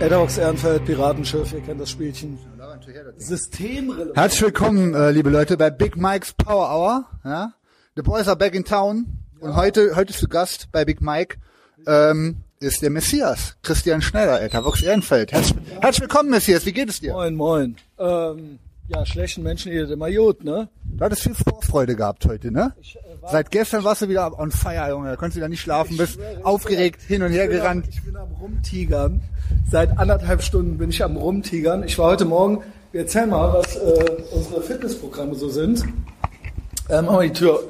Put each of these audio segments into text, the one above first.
Edaox Ehrenfeld, Piratenschiff, ihr kennt das Spielchen. Systemrelevant. Herzlich willkommen, äh, liebe Leute, bei Big Mike's Power Hour. Ja? The Boys are back in town. Und heute, heute zu Gast bei Big Mike ähm, ist der Messias, Christian Schneider, Etavox Ehrenfeld. Herzlich, herzlich willkommen, Messias. Wie geht es dir? Moin, moin. Ähm, ja, schlechten Menschen geht immer gut, ne? Du hattest viel Vorfreude gehabt heute, ne? Seit gestern warst du wieder on fire, Junge. Da konntest du wieder nicht schlafen, bist aufgeregt hin und her Ich bin, am, gerannt. ich bin am Rumtigern. Seit anderthalb Stunden bin ich am Rumtigern. Ich war heute Morgen, wir erzählen mal, was äh, unsere Fitnessprogramme so sind. Ähm, machen wir die Tür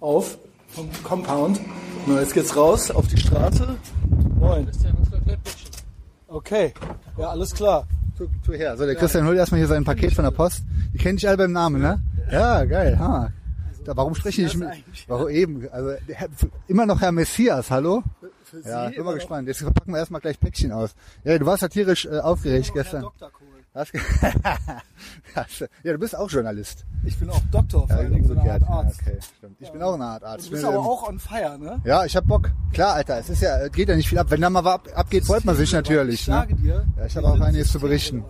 auf vom Compound. Na, jetzt geht's raus auf die Straße. Moin. Okay, ja, alles klar. Tu, tu her. So, der Christian holt erstmal hier sein Paket von der Post. Die kennen dich alle beim Namen, ne? Ja, geil. Ha. Da, warum spreche ich nicht mit? Warum eben? Also Herr- immer noch Herr Messias, hallo? Für Sie Ja, bin immer mal gespannt. Jetzt packen wir erstmal gleich Päckchen aus. Ja, du warst ja tierisch äh, aufgeregt gestern. Ge- Hast- ja, du bist auch Journalist. Ich bin auch Doktor, vor Ja, allen Dingen so eine. Art Arzt. Ja, okay, stimmt. Ich bin auch eine Art Arzt. Du bist bin, aber auch on fire, ne? Ja, ich hab Bock. Klar, Alter, es ist ja, geht ja nicht viel ab. Wenn da mal was ab, abgeht, freut man sich natürlich. Ich Ne? sage dir, Ja, ich habe auch einiges zu berichten.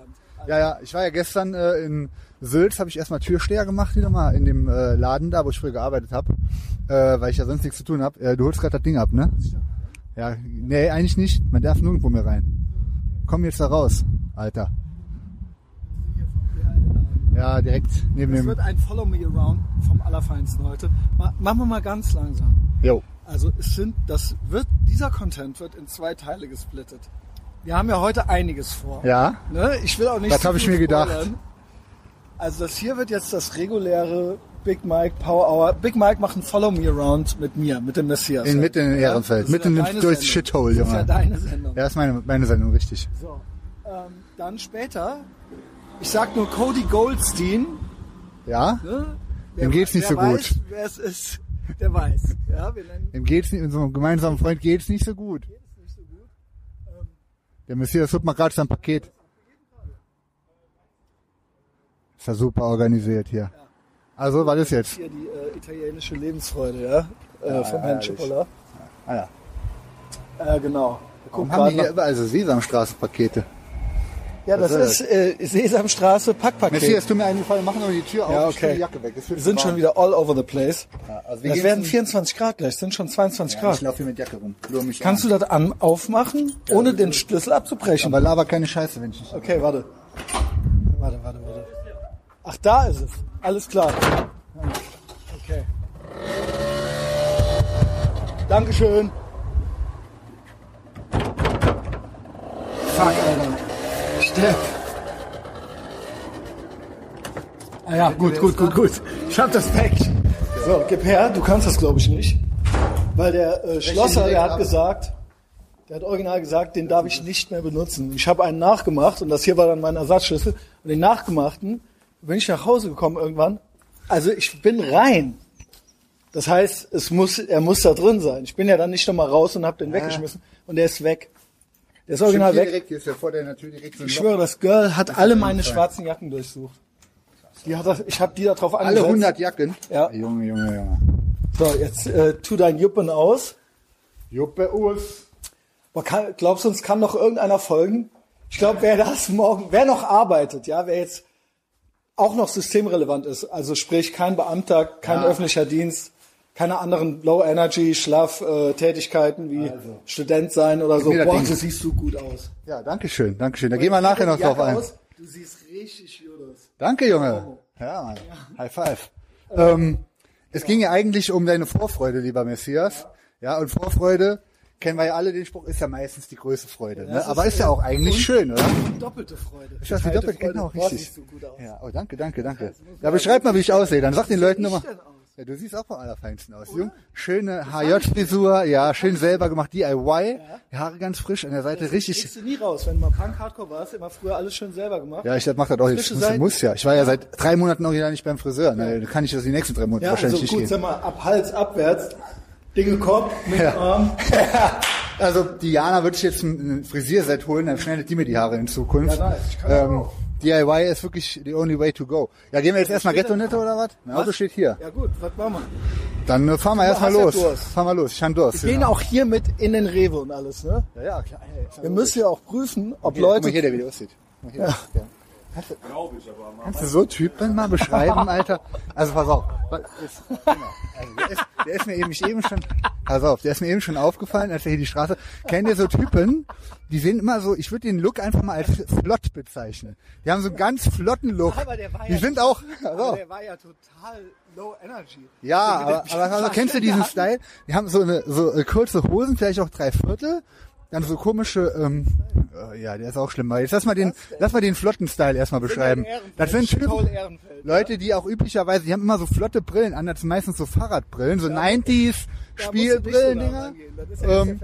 Ja, ja, ich war ja gestern äh, in Sülz, habe ich erstmal Türsteher gemacht wieder mal in dem äh, Laden da, wo ich früher gearbeitet habe, äh, weil ich ja sonst nichts zu tun habe. Äh, du holst gerade das Ding ab, ne? Ja, nee, eigentlich nicht. Man darf nirgendwo mehr rein. Komm jetzt da raus, Alter. Ja, direkt neben Es dem. wird ein Follow Me Around vom Allerfeinsten heute. Ma- Machen wir mal ganz langsam. Jo. Also es sind, das wird, dieser Content wird in zwei Teile gesplittet. Wir haben ja heute einiges vor. Ja. Ne? Ich will auch nicht. Das zu hab ich mir gedacht. Also das hier wird jetzt das reguläre Big Mike Power Hour. Big Mike macht ein Follow Me Around mit mir, mit dem Messias. In, mitten in Ehrenfeld. Das ist Mitten ja in- deine durchs. Shithole, Das ist ja Junge. deine Sendung. Ja, ist meine, meine Sendung, richtig. So. Ähm, dann später, ich sag nur Cody Goldstein. Ja? Ne? Dem geht's nicht wer so weiß, gut. Wer es ist, der weiß. Ja, wir nennen Dem geht's nicht, unserem gemeinsamen Freund geht's nicht so gut. Der Messias holt mal gerade sein Paket. Ist ja super organisiert hier. Also, was ist jetzt? hier die äh, italienische Lebensfreude, ja, äh, vom Herrn herrlich. Cipolla. Ah ja. Äh, genau. Wir Warum haben die gerade hier überall so Sesamstraßenpakete? Ja, das Was ist äh, Sesamstraße Packpaket. Messias, tu mir einen Gefallen, mach noch die Tür auf, Ja, tu okay. die Jacke weg. Wir sind zu schon warm. wieder all over the place. Ja, also wir Das werden zum- 24 Grad gleich, sind schon 22 Ja, Grad. ich laufe hier mit Jacke rum. Kannst an. du das an, aufmachen, ohne den Schlüssel abzubrechen? Aber laber keine Scheiße, wenn ich nicht... Okay, warte. Warte, warte, warte. Ach, da ist es. Alles klar. Okay. Dankeschön. Fuck, Alter. Steff. Ah ja, gut, gut, gut, gut. Ich hab das Päckchen. So, gib her. Du kannst das, glaube ich, nicht. Weil der äh, Schlosser, der hat gesagt, der hat original gesagt, den darf ich nicht mehr benutzen. Ich habe einen nachgemacht und das hier war dann mein Ersatzschlüssel. Und den nachgemachten bin ich nach Hause gekommen irgendwann. Also ich bin rein. Das heißt, es muss, er muss da drin sein. Ich bin ja dann nicht nochmal raus und habe den weggeschmissen und der ist weg. Der ist original weg. direkt, ist ja vor der Tür direkt so Ich schwöre, das Girl hat alle meine schwarzen Jacken durchsucht. Die hat das, ich habe die da drauf Alle angesetzt. 100 Jacken? Ja. Junge, Junge, Junge. So, jetzt äh, tu dein Juppen aus. Juppe. Boah, kann, glaubst du, uns kann noch irgendeiner folgen? Ich glaube, wer das morgen, wer noch arbeitet, ja, wer jetzt auch noch systemrelevant ist, also sprich kein Beamter, kein Ja. öffentlicher Dienst, keine anderen Low-Energy, Schlaf-Tätigkeiten wie Student sein oder so. mir das Boah, Ding. du siehst so gut aus. Ja, danke schön, danke schön. Da gehen wir nachher noch drauf ein. aus, Du siehst richtig gut aus. Danke, Junge. Ja, Mann. High five. Ähm, es ging ja eigentlich um deine Vorfreude, lieber Messias. Ja, und Vorfreude, kennen wir ja alle den Spruch, ist ja meistens die größte Freude. Ne? das Aber ist, ist ja auch eigentlich schön, oder? Doppelte Freude. Ist das die doppelte? Freude. Genau, richtig. gut aus. Ja, oh, danke, danke, danke. Ja, beschreib mal, wie ich aussehe. Dann sag den Leuten nochmal. ich? Ja, du siehst auch vom Allerfeinsten aus. Jung, schöne HJ-Frisur, ja, schön selber gemacht, DIY. Die Haare ganz frisch, an der Seite richtig. Kriegst du nie raus. Wenn du mal Punk Hardcore warst, immer früher alles schön selber gemacht. Ja, ich mach das auch jetzt. Frische Muss, muss ja. Ich war ja seit drei Monaten original nicht beim Friseur. Ne? Dann kann ich das die nächsten drei Monate Ja, wahrscheinlich also nicht gut, gehen. sag mal, ab Hals abwärts, Dinge Kopf, mit Ja. Arm. Also Diana würde ich jetzt ein Frisierset holen, dann schneidet die mir die Haare in Zukunft. Ja, nice. Ich kann ähm, auch. DIY ist wirklich the only way to go. Ja, gehen wir jetzt erstmal Ghetto Netto oder was? Mein Auto steht hier. Ja gut, was machen wir? Dann äh, fahren wir erstmal ja los. Durst. Fahren wir los. Ich habe Durst. Wir gehen genau. auch hier mit in den Rewe und alles, ne? Ja, ja, klar. Wir müssen ja auch prüfen, ob guck Leute... mal hier, der wie aussieht. Guck mal hier. Ja. Kannst du, kannst du so Typen mal beschreiben, Alter? Also pass auf. Ist, genau. also der, ist, der ist mir eben, ich eben schon, pass auf, der ist mir eben schon aufgefallen, als er hier die Straße, kennt ihr so Typen, die sehen immer so, ich würde den Look einfach mal als flott bezeichnen. Die haben so einen ganz flotten Look. Aber der war die ja- sind auch, pass Aber der war ja total low energy. Ja, aber, aber also, kennst du diesen. Style? Die haben so eine so äh, kurze Hosen, vielleicht auch drei Viertel, dann so komische, ähm, äh, ja, der ist auch schlimm. Jetzt lass mal den, lass mal den flotten Style erstmal beschreiben. Das sind Typen. Leute, die auch üblicherweise, die haben immer so flotte Brillen an, das sind meistens so Fahrradbrillen, so 90s Da musst du nicht so Spielbrillen, nah Dinger. rangehen. Das ist ja Ähm,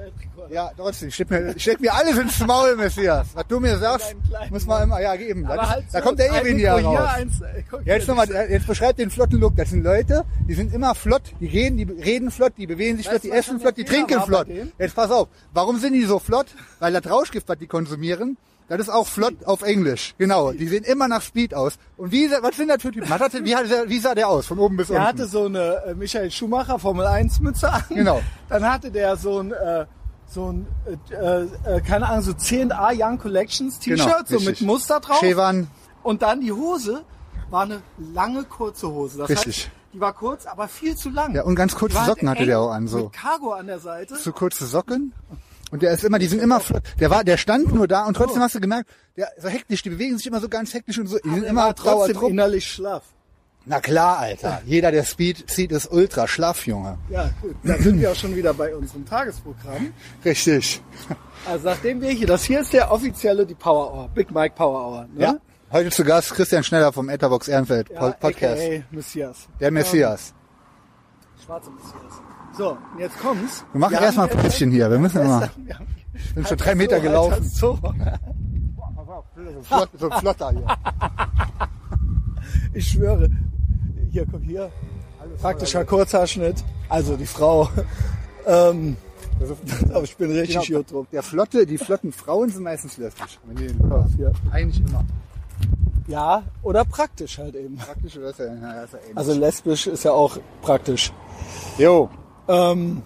ja, trotzdem, steht mir, steht mir alles ins Maul, Messias. Was du mir sagst, muss man immer, ja, geben. Das halt da so, kommt der Ewin hier raus. eins, äh, Ja, jetzt nochmal, jetzt beschreibt den flotten Look. Das sind Leute, die sind immer flott, die reden, die reden flott, die bewegen sich flott, die essen flott, die trinken flott. Jetzt pass auf, warum sind die so flott? Weil das Rauschgift, was die konsumieren, das ist auch flott auf Englisch. Genau, die sehen immer nach Speed aus. Und wie, was sind das für Typen? Was wie, wie sah der aus, von oben bis Der unten? hatte so eine äh, Michael Schumacher Formel 1 Mütze an. Genau. Dann hatte der so ein, äh, so ein, äh, äh, keine Ahnung, so C&A Young Collections T-Shirt, Genau, so mit. Muster drauf. Chevan, Und dann die Hose war eine lange, kurze Hose. Das Richtig. Heißt, die war kurz, aber viel zu lang. Ja, und ganz kurze Socken hatte eng der auch an, so. Mit Cargo an der Seite. zu kurze Socken. Und der ist immer, die sind immer. Der war, der stand nur da und trotzdem hast du gemerkt, der so hektisch, die bewegen sich immer so ganz hektisch und so. Die sind immer trotzdem Trauer innerlich schlaff. Na klar, Alter. Jeder, der Speed zieht, ist ultra schlaff, Junge. Ja, gut. Da sind wir auch schon wieder bei unserem Tagesprogramm. Richtig. Also nachdem wir hier, das hier ist der offizielle, die Power Hour, Big Mike Power Hour. Ne? Ja. Heute zu Gast Christian Schneller vom Etherbox Ehrenfeld Ja, Pod- Podcast. AKA Messias. Der Messias. Schwarze Messias. So, jetzt kommt's. Wir machen erstmal ein Päuschen hier. Wir müssen wir haben- sind schon drei Meter so, gelaufen. So. So flott, so Flotter hier. Ich schwöre. Hier, guck hier. Praktischer Kurzhaarschnitt. Also die Frau. Ähm, aber ich bin richtig Genau, drauf. der Flotte, die flotten Frauen sind meistens lesbisch. Wenn die. Ja. Eigentlich immer. Ja, oder praktisch halt eben. Praktisch oder ist ja, ja, ist ja ähnlich. Also lesbisch ist ja auch praktisch. jo. Ähm,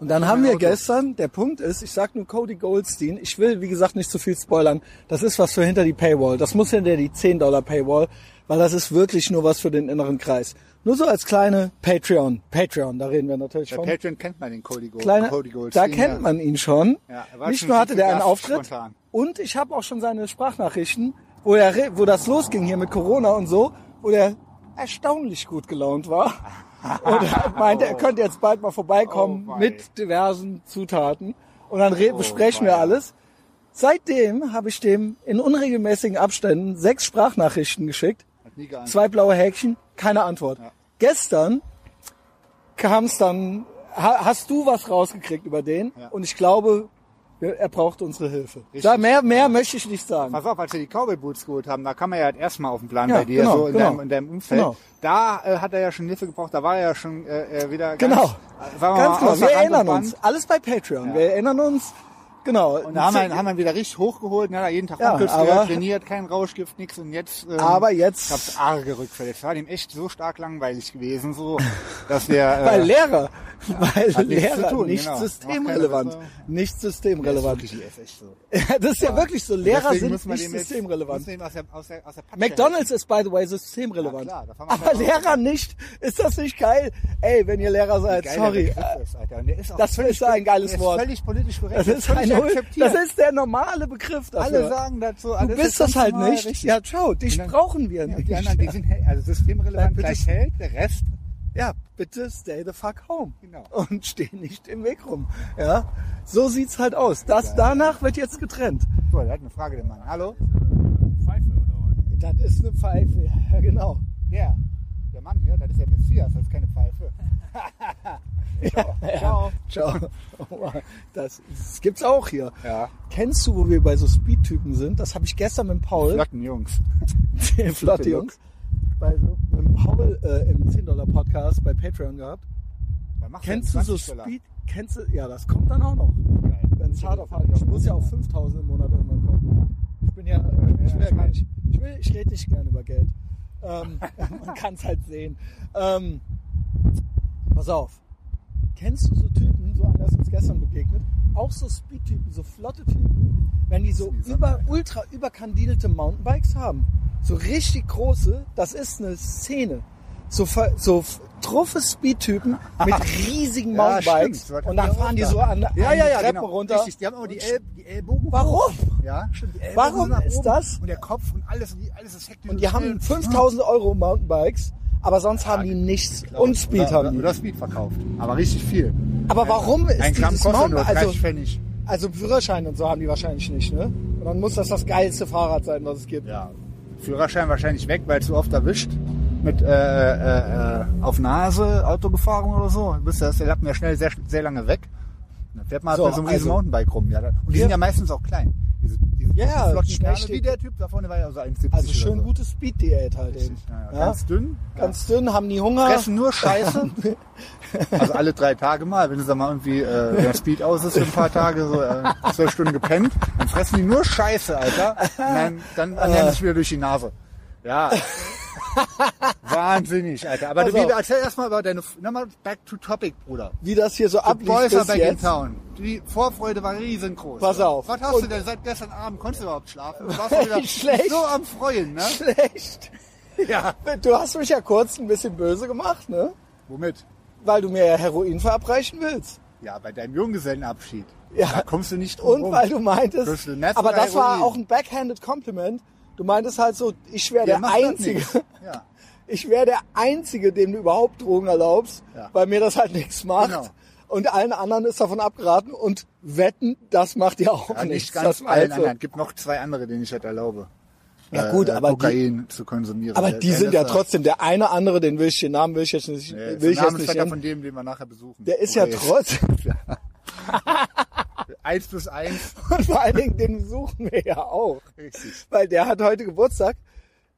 und dann haben wir gestern, der Punkt ist, ich sag nur Cody Goldstein, ich will, wie gesagt, nicht zu viel spoilern. Das ist was für hinter die Paywall. Das muss hinter die 10 Dollar Paywall, weil das ist wirklich nur was für den inneren Kreis. Nur so als kleine Patreon. Patreon, da reden wir natürlich Bei von. Patreon kennt man den Cody Gold. Kleine, Cody Gold da kennt man ihn schon. Ja, Nicht schon nur hatte der einen Auftritt. spontan. Und ich habe auch schon seine Sprachnachrichten, wo er, wo das losging hier mit Corona und so, wo der erstaunlich gut gelaunt war. Und er meinte, er könnte jetzt bald mal vorbeikommen Oh, mit diversen Zutaten. Und dann re- besprechen wir alles. Seitdem habe ich dem in unregelmäßigen Abständen sechs Sprachnachrichten geschickt. Zwei blaue Häkchen, keine Antwort. Gestern kam es dann, ha, hast du was rausgekriegt über den? Ja. Und ich glaube, er braucht unsere Hilfe. Richtig. Da, mehr, mehr möchte ich nicht sagen. Pass auf, als wir die Cowboy Boots geholt haben, da kam er ja halt erstmal auf den Plan Ja, bei dir, genau, so in, genau. deinem, in deinem Umfeld. Genau. Da äh, hat er ja schon Hilfe gebraucht, da war er ja schon äh, äh, wieder Genau. ganz, äh, wir Ganz mal, genau. Wir erinnern uns. Alles bei Patreon. Wir erinnern uns. Genau. Und da haben wir, haben wir ihn wieder richtig hochgeholt, ne, jeden Tag Ja, aber- trainiert, kein Rauschgift, nix und jetzt ähm, Aber jetzt- gab's arge Rückfälle. Es war ihm echt so stark langweilig gewesen, so dass der äh, Weil Lehrer, weil Hat nichts Lehrer zu tun, nicht genau. systemrelevant. Nicht systemrelevant. wirklich, ist echt so. das ist ja wirklich so. Lehrer sind nicht dem systemrelevant. aus der, aus der, aus der McDonalds ist, by the way, systemrelevant. Ja, klar, Aber Lehrer nicht. Ist das nicht geil? Ey, wenn ihr Lehrer seid, sorry. ist, ist Das ist ein geiles Wort. Ist völlig politisch korrekt. Akzeptiert. das ist der normale Begriff dafür. Alle sagen dazu. du alles bist ist das halt normal, nicht. Richtig. Ja, ciao, dich dann- brauchen wir Ja, nicht. die anderen, die sind hell, also systemrelevant Bitte- gleich hält, der Rest, Ja, bitte stay the fuck home. Genau. Und steh nicht im Weg rum. Ja, so sieht's halt aus. Das, danach wird jetzt getrennt. so, der hat eine Frage, der Mann. Hallo? Pfeife oder was? Das ist eine Pfeife. Ja, genau. Der, der Mann hier, das ist der Messias, das ist keine Pfeife. Ja, Ciao. Ciao. Das, das gibt's auch hier. Ja, Kennst du, wo wir bei so Speed-Typen sind? Das habe ich gestern mit Paul, flotten Jungs. flotte Jungs, bei so, mit Paul äh, im 10-Dollar-Podcast bei Patreon gehabt. Kennst du so 20 Dollar? Speed? Kennst du? Ja, das kommt dann auch noch. Geil. Wenn es hart auf hart Ich muss ja auf 5000 im Monat irgendwann kommen. Ich bin ja, äh, Ich ja gar nicht. Ich, will, ich rede nicht gerne über Geld. Ähm, man kann es halt sehen. Ähm, pass auf. Kennst du so Typen, so einer ist uns gestern begegnet, auch so Speed-Typen, so flotte Typen, wenn die so über, ultra überkandidelte Mountainbikes haben, so richtig große, das ist eine Szene. So, so truffe Speed-Typen mit riesigen Ja, Mountainbikes hat und dann ja fahren die so da. an, Ja, an ja, die ja, Treppe genau. runter. Richtig, die haben auch die, El die Ellbogen. Warum? Ja, stimmt. Warum ist das? Und der Kopf und alles, und die, alles ist hektisch. Und die haben 5000 Euro Mountainbikes, aber sonst haben die nichts. Und Speed oder, haben die. Oder Speed verkauft. Aber richtig viel. Aber warum ist Ein Gramm dieses kostet nur Mountainbike, 30 also, Pfennig. also Führerschein und so haben die wahrscheinlich nicht, ne? Und dann muss das das geilste Fahrrad sein, was es gibt. Ja, Führerschein wahrscheinlich weg, weil zu oft erwischt. Mit äh, äh, äh, auf Nase Auto gefahren oder so. Du bist ja, der Lappen ja schnell sehr, sehr lange weg. Dann fährt man So, halt so einem riesen also- Mountainbike rum. Ja, und die sind ja meistens auch klein. Diese, diese Ja, flotten steht- wie der Typ da vorne war ja so 1,70 Also schön so. gute Speed-Diät halt eben. Richtig, ja, ja. Ja? Ganz dünn. Ganz dünn, haben nie Hunger. Fressen nur Scheiße. also alle drei Tage mal, wenn du sag mal irgendwie äh, Speed aus ist für ein paar Tage, so äh, zwölf Stunden gepennt, dann fressen die nur Scheiße, Alter. Und dann, dann ernähren sie sich wieder durch die Nase. Ja. Wahnsinnig, Alter. Aber Pass wie, auf. erzähl erstmal über deine, nochmal back to topic, Bruder. Wie das hier so ablief boys are bis back in jetzt. town. Die Vorfreude war riesengroß. Pass auf. Was hast Und- du denn seit gestern Abend? Konntest du überhaupt schlafen? Du warst doch wieder Schlecht. so am Freuen, ne? Schlecht. Ja. Du hast mich ja kurz ein bisschen böse gemacht, ne? Womit? Weil du mir ja Heroin verabreichen willst. Ja, bei deinem Junggesellenabschied. Ja. Da kommst du nicht drum Und rum. weil du meintest, Crystal Meth aber oder das war Heroin? auch ein backhanded Compliment. Du meintest halt so, ich wäre Ja, der das Einzige. Ja. ich wäre der Einzige, dem du überhaupt Drogen erlaubst, Ja. weil mir das halt nichts macht. Genau. Und allen anderen ist davon abgeraten und wetten, das macht dir auch Ja, nichts. nicht ganz das allen halt so. anderen. gibt noch zwei andere, denen ich das erlaube. Ja gut, äh, aber die, Kokain zu konsumieren. aber Der- die der sind ja trotzdem, der eine andere, den will ich, den Namen will ich jetzt nicht, Nee, will der ich jetzt nicht Namensvetter nennen. von dem, den wir nachher besuchen. Der ist ja Okay. trotzdem, Eins plus eins. und vor allen Dingen, den suchen wir ja auch. Richtig. Weil der hat heute Geburtstag.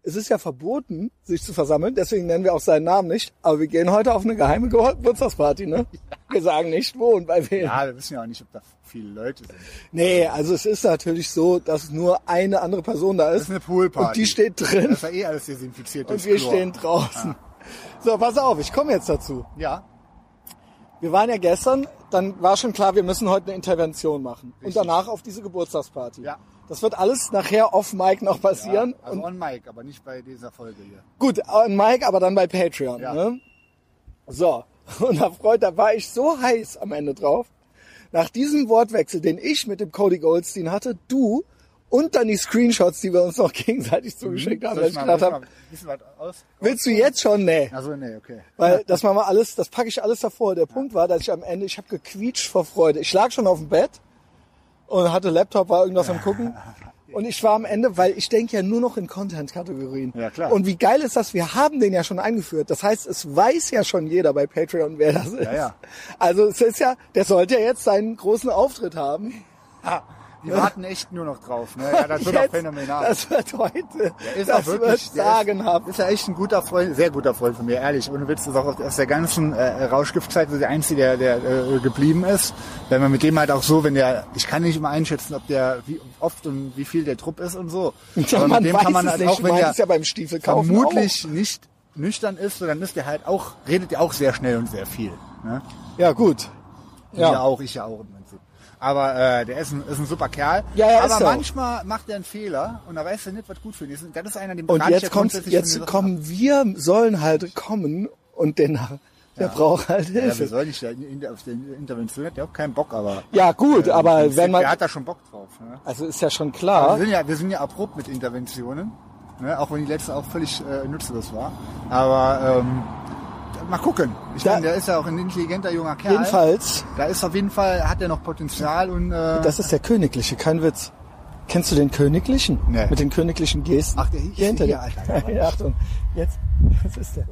Es ist ja verboten, sich zu versammeln, deswegen nennen wir auch seinen Namen nicht. Aber wir gehen heute auf eine geheime Ge- Geburtstagsparty, ne? Wir sagen nicht wo und bei wem. Ja, wir wissen ja auch nicht, ob da viele Leute sind. Nee, also es ist natürlich so, dass nur eine andere Person da Das ist. ist eine Poolparty. Und die steht drin Das ist ja eh alles desinfiziert. und wir Chlor. stehen draußen. So, pass auf, ich komme jetzt dazu. Ja. Wir waren ja gestern, dann war schon klar, wir müssen heute eine Intervention machen. Und danach auf diese Geburtstagsparty. Ja. Das wird alles nachher off Mic noch passieren. ja also on mic, aber nicht bei dieser Folge hier. Gut, an Mike, aber dann bei Patreon. Ja. Ne? So, und da, Freund, da war ich so heiß am Ende drauf. Nach diesem Wortwechsel, den ich mit dem Cody Goldstein hatte, du und dann die Screenshots, die wir uns noch gegenseitig zugeschickt haben, dass ich gedacht habe, willst du jetzt schon? Nee. Also nee, okay. Weil das machen wir alles, das packe ich alles davor. Der Punkt war, dass ich am Ende, ich habe gequietscht vor Freude. Ich lag schon auf dem Bett und hatte Laptop, war irgendwas am gucken. Und ich war am Ende, weil ich denke ja nur noch in Content-Kategorien. Ja, klar. Und wie geil ist das? Wir haben den ja schon eingeführt. Das heißt, es weiß ja schon jeder bei Patreon, wer das ist. ja. Also es ist ja, der sollte ja jetzt seinen großen Auftritt haben. Ah, die warten echt nur noch drauf. Ne? Ja, das wird auch Jetzt, phänomenal. Das wird heute, Der ist das auch wirklich, wird sagenhaft. Ist, ist ja echt ein guter Freund, sehr guter Freund von mir, ehrlich. Ohne Witz, ist auch aus- der ganzen äh, Rauschgiftzeit so der Einzige, der, der äh, geblieben ist. Wenn man mit dem halt auch so, wenn der, ich kann nicht immer einschätzen, ob der, wie oft und wie viel der Trupp ist und so. Ja, Aber mit dem kann man es halt nicht. auch, Du wenn der ja beim Stiefelkaufen vermutlich nicht nüchtern ist, so dann ist der halt auch, redet der auch sehr schnell und sehr viel. Ne? Ja, gut. Ja. Ja. auch, ich ja auch. Aber äh, der ist ein, ist ein super Kerl. Ja, ja, Aber ist er auch. manchmal macht er einen Fehler und da weiß er nicht, was gut für ihn ist. Und Das ist einer, dem Und ja jetzt kommt, jetzt kommen wir, sollen halt kommen und den, der braucht halt ab. Ja, wir Hilfe. sollen nicht, in, auf den Intervention hat der auch keinen Bock, aber. Ja, gut, äh, aber wenn man, Der hat da schon Bock drauf. Ne? also ist ja schon Aber klar. wir, sind ja, wir sind ja erprobt mit Interventionen. Ne? Auch wenn die letzte auch völlig äh, nutzlos war. Aber ähm, mal gucken. Ich Da- meine, der ist ja auch ein intelligenter junger Kerl. Jedenfalls, Da ist auf jeden Fall, hat er noch Potenzial und äh, das ist der Königliche, kein Witz. Kennst du den Königlichen? Nee. Mit den königlichen Gesten? Ach, der hier- hinter dir. Alter. Ja, Achtung, jetzt, was ist der?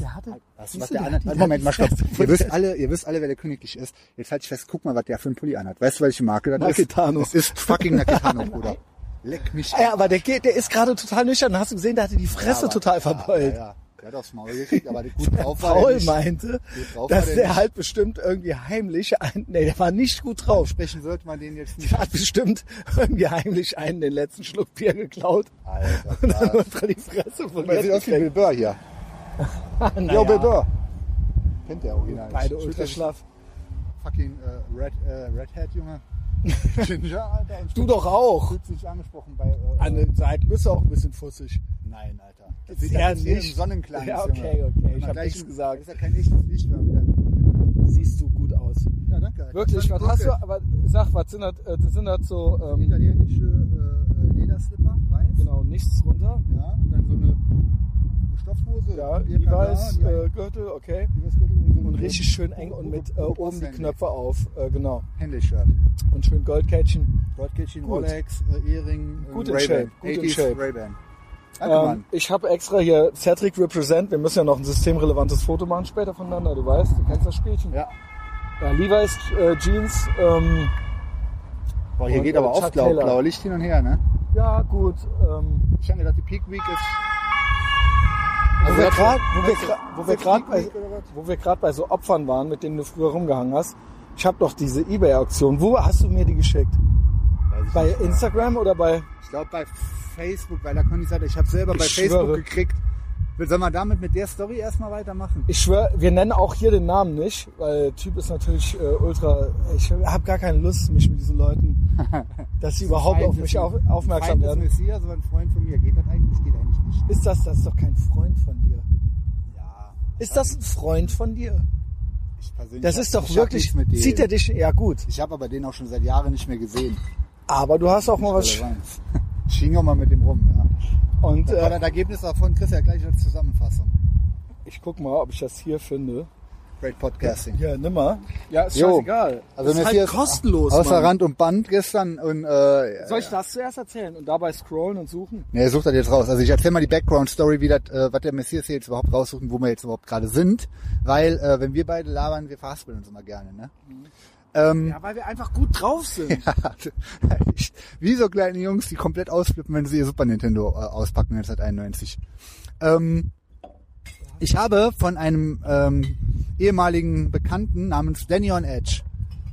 Der hatte, Was, was der der hat Moment mal, stopp. Ihr wisst alle, ihr wisst alle, wer der königlich ist. Jetzt halt ich fest, guck mal, was der für ein Pulli anhat. Weißt du, welche Marke das Nakitano. ist? Es ist fucking Nakitano, Bruder. Leck mich. Ja, aber der geht, der ist gerade total nüchtern. Hast du gesehen, der hatte die Fresse aber- total verbeult. Ja, ja. Der hat aufs Maul gekriegt, aber gut drauf war Paul der nicht. meinte, drauf dass war der der halt bestimmt irgendwie heimlich ein, nee, der war nicht gut drauf. Sprechen sollte man den jetzt nicht. Der hat bestimmt irgendwie heimlich einen den letzten Schluck Bier geklaut Alter, und dann unter die Fresse von Man sieht aus wie Bill Burr hier. naja, Yo, Bill Burr. Kennt der original. Beide nicht. ultra schlaff. Fucking äh, Red, äh, Red Hat, Junge. Ginger, Alter. Du doch auch. Fühlt sich angesprochen bei... Äh, An den Seiten bist du auch ein bisschen fussig. Nein, Alter. Das sieht ja nicht. Sonnenklang. Ja, okay, okay. Ich man hab gleich nichts gesagt. Das ist ja kein echtes Licht mehr wieder. Siehst du gut aus. Ja, danke. Wirklich, was hast du, aber sag, was sind das, äh, das sind das so, ähm, Italienische äh, Lederslipper, weiß. genau, nichts drunter. Ja, dann so eine Stoffhose. Ja, die äh, Gürtel, okay. Und Und richtig schön eng und mit äh, oben die. Knöpfe auf, äh, genau. Handy-Shirt. Und schön Goldkettchen. Goldkettchen. Rolex, äh, Ehring, äh, Gut in Ray-Ban. Shape, gut in 80s Shape. Ähm, ich habe extra hier Cedric Represent. Wir müssen ja noch ein systemrelevantes Foto machen später voneinander. Du weißt, du kennst das Spielchen. Ja. Ja, Levi's äh, Jeans. Ähm, Boah, hier und, geht äh, aber auch blau, Taylor. blauer Licht hin und her, ne? ja, gut. Ähm, Ich habe gedacht, die Peak Week ist... wo wir das- gerade, wo wir gerade bei, wo wir so Opfern waren, mit denen du früher rumgehangen hast. Ich habe doch diese eBay-Auktion. Wo hast du mir die geschickt? Bei nicht. Instagram oder bei? Ich glaube bei Facebook, weil da konnte ich sagen, ich habe selber bei Ich Facebook schwöre. gekriegt. Sollen wir damit mit der Story erstmal weitermachen? Ich schwör, wir nennen auch hier den Namen nicht, weil der Typ ist natürlich äh, ultra. Ich habe gar keine Lust, mich mit diesen Leuten, dass sie überhaupt auf mich auf, aufmerksam Feind des werden. Messias, so ein Freund von mir. Geht das eigentlich? Geht eigentlich nicht. Ist das, das ist doch kein Freund von dir. Ja. Ist das ein Freund von dir? Ich persönlich Das ist doch wirklich. Zieht er dich? Ja gut. Ich habe aber den auch schon seit Jahren nicht mehr gesehen. Aber du hast auch mal was. Hing auch mal mit dem rum, ja. Und Und äh, das Ergebnis davon kriegst du ja gleich als Zusammenfassung. ich guck mal, ob ich das hier finde. Great Podcasting. Ja, nimm mal. Ja, ist Jo. scheißegal. Also ist halt kostenlos. Außer Mann. Rand und Band gestern und äh, Soll ich das zuerst erzählen und dabei scrollen und suchen? Ne, er sucht das jetzt raus. Also ich erzähle mal die Background-Story, wie das, äh, was der Messias hier jetzt überhaupt raussucht und wo wir jetzt überhaupt gerade sind. Weil, äh, wenn wir beide labern, wir verhaspeln uns immer gerne, ne? Ähm, Ja, weil wir einfach gut drauf sind. ich- wie so kleine Jungs, die komplett ausflippen, wenn sie ihr Super Nintendo äh, auspacken 1991. Ähm, ich habe von einem ähm, ehemaligen Bekannten namens Danny on Edge,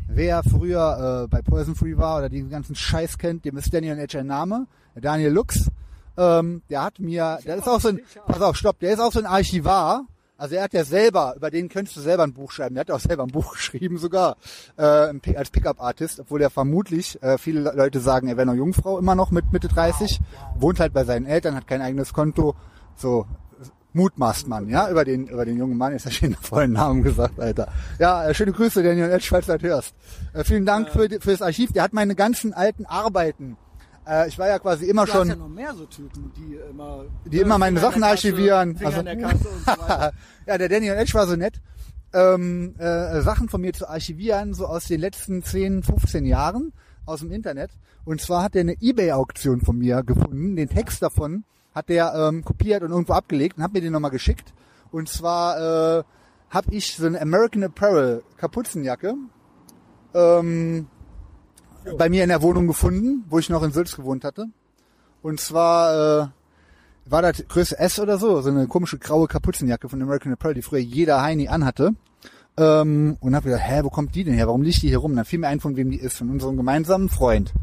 wer früher äh, bei Poison Free war oder den ganzen Scheiß kennt, dem ist Danny on Edge ein Name, Daniel Lux. Ähm, der hat mir, der ist auch so ein, pass auf, stopp, der ist auch so ein Archivar. Also er hat ja selber, über den könntest du selber ein Buch schreiben. Der hat auch selber ein Buch geschrieben sogar äh, als Pickup-Artist, obwohl er vermutlich, äh, viele Leute sagen, er wäre noch Jungfrau, immer noch mit Mitte 30, wohnt halt bei seinen Eltern, hat kein eigenes Konto, so mutmaßt man, ja, über den, über den jungen Mann, ist ja schon den vollen Namen gesagt, Alter. Ja, äh, schöne Grüße, Daniel Edge, falls du das hörst. Äh, vielen Dank für, für das Archiv, der hat meine ganzen alten Arbeiten, äh, ich war ja quasi immer Du schon... hast ja noch mehr so Typen, die immer, Die immer meine Finger in Sachen Kasse, archivieren. Finger Also- in der Kasse und so weiter. ja, der Daniel Edge war so nett, ähm, äh, Sachen von mir zu archivieren, so aus den letzten 10, 15 Jahren aus dem Internet. Und zwar hat er eine Ebay-Auktion von mir gefunden. Den Text davon hat der ähm, kopiert und irgendwo abgelegt und hat mir den nochmal geschickt. Und zwar äh, habe ich so eine American Apparel Kapuzenjacke ähm, bei mir in der Wohnung gefunden, wo ich noch in Sülz gewohnt hatte. Und zwar äh, war das Größe S oder so, so eine komische graue Kapuzenjacke von American Apparel, die früher jeder Heini anhatte. Ähm, und hab gedacht, hä, wo kommt die denn her? Warum liegt die hier rum? Dann fiel mir ein, von wem die ist, von unserem gemeinsamen Freund.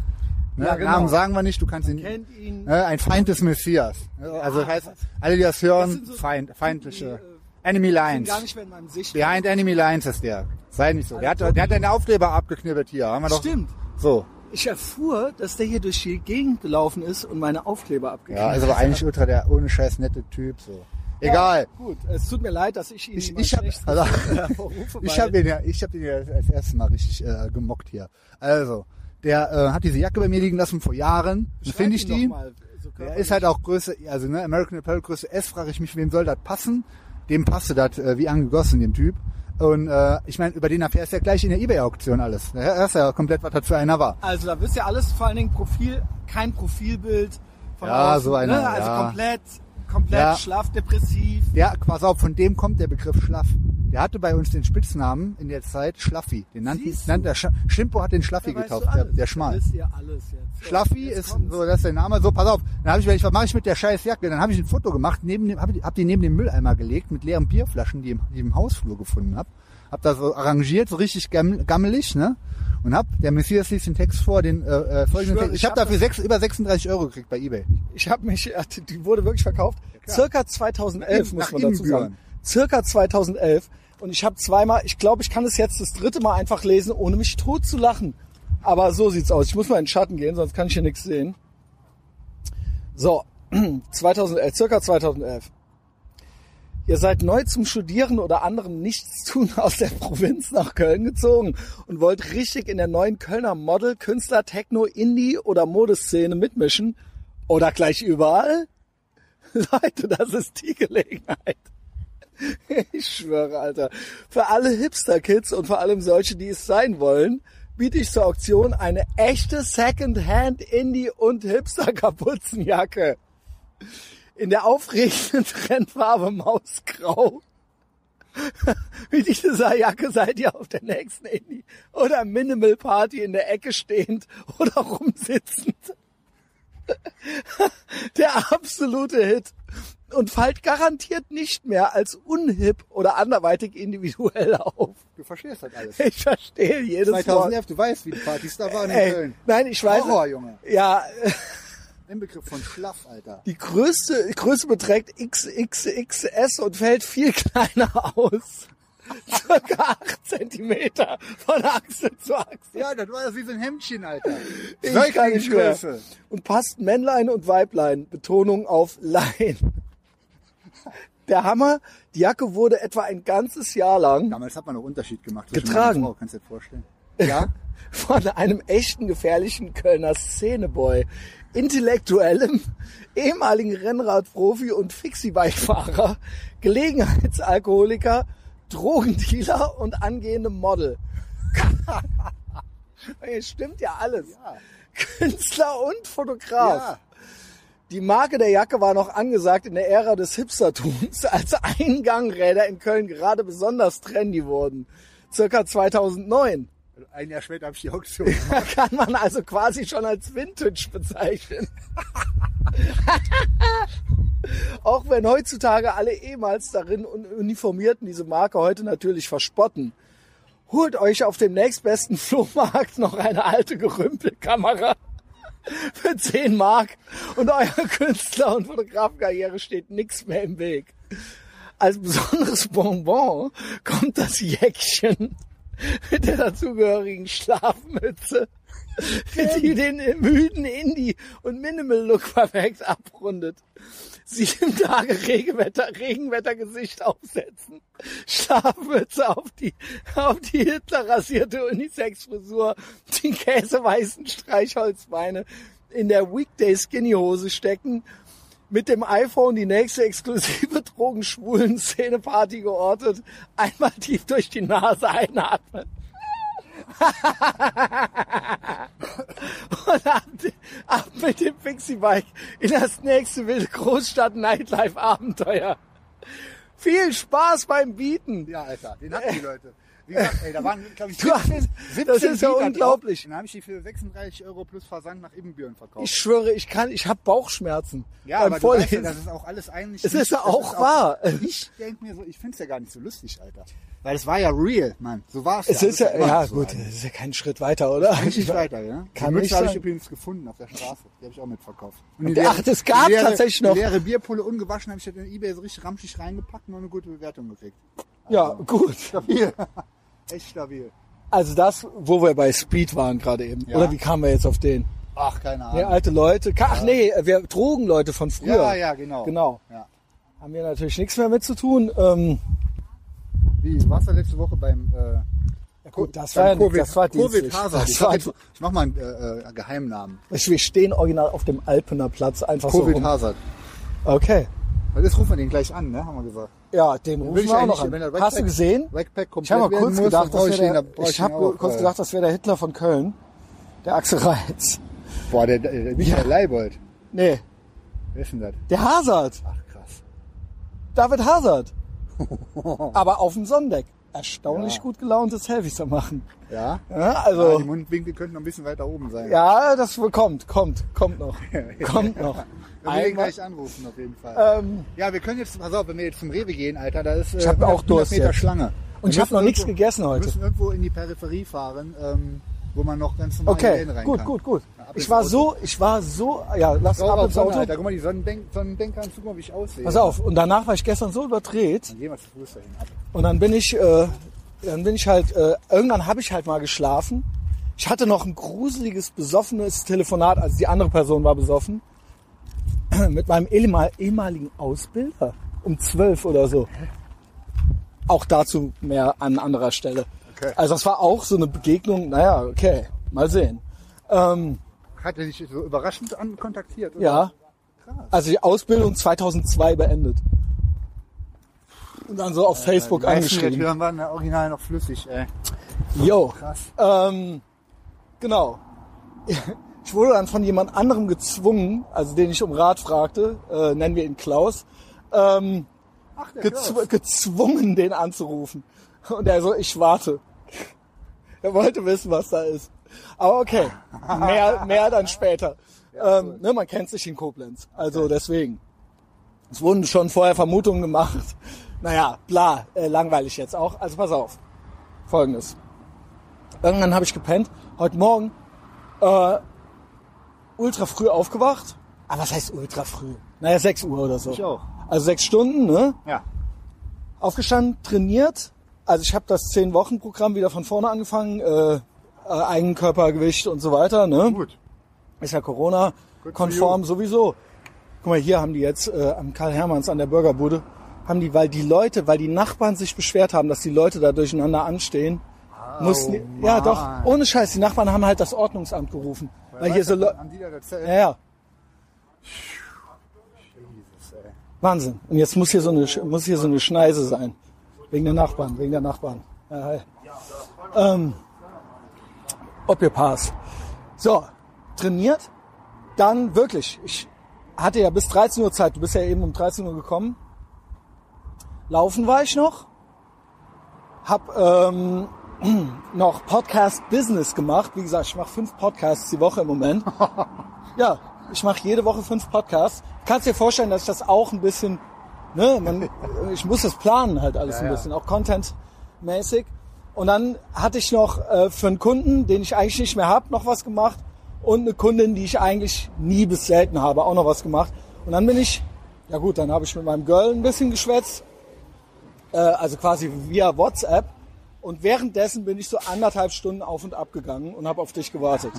Ne, Ja, genau. Namen sagen wir nicht, du kannst ihn. Kennt ihn. Ne, ein Feind des Messias. Also heißt, alle, die das hören, sind so Feind, feindliche. die, äh, Enemy Lines. gar nicht mehr in meinem Sicht. Behind Enemy Lines ist der. Sei nicht so. Der hat, der hat den Aufkleber abgeknibbelt hier. Haben wir doch. Stimmt. So. Ich erfuhr, dass der hier durch die Gegend gelaufen ist und meine Aufkleber abgekriegt Ja, ist aber eigentlich ultra der ohne Scheiß nette Typ. So. Egal. Gut, es tut mir leid, dass ich ihn Ich, ich habe also, ich weil- hab ihn ja, ich habe ihn ja als erstes Mal richtig äh, gemockt hier. Also, der äh, hat diese Jacke bei mir liegen lassen vor Jahren. Finde ich die. mal, so Der ist halt auch Größe, also ne, American Apparel Größe S, frage ich mich, wem soll das passen? Dem passte das äh, wie angegossen, dem Typ. Und äh, ich meine, über den erfährst du ja gleich in der Ebay-Auktion alles. Da hörst du ja komplett, was das für einer war. Also da wisst ihr alles, vor allen Dingen Profil, kein Profilbild von Ja, außen, so einer, ne? Also ja. komplett, komplett Ja. schlaff, depressiv. Der, pass auf, von dem kommt der Begriff Schlaff. Der hatte bei uns den Spitznamen in der Zeit Schlaffi. Den nannten, nannte der Sch Schimpo hat den Schlaffi getauft, der, der Schmal. So, Schlaffi jetzt ist kommt's. so, das ist der Name. So, pass auf. Dann habe ich, was mache ich mit der scheiß Jacke? Dann habe ich ein Foto gemacht, neben dem, habe hab die neben den Mülleimer gelegt mit leeren Bierflaschen, die, im, die ich im Hausflur gefunden habe. Hab das so arrangiert, so richtig gamm, gammelig, ne? Und hab, der Messias liest den Text vor, den äh, äh, folgenden Text. ich Ich habe hab dafür sechs, über 36 Euro gekriegt bei eBay. Ich habe mich, ja, die- wurde wirklich verkauft. klar. Circa 2011 Nach muss man dazu sagen. Circa 2011. Und ich habe zweimal, ich glaube, ich kann es jetzt das dritte Mal einfach lesen, ohne mich tot zu lachen. Aber so sieht's aus. Ich muss mal in den Schatten gehen, sonst kann ich hier nichts sehen. So, 2011, circa 2011. Ihr seid neu zum Studieren oder anderem Nichtstun aus der Provinz nach Köln gezogen und wollt richtig in der neuen Kölner Model, Künstler, Techno, Indie oder Modeszene mitmischen oder gleich überall? Leute, das ist die Gelegenheit. Ich schwöre, Alter. Für alle Hipster-Kids und vor allem solche, die es sein wollen, biete ich zur Auktion eine echte Second-Hand Indie- und Hipster-Kapuzenjacke. In der aufregenden Trendfarbe Mausgrau. Mit dieser Jacke seid ihr auf der nächsten Indie- oder Minimal-Party in der Ecke stehend oder rumsitzend. Der absolute Hit. Und fallt garantiert nicht mehr als unhip oder anderweitig individuell auf. Du verstehst das alles. Ich verstehe jedes Wort. 2011, du weißt, wie die Partys da waren in Ey, Köln. nein, ich weiß. Horror, Junge. Ja, Im Begriff von Schlaff, Alter. die größte die Größe beträgt XXXS und fällt viel kleiner aus. Circa 8 Zentimeter von Achse zu Achse. Ja, das war wie so ein Hemdchen, Alter. Ich kann nicht mehr. Säuglingsgröße. Und passt Männlein und Weiblein. Betonung auf Lein. Der Hammer, die Jacke wurde etwa ein ganzes Jahr lang Damals hat man noch Unterschied gemacht. Getragen. Frau, kannst du dir das vorstellen? Ja? von einem echten gefährlichen Kölner Szeneboy, intellektuellem, ehemaligen Rennradprofi und Fixie-Bike-Fahrer, Gelegenheitsalkoholiker, Drogendealer und angehendem Model. Es stimmt ja alles. Ja. Künstler und Fotograf. Ja. Die Marke der Jacke war noch angesagt in der Ära des Hipstertums, als Eingangräder in Köln gerade besonders trendy wurden. Circa 2009. Ein Jahr später habe ich die Auktion Da kann man also quasi schon als Vintage bezeichnen. Auch wenn heutzutage alle ehemals darin Uniformierten diese Marke heute natürlich verspotten. Holt euch auf dem nächstbesten Flohmarkt noch eine alte Gerümpelkamera für 10 Mark und eurer Künstler- und Fotografenkarriere steht nichts mehr im Weg. Als besonderes Bonbon kommt das Jäckchen mit der dazugehörigen Schlafmütze, die den müden Indie- und Minimal-Look perfekt abrundet. Sieben Tage Regenwetter, Regenwettergesicht aufsetzen, Schlafmütze auf die, auf die Hitler-rasierte Unisex-Frisur, die käseweißen Streichholzbeine in der Weekday-Skinny-Hose stecken, mit dem iPhone die nächste exklusive drogenschwulen Szeneparty geortet, einmal tief durch die Nase einatmen. Und ab, ab mit dem Pixie-Bike in das nächste wilde Großstadt-Nightlife-Abenteuer. Viel Spaß beim Bieten. Ja, Alter, den hatten die Leute. Wie gesagt, ey, da waren, glaube ich, Du hast- 17, das 17 ist ja unglaublich. Den habe ich die für 36 Euro plus Versand nach Ibbenbüren verkauft. Ich schwöre, ich kann, ich habe Bauchschmerzen ja, beim aber du weißt ja, das ist auch alles eigentlich... Es nicht- ist ja auch wahr. Ich denke mir so, ich find's ja gar nicht so lustig, Alter. Weil es war ja real, Mann. So war's es ja. ist ja, ja so gut, es ist ja kein Schritt weiter, oder? Richtig weiter, ja. Kann die Mütze habe ich übrigens gefunden auf der Straße. Die habe ich auch mitverkauft. Und Und ach, das gab leere, tatsächlich noch. Die leere Bierpulle ungewaschen habe ich in Ebay so richtig ramschig reingepackt und noch eine gute Bewertung gekriegt. Ja, gut. Stabil. Echt stabil. Also das, wo wir bei Speed waren gerade eben. Ja. Oder wie kamen wir jetzt auf den? Ach, keine Ahnung. Nee, alte Leute. Ach nee, wir Drogenleute von früher. ja, ja, genau. Genau. Ja. Haben wir natürlich nichts mehr mit zu tun. Ähm, Wie, du warst ja letzte Woche beim, äh, ja gut, das war, ja- das war. Covid Hazard. Das Ich, war, jetzt, ich mach mal einen äh, äh, Geheimnamen. wir stehen original auf dem Alpener Platz einfach so Covid. Hazard. Okay. Weil das rufen wir den gleich an, ne? Haben wir gesagt. Ja, den rufen Will ich wir auch noch an. wenn der Hast du gesehen? Ich habe mal kurz muss, gedacht, dann das brauche ich wäre den, der, da ich habe kurz äh, gedacht, das wäre der Hitler von Köln. Der Axel Reitz. Boah, der, der Michael Leibold. Nee, Wer ist denn das? der Hazard. Ach krass. David Hazard. Aber auf dem Sonnendeck. Erstaunlich Ja. gut gelaunte Selfies zu machen. Ja? Ja, ja. also, Die Mundwinkel könnten noch ein bisschen weiter oben sein. ja, das kommt, kommt, kommt noch. Kommt noch. Ich Einmal- gleich anrufen, auf jeden Fall. Ähm, ja, wir können jetzt, pass auf, wenn wir jetzt zum Rewe gehen, Alter, da ist äh, Ich hab 100 auch Durst Meter jetzt. Schlange. Und ich Wir hab noch nichts gegessen Wir heute. müssen irgendwo in die Peripherie fahren, ähm, wo man noch ganz normal Okay, rein gut, kann. gut, gut. Ab Ich war so, ich war so, ja, lass Sauber ab ins Sonne, Auto. Alter. Guck mal, die Sonnendenk Sonnendenker, guck mal, wie ich aussehe. Pass auf. Und danach war ich gestern so überdreht. Dann gehen wir zu Fuß dahin. Ab. Und dann bin ich, äh, dann bin ich halt, äh, irgendwann habe ich halt mal geschlafen. Ich hatte noch ein gruseliges, besoffenes Telefonat, also die andere Person war besoffen, mit meinem ehemal- ehemaligen Ausbilder um zwölf oder so. Auch dazu mehr an anderer Stelle. Okay. Also das war auch so eine Begegnung, naja, okay, mal sehen. Ähm, Hat er dich so überraschend an kontaktiert? Oder? ja, Krass. also die Ausbildung 2002 beendet. Und dann so auf Facebook Die meisten angeschrieben. Türen waren original noch flüssig, ey. Jo. Krass. Ähm, genau. Ich wurde dann von jemand anderem gezwungen, also den ich um Rat fragte, äh, nennen wir ihn Klaus, ähm, Ach, gezw Klaus. gezwungen, den anzurufen. Und er so, ich warte. Er wollte wissen, was da ist. Aber okay, mehr, mehr dann später. ähm, ne, man kennt sich in Koblenz, also deswegen. Es wurden schon vorher Vermutungen gemacht. Naja, bla, äh, langweilig jetzt auch. Also pass auf. Folgendes. Irgendwann habe ich gepennt. Heute Morgen äh, ultra früh aufgewacht. Aber was heißt ultra früh? Naja, 6 Uhr oder so. Ich auch. Also sechs Stunden, ne? Ja. Aufgestanden, trainiert. Also ich habe das 10-Wochen-Programm wieder von vorne angefangen. Äh, äh, Eigenkörpergewicht und so weiter, ne? Gut. Ist ja Corona-konform sowieso. Guck mal, hier haben die jetzt äh, am Karl Hermanns an der Burgerbude, haben die, weil die Leute, weil die Nachbarn sich beschwert haben, dass die Leute da durcheinander anstehen, mussten, die, ja doch, ohne Scheiß, die Nachbarn haben halt das Ordnungsamt gerufen. Weil hier so, Haben die da erzählt? ja, ja, Jesus, ey. Wahnsinn. Und jetzt muss hier so eine, muss hier so eine Schneise sein. Wegen der Nachbarn, wegen der Nachbarn. Ja, hi. Ähm, ob ihr Pass. So, trainiert. Dann wirklich, ich hatte ja bis 13 Uhr Zeit. Du bist ja eben um 13 Uhr gekommen. Laufen war ich noch. Hab ähm, noch Podcast Business gemacht. Wie gesagt, ich mache fünf Podcasts die Woche im Moment. Ja, ich mache jede Woche fünf Podcasts. Kannst dir vorstellen, dass ich das auch ein bisschen, ne, man, ich muss das planen halt alles ein ja. bisschen, auch contentmäßig. Und dann hatte ich noch äh, für einen Kunden, den ich eigentlich nicht mehr habe, noch was gemacht und eine Kundin, die ich eigentlich nie bis selten habe, auch noch was gemacht. Und dann bin ich, ja gut, dann habe ich mit meinem Girl ein bisschen geschwätzt, äh, also quasi via WhatsApp. Und währenddessen bin ich so anderthalb Stunden auf und ab gegangen und habe auf dich gewartet.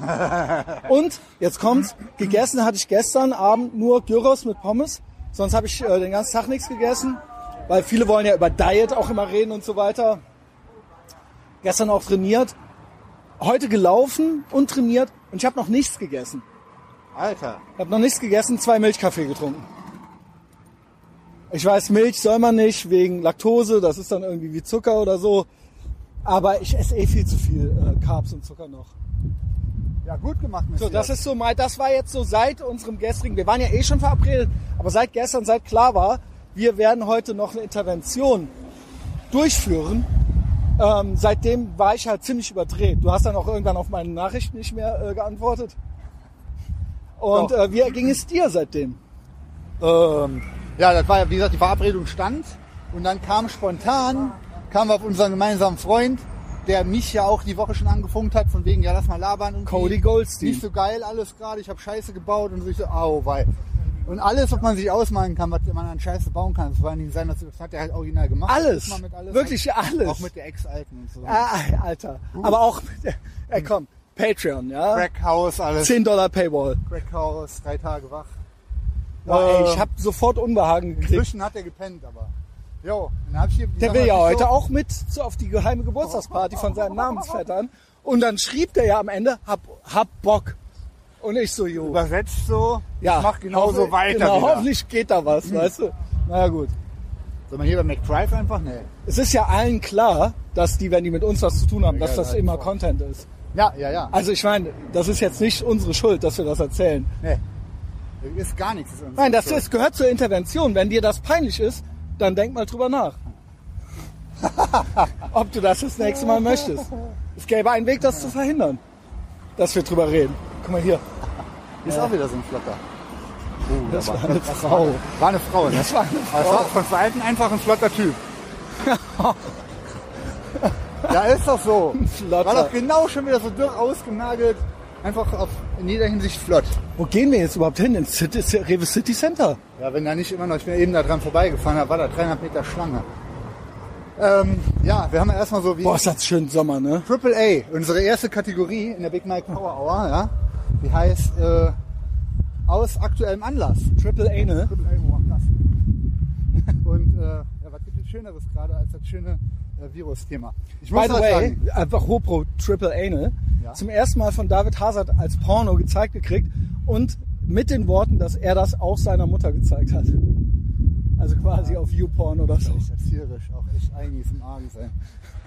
Und jetzt kommt's, gegessen hatte ich gestern Abend nur Gyros mit Pommes. Sonst habe ich äh, den ganzen Tag nichts gegessen, weil viele wollen ja über Diet auch immer reden und so weiter. Gestern auch trainiert, heute gelaufen und trainiert und ich habe noch nichts gegessen. Alter. Ich habe noch nichts gegessen, zwei Milchkaffee getrunken. Ich weiß, Milch soll man nicht wegen Laktose, das ist dann irgendwie wie Zucker oder so. Aber ich esse eh viel zu viel äh, Carbs und Zucker noch. Ja, gut gemacht, So, Messias. das ist so mal, das war jetzt so seit unserem gestrigen, wir waren ja eh schon verabredet, aber seit gestern, seit klar war, wir werden heute noch eine Intervention durchführen. Ähm, seitdem war ich halt ziemlich überdreht. Du hast dann auch irgendwann auf meine Nachrichten nicht mehr äh, geantwortet. Und äh, wie ging es dir seitdem? Ähm, ja, das war ja, wie gesagt, die Verabredung stand. Und dann kam spontan, kamen wir auf unseren gemeinsamen Freund, der mich ja auch die Woche schon angefunkt hat, von wegen, ja, lass mal labern. Und Cody Goldstein. Nicht so geil alles gerade, ich habe Scheiße gebaut und so, ich so, au, wei. Und alles, was man sich ausmalen kann, was man an Scheiße bauen kann, das war nicht sein, das hat er halt original gemacht. Alles. Alles. Wirklich alles. Auch mit der Ex-Alten und so. Ah, Alter. Aber auch, mit der- ey komm, Patreon, ja? Crackhaus, alles. 10 Dollar Paywall. Crackhaus, drei Tage wach. Boah, ey, Äh, ich habe sofort Unbehagen gekriegt. Inzwischen hat er gepennt, aber. Jo, dann hab ich hier, Der will ja heute so- auch mit so auf die geheime Geburtstagsparty von seinen Namensvettern. Und dann schrieb der ja am Ende, hab, hab Bock. Und ich so, jo. übersetzt so, Ja, ich mach genauso weiter. Genau, wieder. hoffentlich geht da was, weißt du. Naja gut. Soll man hier bei McDrive einfach? Nee. Es ist ja allen klar, dass die, wenn die mit uns was zu tun haben, dass Ja, das immer voll. Content ist. Ja, ja, ja. Also ich meine, das ist jetzt nicht unsere Schuld, dass wir das erzählen. Nee. Das ist gar nichts. Ist Nein, das ist, gehört zur Intervention. Wenn dir das peinlich ist, dann denk mal drüber nach. Ob du das das nächste Mal möchtest. Es gäbe einen Weg, das zu verhindern, dass wir drüber reden. Guck mal hier. Ist auch wieder so ein Flotter. Oh, Das da war eine das Frau. War eine Frau, ne? Das war eine Aber Frau. war von Verhalten einfach ein flotter Typ. ja, ist doch so. Flotter. War doch genau schon wieder so dürr ausgenagelt. Einfach auf, in jeder Hinsicht flott. Wo gehen wir jetzt überhaupt hin? Ins City, Rewe City Center? Ja, wenn da nicht immer noch, ich bin eben da dran vorbeigefahren, da war da 300 Meter Schlange. Ähm, ja, wir haben ja erstmal so wie Boah, ist das schön Sommer, ne? Triple A, unsere erste Kategorie in der Big Mike Power Hour, ja. Die heißt äh, aus aktuellem Anlass. Triple A, ne? Triple A, oh, krass. Und äh, ja, was gibt es Schöneres gerade als das schöne Virus-Thema? Ich By muss the was way, sagen. einfach Hopro Triple A, ne? Ja. Zum ersten Mal von David Hazard als Porno gezeigt gekriegt und mit den Worten, dass er das auch seiner Mutter gezeigt hat. Also quasi auf YouPorn oder so. Echt erzieherisch, auch echt einiges im Argen sein.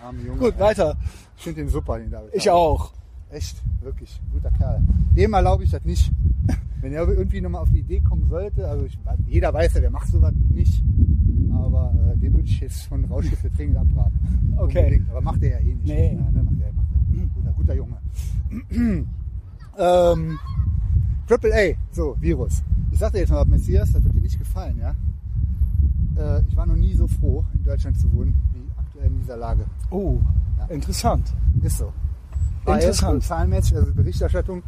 Arme Junge. Gut, weiter. Ich finde den super, den David. Ich auch. Echt, wirklich, guter Kerl. Dem erlaube ich das nicht. Wenn er irgendwie nochmal auf die Idee kommen sollte, also ich, jeder weiß ja, der macht sowas nicht. Aber äh, dem würde ich jetzt von Rauschgifte dringend abraten. Okay. Unbedingt. Aber macht er ja eh nicht. Nee. Ja, ne, macht er, macht er. Guter, guter Junge. ähm, Triple A, so, Virus. Ich sag dir jetzt mal, Messias, das wird dir nicht gefallen, ja? Äh, ich war noch nie so froh, in Deutschland zu wohnen, wie aktuell in dieser Lage. Oh, interessant. Ist so. Interessant. Weil, Zahlenmäßig, also Berichterstattung,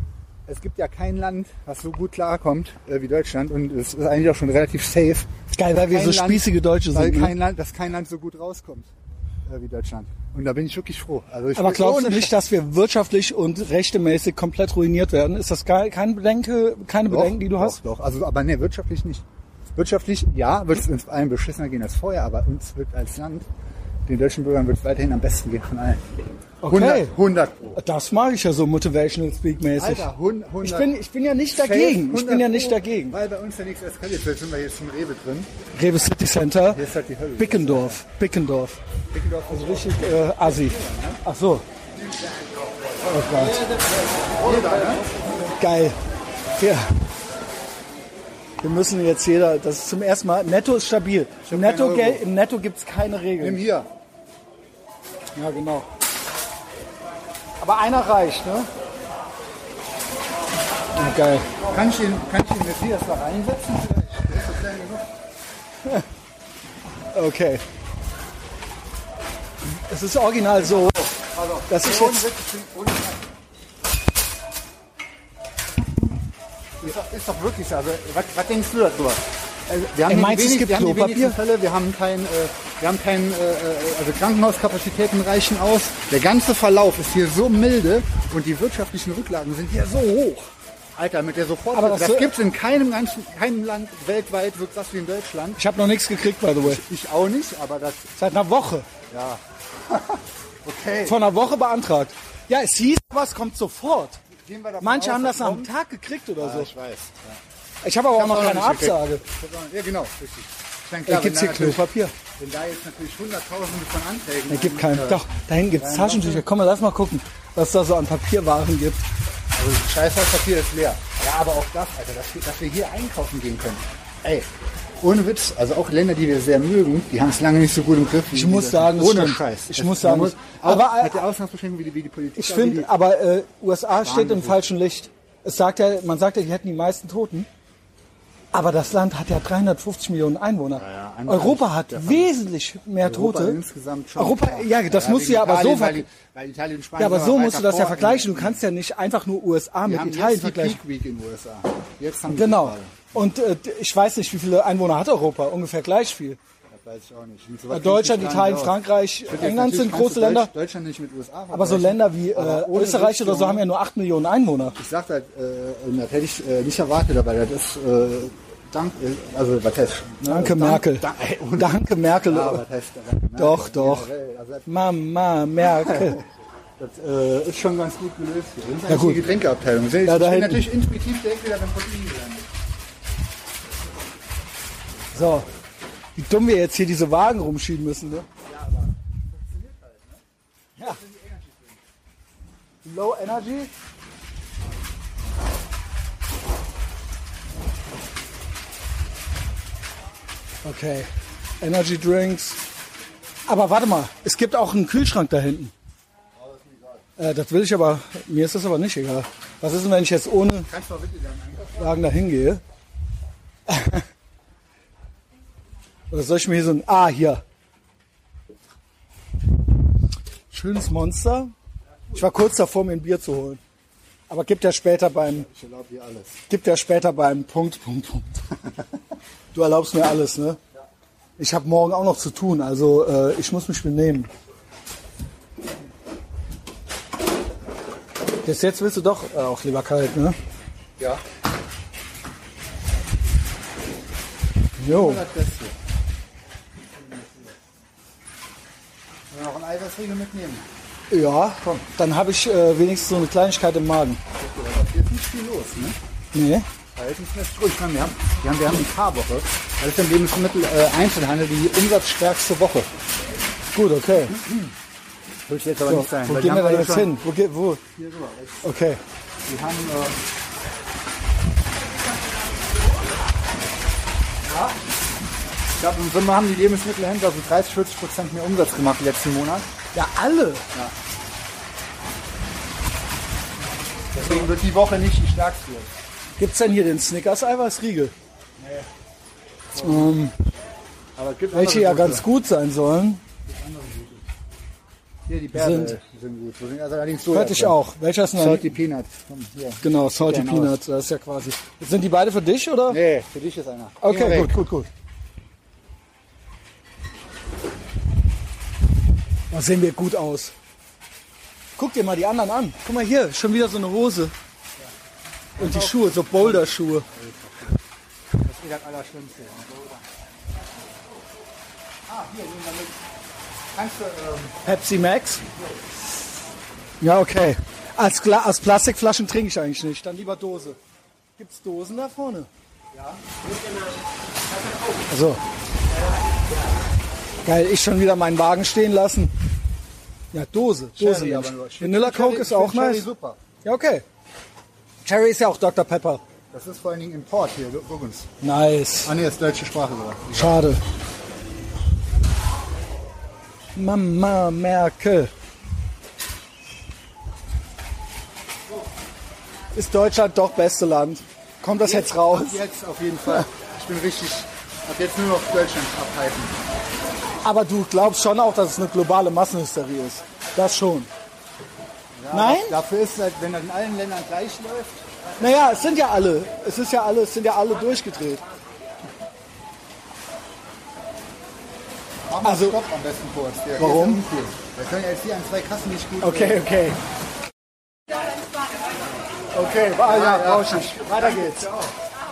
es gibt ja kein Land, was so gut klarkommt äh, wie Deutschland und es ist eigentlich auch schon relativ safe. Geil, weil wir so Land- spießige Deutsche Weil sind. Ne? kein Land, dass kein Land so gut rauskommt äh, wie Deutschland. Und da bin ich wirklich froh. Also ich Aber glaubst du nicht, dass wir wirtschaftlich und rechtemäßig komplett ruiniert werden? Ist das gar kein Bedenke, keine Doch, Bedenken, die du doch, hast? Doch, also aber ne, wirtschaftlich nicht. Wirtschaftlich, ja, wird es uns allen beschissener gehen als vorher, aber uns wird als Land, den deutschen Bürgern wird es weiterhin am besten gehen von allen. Okay. 100, 100 Pro. Das mag ich ja so motivational speak mäßig. Alter, 100, 100 Ich bin, ich bin ja nicht dagegen. Ich bin ja nicht dagegen. Weil bei uns ja nichts eskaliert. Jetzt sind wir jetzt im Rewe drin. Rewe City Center, Hier ist halt die Hölle. Bickendorf, Bickendorf. Bickendorf Also richtig äh, assi. Ach so. Oh Gott. Geil. Ja. Wir müssen jetzt jeder, das ist zum ersten Mal, Netto ist stabil. Im Netto. Geld, im Netto gibt es keine Nimm Regeln. hier. Ja, genau. Aber einer reicht, ne? Ja, geil. Kann ich den, kann ich den Messias da reinsetzen? Vielleicht. Okay. Es ist original so. Das ist jetzt, Ist doch, ist doch wirklich so. Also, was, was denkst du darüber? Also, wir haben meinst die du, es wenig- gibt wir haben die Klopapier? Fälle, wir haben kein, äh, wir haben kein, äh, äh, also Krankenhauskapazitäten reichen aus. Der ganze Verlauf ist hier so milde und die wirtschaftlichen Rücklagen sind hier so hoch. Alter, mit der sofort. Aber das das so- gibt's in keinem ganzen, keinem Land weltweit so krass wie in Deutschland. ich habe noch nichts gekriegt, by the way. Ich auch nicht, aber das, Seit einer Woche. ja. okay. Vor einer Woche beantragt. Ja, es hieß, was kommt sofort. Gehen wir davon Manche aus, haben das kommt. Tag gekriegt oder Ja, so. ich weiß. Ich habe aber noch auch noch keine. Absage. Ja, genau, richtig. Ich Da gibt's wenn hier Klopapier. Wenn da jetzt natürlich hunderttausende von Anträgen. Da gibt keinen. äh, Doch, da hinten gibt's Taschentücher. Komm mal, lass mal gucken, was da so an Papierwaren gibt. Also Scheißhauspapier ist leer. Ja, aber auch das, Alter, dass wir, dass wir hier einkaufen gehen können. Ey, ohne Witz, also auch Länder, die wir sehr mögen, die haben es lange nicht so gut im Griff. Ich die muss das- sagen, es ohne stimmt. Scheiß. Ich Es- muss sagen, muss, es- aber, äh, mit der Ausgangsbeschränkung wie die, wie die Politik. Ich wie finde, die- aber äh, USA steht im falschen Licht. Es sagt ja, man sagt ja, die hätten die meisten Toten. Aber das Land hat ja 350 Millionen Einwohner. ja, ein- Europa hat wesentlich mehr Europa Tote. insgesamt schon. Europa, ja, das musst du ja aber so Italien, weil, Italien Ja, aber so musst du das ja vergleichen. Du kannst ja nicht einfach nur USA Wir mit Italien vergleichen. Peak Week in USA. Jetzt haben Genau. Und äh, ich weiß nicht, wie viele Einwohner hat Europa? Ungefähr gleich viel. Weiß ich auch nicht. So weit Deutschland, ich Italien, aus. Frankreich, Ich England sind große Länder. Deutsch- Deutschland nicht mit USA Aber so. Länder wie äh, Österreich oder so haben ja nur 8 Millionen Einwohner. Ich sag halt, äh, das hätte ich äh, nicht erwartet, aber das ist äh, dank, äh, also was heißt? ne, Danke, dank- Merkel. dank- ey, Danke, Merkel. Ja, was heißt danke, Merkel? Doch, doch. Generell, Also Mama, Merkel. das äh, ist schon ganz gut gelöst hier. Das ist Ja, gut. die Getränkeabteilung. Ich Ja, da bin natürlich intuitiv direkt wieder beim Protein gelandet. So. Wie dumm wir jetzt hier diese Wagen rumschieben müssen, ne? Ja. Low Energy. Okay. Energy Drinks. Aber warte mal, es gibt auch einen Kühlschrank da hinten. Äh, das will ich aber, mir ist das aber nicht egal. Was ist denn, wenn ich jetzt ohne Wagen da hingehe? Oder soll ich mir hier so ein, ah, hier. Schönes Monster. Ich war kurz davor, mir ein Bier zu holen. Aber gibt ja später beim, Ich erlaube hier alles. gibt ja später beim Punkt, Punkt, Punkt. Du erlaubst mir alles, ne? Ich habe morgen auch noch zu tun, also äh, ich muss mich benehmen. Jetzt, jetzt willst du doch äh, auch lieber kalt, ne? Ja. Jo. Wollen wir noch einen Eiweißriegel mitnehmen? Ja, dann habe ich äh, wenigstens so eine Kleinigkeit im Magen. Hier ist nicht viel los, ne? Nee. Verhältnismäßig ruhig. Ich meine, wir haben, wir haben, wir haben eine K-Woche. Das ist im Lebensmittel äh, Einzelhandel die umsatzstärkste Woche. Gut, okay. Wird jetzt aber So, nicht sein. wo gehen wir denn jetzt hin? Wo, ge- wo? Hier rüber. Okay. Die haben, äh, ja. Ich glaube, im Sommer haben die Lebensmittelhändler so 30, 40 Prozent mehr Umsatz gemacht letzten Monat. Ja, alle. Deswegen wird die Woche nicht die stärkste. Gibt's denn hier den Snickers Eiweißriegel? Ähm, Aber es gibt welche ja ganz gut sein sollen. Hier, die Bärbel sind- sind, gut. Sind also allerdings so Hörte ich auch. Welcher ist denn Salty hier. Genau, Salty Genau. Peanuts. Das ist ja quasi. Sind die beide für dich, oder? Nee, für dich ist einer. Okay, gut, gut, gut. Da sehen wir gut aus. Guck dir mal die anderen an. Guck mal hier, schon wieder so eine Hose. Und die Schuhe, so Boulder-Schuhe. Das ist eh das Allerschlimmste. Ah, hier, nehmen wir mit. Kannst du, ähm, Pepsi Max. Ja, okay. Als, Gla als Plastikflaschen trinke ich eigentlich nicht. Dann lieber Dose. Gibt's Dosen da vorne? Ja. Also. Geil, ich schon wieder meinen Wagen stehen lassen. Ja, Dose. Dose. Mensch. aber nur. Vanilla Coke Cherry- ist auch Cherry nice. super. Ja, okay. Cherry ist ja auch Dr. Pepper. Das ist vor allen Dingen Import hier, guck uns. Nice. Ah ne, ist deutsche Sprache sogar. Schade. Mama Merkel. Ist Deutschland doch beste Land? Kommt das jetzt raus? Ab jetzt auf jeden Fall. Ich bin richtig, ab jetzt nur noch Deutschland abhalten. Aber du glaubst schon auch, dass es eine globale Massenhysterie ist. Das schon. Ja, Nein? Dafür ist halt, wenn das in allen Ländern gleich läuft, Naja, es sind ja alle. Es ist ja alle, es sind ja alle durchgedreht. Also- Stopp am besten kurz. Hier Warum? ja. Wir können ja jetzt hier an zwei Kassen nicht gut Okay, okay. Okay, wa- ja, ich nicht. Weiter geht's.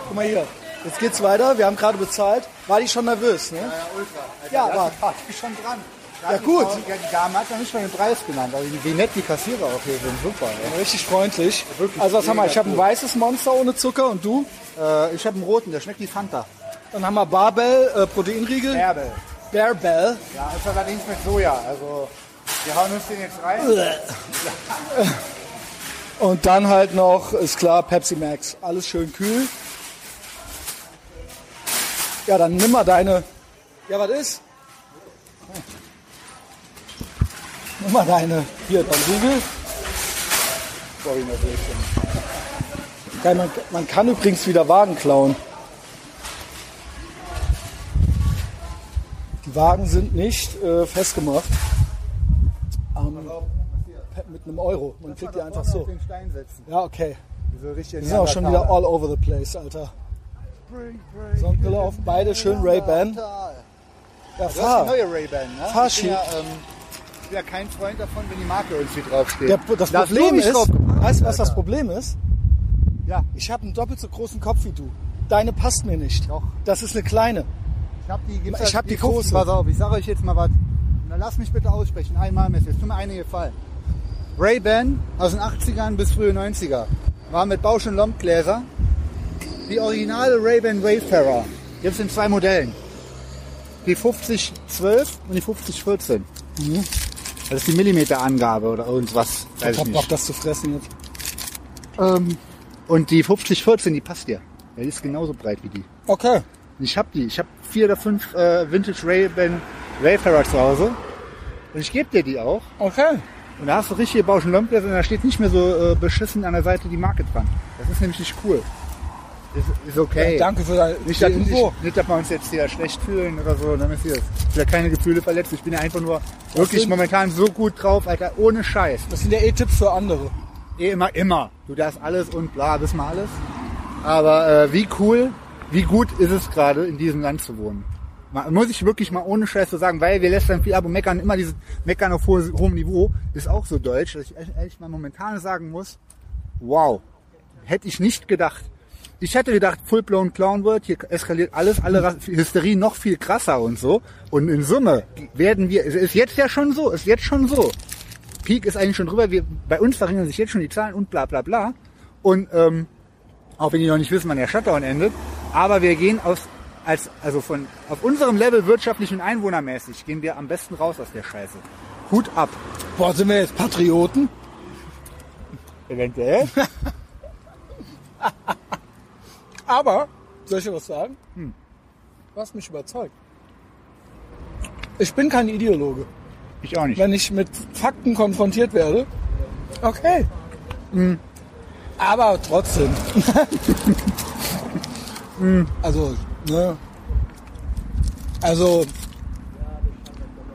Guck mal hier. Jetzt geht's weiter. Wir haben gerade bezahlt. War die schon nervös, ne? Ja, ultra. Alter, Ja, aber- ist die schon dran. Ja, die gut. Ja, die Dame hat ja nicht mal den Preis genannt. Also wie nett die Kassierer auch hier sind. Super. Ey. Richtig freundlich. Wirklich Also was haben wir? Ich habe ein weißes Monster ohne Zucker und du? Äh, ich habe einen roten, der schmeckt wie Fanta. Dann haben wir Barbell, äh, Proteinriegel, Erbe. Bearbell. Ja, ist allerdings mit Soja. Also wir hauen uns den jetzt rein. Und dann halt noch, ist klar, Pepsi Max. Alles schön kühl. Ja, dann nimm mal deine. Ja, was ist? Nimm mal deine. Hier, dein Riegel. Sorry, natürlich. Geil, man, man kann übrigens wieder Wagen klauen. Die Wagen sind nicht äh, festgemacht. Ähm, mit einem Euro. Man kriegt die einfach so. Ja, okay. Die sind auch schon wieder all over the place, Alter. Sonnenbrille auf, beide schön Ray-Ban. Ja, Das ist die fahr. neue Ray-Ban, ne? Fahr ich, bin ja, ähm, ich bin ja kein Freund davon, wenn die Marke irgendwie draufsteht. Der, das Da Problem ist, weißt du, was das. Problem ist? Ja, Ich habe einen doppelt so großen Kopf wie du. Deine passt mir nicht. Doch. Das ist eine kleine. ich hab die, Ich hab die 50, große. Pass auf, ich sage euch jetzt mal was. Na, lass mich bitte aussprechen. Einmal, Messi. Es tut mir einen Gefallen. Ray-Ban aus den 80ern bis frühe 90er war mit Bausch- und Lomb-Gläser die originale Ray-Ban Wayfarer. Jetzt in zwei Modellen. Die 5012 und die 5014. Das ist die Millimeterangabe oder irgendwas. Ich Weiß ich hab nicht. Das zu fressen jetzt. Ähm, und die 5014, die passt dir. Ja, die ist genauso breit wie die. Okay. Ich habe die. Ich habe vier oder fünf äh, Vintage Ray-Ban Wayfarer zu Hause. Und ich gebe dir die auch. Okay. Und da hast du richtige Bauschen Lompias und da steht nicht mehr so äh, beschissen an der Seite die Marke dran. Das ist nämlich nicht cool. Ist, ist okay. Ja, danke für deine Nicht, dass, nicht, nicht, dass wir uns jetzt hier schlecht fühlen oder so, dann ist hier ist ja keine Gefühle verletzt. Ich bin ja einfach nur wirklich sind- momentan so gut drauf, Alter, ohne Scheiß. Das sind ja eh Tipps für andere. Eh immer, immer. Du darfst alles und bla, wissen wir alles. Aber äh, wie cool, wie gut ist es gerade, in diesem Land zu wohnen? Mal, muss ich wirklich mal ohne Scheiß so sagen, weil wir lästern viel ab und meckern immer dieses Meckern auf hohe, hohem Niveau, ist auch so deutsch, dass ich echt, echt mal momentan sagen muss, wow, hätte ich nicht gedacht. Ich hätte gedacht, full-blown Clown wird, hier eskaliert alles, alle Hysterie noch viel krasser und so. Und in Summe werden wir, es ist jetzt ja schon so, ist jetzt schon so. Peak ist eigentlich schon drüber, wir, bei uns verringern sich jetzt schon die Zahlen und bla bla bla. Und ähm, auch wenn die noch nicht wissen, wann der Shutdown endet, aber wir gehen aus, als, also von, auf unserem Level wirtschaftlich und einwohnermäßig gehen wir am besten raus aus der Scheiße. Hut ab. Boah, sind wir jetzt Patrioten? Eventuell. Aber, soll ich dir was sagen? Du hast mich überzeugt. Ich bin kein Ideologe. Ich auch nicht. Wenn ich mit Fakten konfrontiert werde, okay. Aber trotzdem. Also, ne? Also,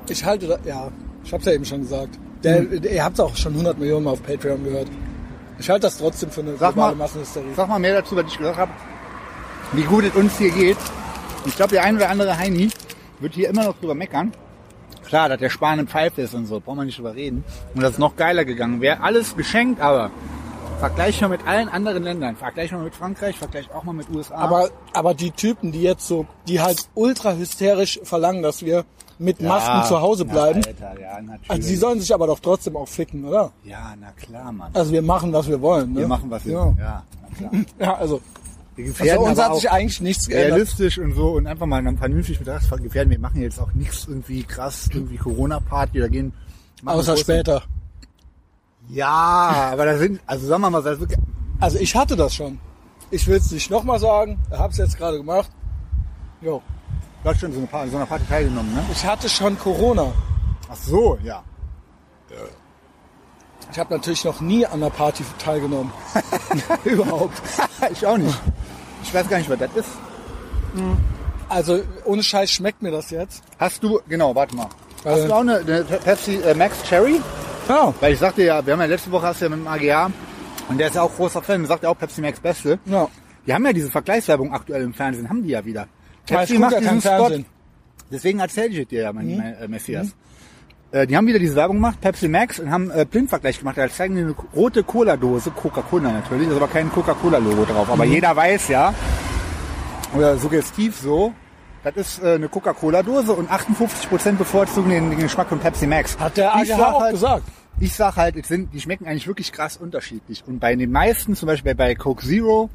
ich halte da, ja, ich hab's ja eben schon gesagt. Der, Ihr habt auch schon 100 Millionen Mal auf Patreon gehört. Ich halte das trotzdem für eine Sag globale mal, Massenhysterie. sag mal mehr dazu, was ich gesagt habe. Wie gut es uns hier geht. Ich glaube, der ein oder andere Heini wird hier immer noch drüber meckern. Klar, dass der Spahn im Pfeife ist und so, brauchen wir nicht drüber reden. Und das ist noch geiler gegangen wäre. Alles geschenkt, aber vergleich mal mit allen anderen Ländern. Vergleich mal mit Frankreich, vergleich auch mal mit USA. Aber, aber die Typen, die jetzt so, die halt ultra hysterisch verlangen, dass wir mit Masken zu Hause bleiben, Ja, Alter, ja, natürlich. also sie sollen sich aber doch trotzdem auch ficken, oder? ja, na klar, Mann. Also wir machen, was wir wollen. Ne? wir machen, was wir Ja, Ja, na klar. ja also, Wir also gefährden uns hat sich eigentlich nichts geändert. realistisch und so und einfach mal dann vernünftig bedacht gefährden. Wir machen jetzt auch nichts irgendwie krass, irgendwie Corona-Party oder gehen. machen Außer später. Ja, aber da sind, also sagen wir mal, das wirklich, Also ich hatte das schon. Ich will es nicht nochmal sagen, hab's jetzt gerade gemacht. Jo. du hast schon so eine, Party, so eine Party teilgenommen, ne? Ich hatte schon Corona. Ach so, ja. Ich habe natürlich noch nie an der Party teilgenommen. Überhaupt. ich auch nicht. Ich weiß gar nicht, was das ist. Also ohne Scheiß schmeckt mir das jetzt. Hast du, genau, warte mal. Hast Äh. du auch eine, eine Pepsi äh, Max Cherry? Ja. Weil ich sagte ja, wir haben ja letzte Woche hast du ja mit dem AGA und der ist ja auch großer Fan, sagt ja auch Pepsi Max Beste. Ja. Die haben ja diese Vergleichswerbung aktuell im Fernsehen, haben die ja wieder. Ich guck ja kein Fernsehen. Deswegen erzähle ich dir ja, mein, Mhm. mein äh, Messias. Äh, die haben wieder diese Werbung gemacht, Pepsi Max, und haben äh, Blindvergleich gemacht. Da zeigen die eine rote Cola-Dose, Coca-Cola natürlich, da ist aber kein Coca-Cola-Logo drauf. Aber Mhm. jeder weiß ja, oder suggestiv so, das ist äh, eine Coca-Cola-Dose und 58% bevorzugen den, den Geschmack von Pepsi Max. Hat der AGH auch halt- gesagt. Ich sag halt, sind, die schmecken eigentlich wirklich krass unterschiedlich. Und bei den meisten, zum Beispiel bei Coke Zero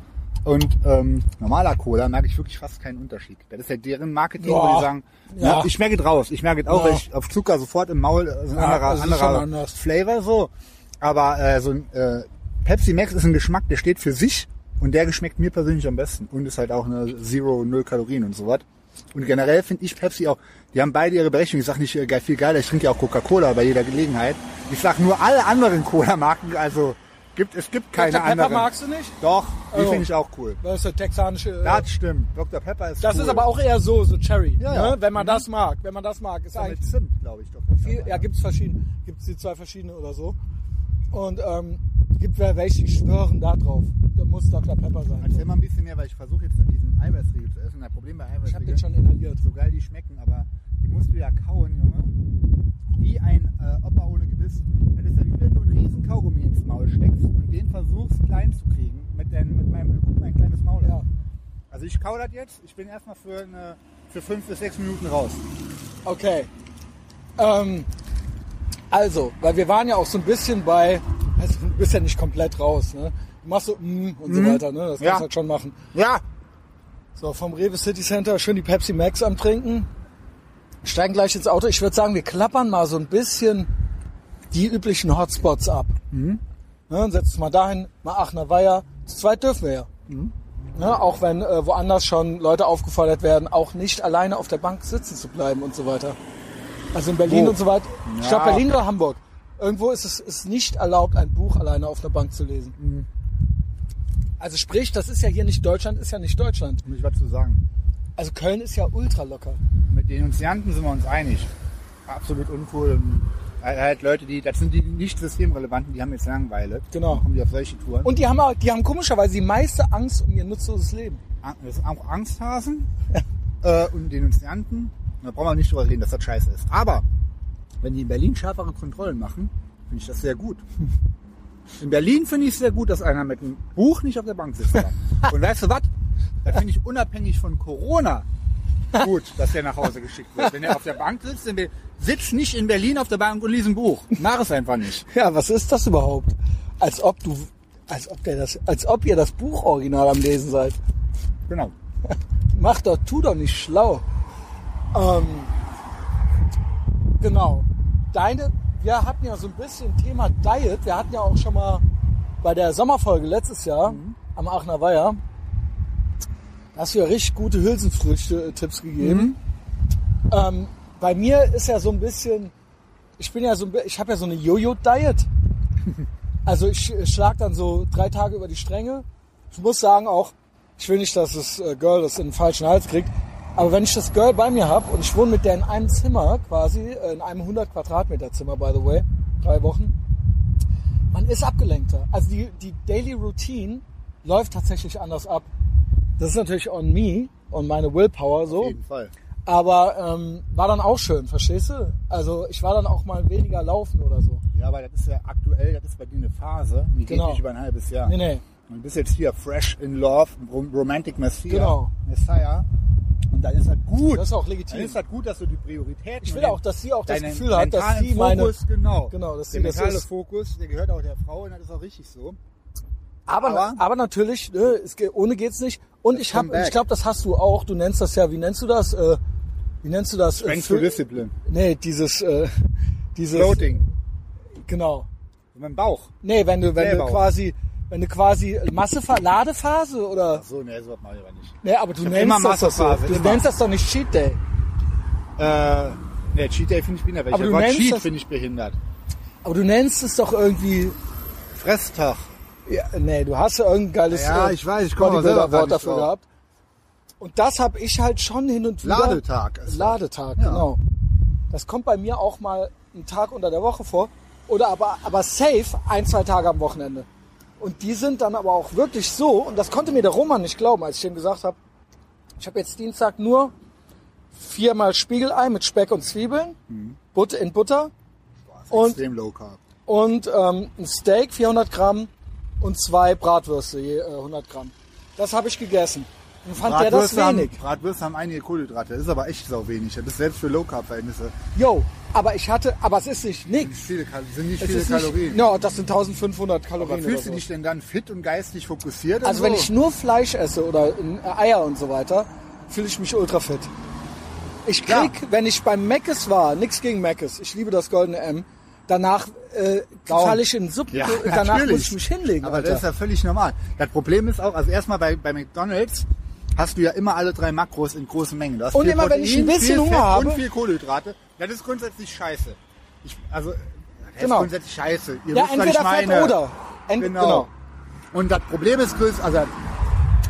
und ähm, normaler Cola, merke ich wirklich fast keinen Unterschied. Das ist ja deren Marketing, wo Ja. die sagen, Ja. ja. ich merke es raus. Ich merke es auch, Ja. ich auf Zucker sofort im Maul äh, so ein anderer, anderer. Flavor so. Aber äh, so ein äh, Pepsi Max ist ein Geschmack, der steht für sich und der geschmeckt mir persönlich am besten. Und ist halt auch eine Zero, Null Kalorien und so was. Und generell finde ich Pepsi auch, die haben beide ihre Berechtigung. Ich sag nicht äh, geil, viel geiler, ich trinke ja auch Coca-Cola bei jeder Gelegenheit. Ich sag nur alle anderen Cola-Marken, also gibt, es gibt keine Dr. Pepper anderen. magst du nicht? Doch, die Also. finde ich auch cool. Das ist der texanische. äh, Das stimmt. Dr. Pepper ist das cool. ist aber auch eher so, so Cherry. Ja, ja. Ne? Wenn man das mag. Wenn man das mag. Ist Ja, mit eigentlich Zimt, glaube ich. Dr. viel, Pepper. ja, gibt's verschiedene. Gibt's die zwei verschiedene oder so. Und ähm, gibt wer welche, die schwören da drauf. Da muss Dr. Pepper sein. Erzähl mal ein bisschen mehr, weil ich versuche jetzt diesen Eiweißriegel zu essen. Das Problem bei Ich habe den schon inhaliert. so geil die schmecken, aber die musst du ja kauen, Junge. Wie ein äh, Opa ohne Gebiss. Das ist ja wie wenn du einen riesen Kaugummi ins Maul steckst und den versuchst klein zu kriegen mit, dein, mit meinem guck, mein kleines Maul. Ja. Also ich kau das jetzt. Ich bin erstmal für, eine, für fünf bis sechs Minuten raus. Okay. Ähm, also, weil wir waren ja auch so ein bisschen bei, also du bist ja nicht komplett raus, ne? Du machst so mm und so weiter, ne? Das kannst Ja. du halt schon machen. Ja, So, vom Rewe City Center schön die Pepsi Max am Trinken. Steigen gleich ins Auto. Ich würde sagen, wir klappern mal so ein bisschen die üblichen Hotspots ab. Mhm. Ne, und setzen mal dahin, mal Aachener Weiher. Zu zweit dürfen wir ja. Ne, auch wenn äh, woanders schon Leute aufgefordert werden, auch nicht alleine auf der Bank sitzen zu bleiben und so weiter. Also in Berlin Wo? und so weiter. Ich Ja. glaube Berlin oder Hamburg. Irgendwo ist es ist nicht erlaubt, ein Buch alleine auf der Bank zu lesen. Mhm. Also sprich, das ist ja hier nicht Deutschland, ist ja nicht Deutschland. Muss ich was zu sagen. Also Köln ist ja ultra locker. Mit Denunzianten sind wir uns einig. Absolut uncool. Und halt- halt Leute, die, das sind die nicht systemrelevanten, die haben jetzt Langeweile. Genau. Dann kommen die auf solche Touren. Und die haben, auch- die haben komischerweise die meiste Angst um ihr nutzloses Leben. An- das sind auch Angsthasen äh, und Denunzianten. Da brauchen wir nicht drüber reden, dass das scheiße ist. Aber wenn die in Berlin schärfere Kontrollen machen, finde ich das sehr gut. In Berlin finde ich es sehr gut, dass einer mit einem Buch nicht auf der Bank sitzt. Und weißt du was? Das finde ich unabhängig von Corona gut, dass der nach Hause geschickt wird. Wenn er auf der Bank sitzt, dann be- sitzt nicht in Berlin auf der Bank und liest ein Buch. Mach es einfach nicht. Ja, was ist das überhaupt? Als ob du, als ob der das, als ob ihr das Buch original am Lesen seid. Genau. Mach doch, tu doch nicht schlau. Ähm, genau. Deine, wir hatten ja so ein bisschen Thema Diet. Wir hatten ja auch schon mal bei der Sommerfolge letztes Jahr am Aachener Weiher, da hast du ja richtig gute Hülsenfrüchte-Tipps gegeben. Ähm, bei mir ist ja so ein bisschen, ich bin ja so, ich habe ja so eine Jojo-Diet. Also ich schlag dann so drei Tage über die Stränge. Ich muss sagen auch, ich will nicht, dass das äh, Girl das in den falschen Hals kriegt. Aber wenn ich das Girl bei mir habe und ich wohne mit der in einem Zimmer quasi, äh, in einem 100 Quadratmeter Zimmer, by the way, drei Wochen, man ist abgelenkter. Also die, die Daily Routine läuft tatsächlich anders ab. Das ist natürlich on me, on meine Willpower so. Auf jeden Fall. Aber ähm, war dann auch schön, verstehst du? Also ich war dann auch mal weniger laufen oder so. Ja, aber das ist ja aktuell, das ist bei dir eine Phase, die Genau. geht nicht über ein halbes Jahr. Nee, nee. Und du bist jetzt hier fresh in love, rom- romantic Messiah. Genau. Messiah. Und dann ist das gut. Das ist auch Dann legitim. ist das gut, dass du die Prioritäten. Ich will und auch, dass sie auch das Gefühl hat, dass sie meine... Fokus, genau. Genau, dass der sie das mentale ist. Fokus, der gehört auch der Frau und das ist auch richtig so. Aber, Aber- aber, natürlich, ne, es, geht- ohne geht's nicht. Und ich habe, ich glaube, das hast du auch. Du nennst das ja, wie nennst du das? Äh, wie nennst du das? Strength Äh, to Discipline. Nee, dieses, äh, dieses. Floating. Genau. In meinem Bauch. Nee, wenn du, wenn du quasi, wenn du quasi Massephase, Ladephase oder? Ach so, ne, so was mache ich aber nicht. Nee, aber du hab nennst immer das doch so. Massephase, Du immer. nennst das doch nicht Cheat Day. Äh, ne, Cheat Day finde ich behindert. Aber Welcher du Wort Cheat finde ich behindert. Aber du nennst es doch irgendwie, Fresstag. Ja, nee, du hast ja irgendein geiles Ja, äh, ich weiß, ich komme selber nicht dafür drauf. gehabt. Und das habe ich halt schon hin und wieder. Ladetag ist. Ladetag, Ja. genau. Das kommt bei mir auch mal einen Tag unter der Woche vor. Oder aber, aber safe ein, zwei Tage am Wochenende. Und die sind dann aber auch wirklich so, und das konnte mir der Roman nicht glauben, als ich ihm gesagt habe, ich habe jetzt Dienstag nur viermal Spiegelei mit Speck und Zwiebeln, Butter in Butter und, Extrem low carb. und ähm, ein Steak 400 Gramm und zwei Bratwürste je äh, 100 Gramm. Das habe ich gegessen. Und fand der das Bratwürste wenig. Haben, Bratwürste haben einige Kohlenhydrate. Das ist aber echt sau wenig. Das ist selbst für Low Carb Verhältnisse. Jo, aber ich hatte, aber es ist nicht Sind nix. nicht viele, Kal- sind nicht Es viele Kalorien. Nicht, ja, das sind 1500 Kalorien. aber fühlst du so. dich denn dann fit und geistig fokussiert? Also so? wenn ich nur Fleisch esse oder äh, Eier und so weiter, fühle ich mich ultra fit. Ich krieg, Ja. wenn ich beim Meckes war, nix gegen Meckes, ich liebe das goldene M, danach äh, falle ich in Sub, ja, danach natürlich. muss ich mich hinlegen. Aber Alter. das ist ja völlig normal. Das Problem ist auch, also erstmal bei, bei McDonalds hast du ja immer alle drei Makros in großen Mengen. Und immer, wenn ich ein Protein, bisschen Hunger habe- und viel Kohlenhydrate. Das ist grundsätzlich scheiße. Ich, also, das Genau. ist grundsätzlich scheiße. Ihr ja, wisst, was entweder ich Fett meine. oder. Ent Genau. genau. Und das Problem ist größer, also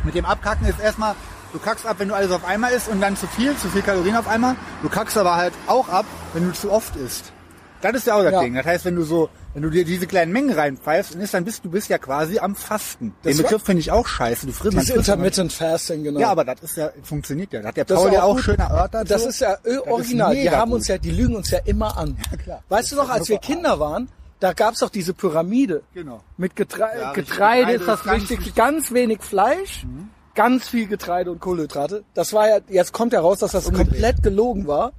mit dem Abkacken ist erstmal, du kackst ab, wenn du alles auf einmal isst und dann zu viel, zu viel Kalorien auf einmal. Du kackst aber halt auch ab, wenn du zu oft isst. Das ist ja auch das Ja. Ding. Das heißt, wenn du so, wenn du dir diese kleinen Mengen reinpfeifst, und isst, dann bist du bist ja quasi am Fasten. Das Den Begriff finde ich auch scheiße. Du frisst, Dieses immer- Intermittent Fasting, genau. Ja, aber das ist ja, funktioniert ja. Das hat der Das Paul ist ja auch schön erörtert. Das so. ist ja äh, ist original. Die mega haben gut. uns ja, die lügen uns ja immer an. klar. Weißt Das du noch, ist als wir. Kinder waren, da gab's doch diese Pyramide. Genau. Mit Getre Ja, richtig. Getreide ist das ist ganz wichtigste. wichtig. Ganz wenig Fleisch, ganz viel Getreide und Kohlenhydrate. Das war ja, jetzt kommt ja raus, dass das Umgedreht. komplett gelogen war.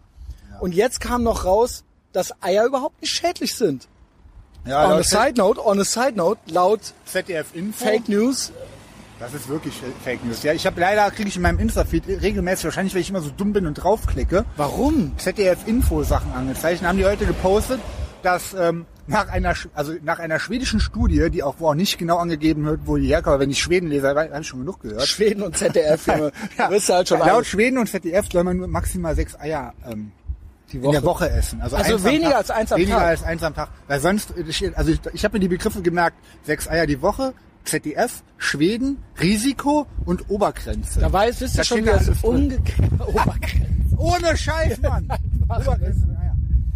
Und jetzt kam noch raus, dass Eier überhaupt nicht schädlich sind. Ja, on a side note, on a side note, laut ZDF Info. Fake News, Das ist wirklich Fake News. Ja, ich habe leider kriege ich in meinem Insta-Feed regelmäßig, wahrscheinlich weil ich immer so dumm bin und draufklicke, warum? ZDF Info Sachen angezeigt. Haben die heute gepostet dass ähm, nach einer, also nach einer schwedischen Studie, die auch, wo auch nicht genau angegeben wird, wo die herkommt, aber wenn ich Schweden lese, habe ich schon genug gehört. Schweden und ZDF, Junge. Du bist halt schon Laut. Schweden und ZDF soll man nur maximal sechs Eier ähm, die in der Woche essen. Also, Also weniger Tag. als eins am weniger Tag. als eins am Tag. Weil sonst, ich- also ich, ich habe mir die Begriffe gemerkt, sechs Eier die Woche, ZDF, Schweden, Risiko und Obergrenze. Da weiß, wisst ihr schon, wie da das umgekehrt Obergrenze. Ohne Scheiß, Mann. Obergrenze mit Eier.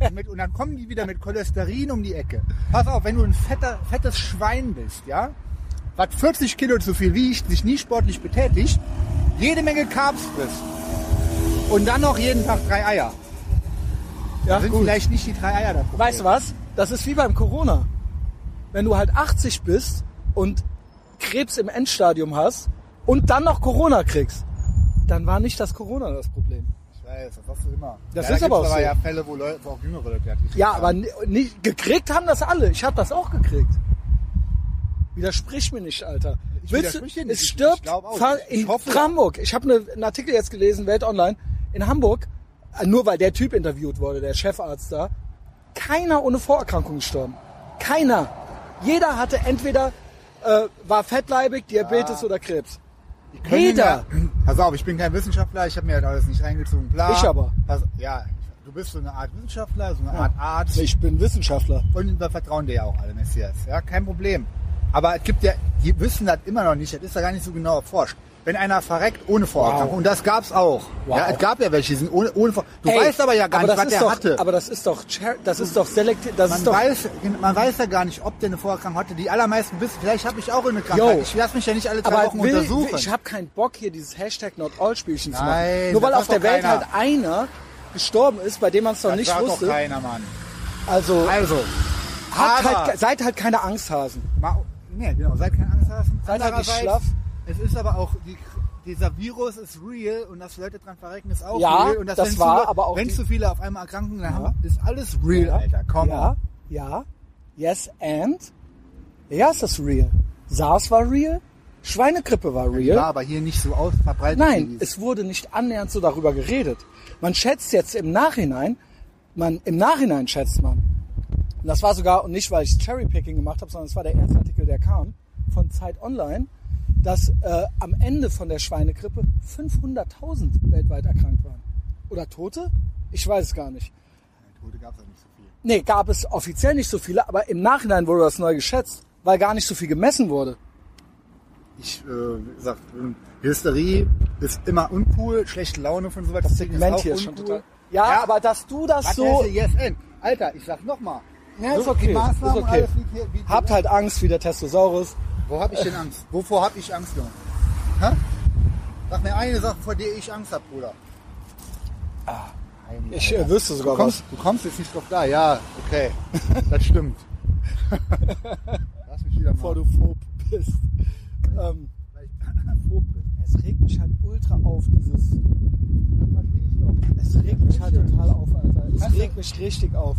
Und, mit, und dann kommen die wieder mit Cholesterin um die Ecke. Pass auf, wenn du ein fetter, fettes Schwein bist, ja, was 40 Kilo zu viel wiegt, sich nie sportlich betätigt, jede Menge Carbs frisst und dann noch jeden Tag drei Eier. Ja, Sind gut. vielleicht nicht die drei Eier da. Weißt du was? Das ist wie beim Corona. Wenn du halt 80 bist und Krebs im Endstadium hast und dann noch Corona kriegst, dann war nicht das Corona das Problem. Ich weiß, das sagst du immer. Das ja, ist da aber auch so. ja Fälle, wo Leute, wo auch jüngere Leute gekriegt Ja, haben. aber ni- nicht, gekriegt haben das alle. Ich habe das auch gekriegt. Widersprich mir nicht, Alter. Ich Willst du, nicht. es Ich- stirbt ich Ich in hoffe- Hamburg. Ich habe ne, einen Artikel jetzt gelesen, Welt Online, in Hamburg, nur weil der Typ interviewt wurde, der Chefarzt da, keiner ohne Vorerkrankung gestorben. Keiner. Jeder hatte entweder, äh, war fettleibig, Diabetes oder Krebs. Jeder. Ja, pass auf, ich bin kein Wissenschaftler, ich habe mir das alles nicht reingezogen. Bla. Ich aber. Pass, ja, du bist so eine Art Wissenschaftler, so eine Art Arzt. Ich bin Wissenschaftler. Und wir vertrauen dir ja auch alle, Messias. Ja, kein Problem. Aber es gibt ja, die wissen das immer noch nicht, das ist ja gar nicht so genau erforscht. Wenn einer verreckt ohne Vorerkrankung, Wow. und das gab's auch. Wow. Ja, es gab ja welche, die sind ohne, ohne Du Ey, weißt aber ja gar aber nicht, das was ist der doch, hatte. Aber das ist doch, das ist doch selektiv, das man ist doch, weiß, man weiß ja gar nicht, ob der eine Vorerkrankung hatte. Die allermeisten wissen, vielleicht habe ich auch eine Krankheit. Yo. Ich lasse mich ja nicht alle zwei aber Wochen will, untersuchen. will, ich habe keinen Bock hier dieses Hashtag Not All Spielchen zu machen. Nur weil auf der Welt keiner. halt einer gestorben ist, bei dem man es doch das nicht wusste. doch keiner, Mann. Also Also, halt, seid halt keine Angsthasen. Ma nee, genau, seid kein Angsthasen. Seid halt nicht schlaff. Es ist aber auch, die, dieser Virus ist real und dass Leute dran verrecken ist auch Ja, real. Und dass, das wenn war zu, aber auch Wenn zu viele auf einmal erkranken, dann haben, ist alles real, Alter. Komm. Ja, ja. Yes and? Ja, ist das real. SARS war real. Schweinegrippe war real. Ja, aber hier nicht so aus verbreitet. Nein, es wurde nicht annähernd so darüber geredet. Man schätzt jetzt im Nachhinein, man, im Nachhinein schätzt man, und das war sogar, und nicht weil ich Cherrypicking gemacht habe, sondern es war der erste Artikel, der kam, von Zeit Online, dass äh, am Ende von der Schweinegrippe 500.000 weltweit erkrankt waren. Oder Tote? Ich weiß es gar nicht. Tote gab's ja nicht so viel. Nee, gab es offiziell nicht so viele, aber im Nachhinein wurde das neu geschätzt, weil gar nicht so viel gemessen wurde. Ich, äh, wie gesagt, Hysterie ist immer uncool, schlechte Laune von so was. Das Segment auch hier ist schon uncool. total. Ja, aber dass du das so. Alter, ich sag nochmal. Ja, ist okay, ist okay. hier, wie Habt halt Angst wie der Testosaurus. Wo hab ich denn Angst? Wovor hab ich Angst, Junge? Hä? Sag mir eine Sache, vor der ich Angst hab, Bruder. Eine, Ich äh, wüsste du, sogar kommst, du kommst jetzt nicht drauf da. Ja, okay. Das stimmt. Lass mich wieder was, bevor mal. du phob bist. Ähm, Weil ich Phob bin. es regt mich halt ultra auf, dieses. Das ich doch. Es regt mich halt total auf, Alter. Es du- regt mich richtig auf.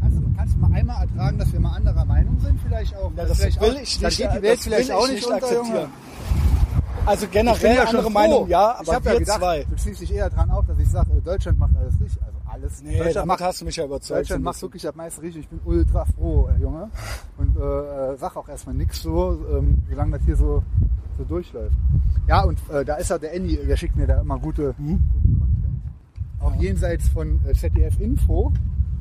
Kannst du, kannst du mal einmal ertragen, dass wir mal anderer Meinung sind, vielleicht auch? Ja, das vielleicht will auch, ich dann nicht. geht die Welt das vielleicht auch ich nicht unter, akzeptieren. Junge. Also Ich generell ja andere froh. Meinung, ja, ich aber hab ja wir gedacht, zwei. du ziehst dich eher dran auf, dass ich sage, Deutschland macht alles richtig. Also alles. Nee, Deutschland macht hast du mich ja überzeugt. Deutschland macht wirklich das meiste richtig. Ich bin ultra froh, äh, Junge. Und äh, äh, sag auch erstmal nichts so, ähm, solange das hier so, so durchläuft. Ja, und äh, da ist auch der Andy, der schickt mir da immer gute, Mhm. guten Content. Auch jenseits von äh, ZDF Info.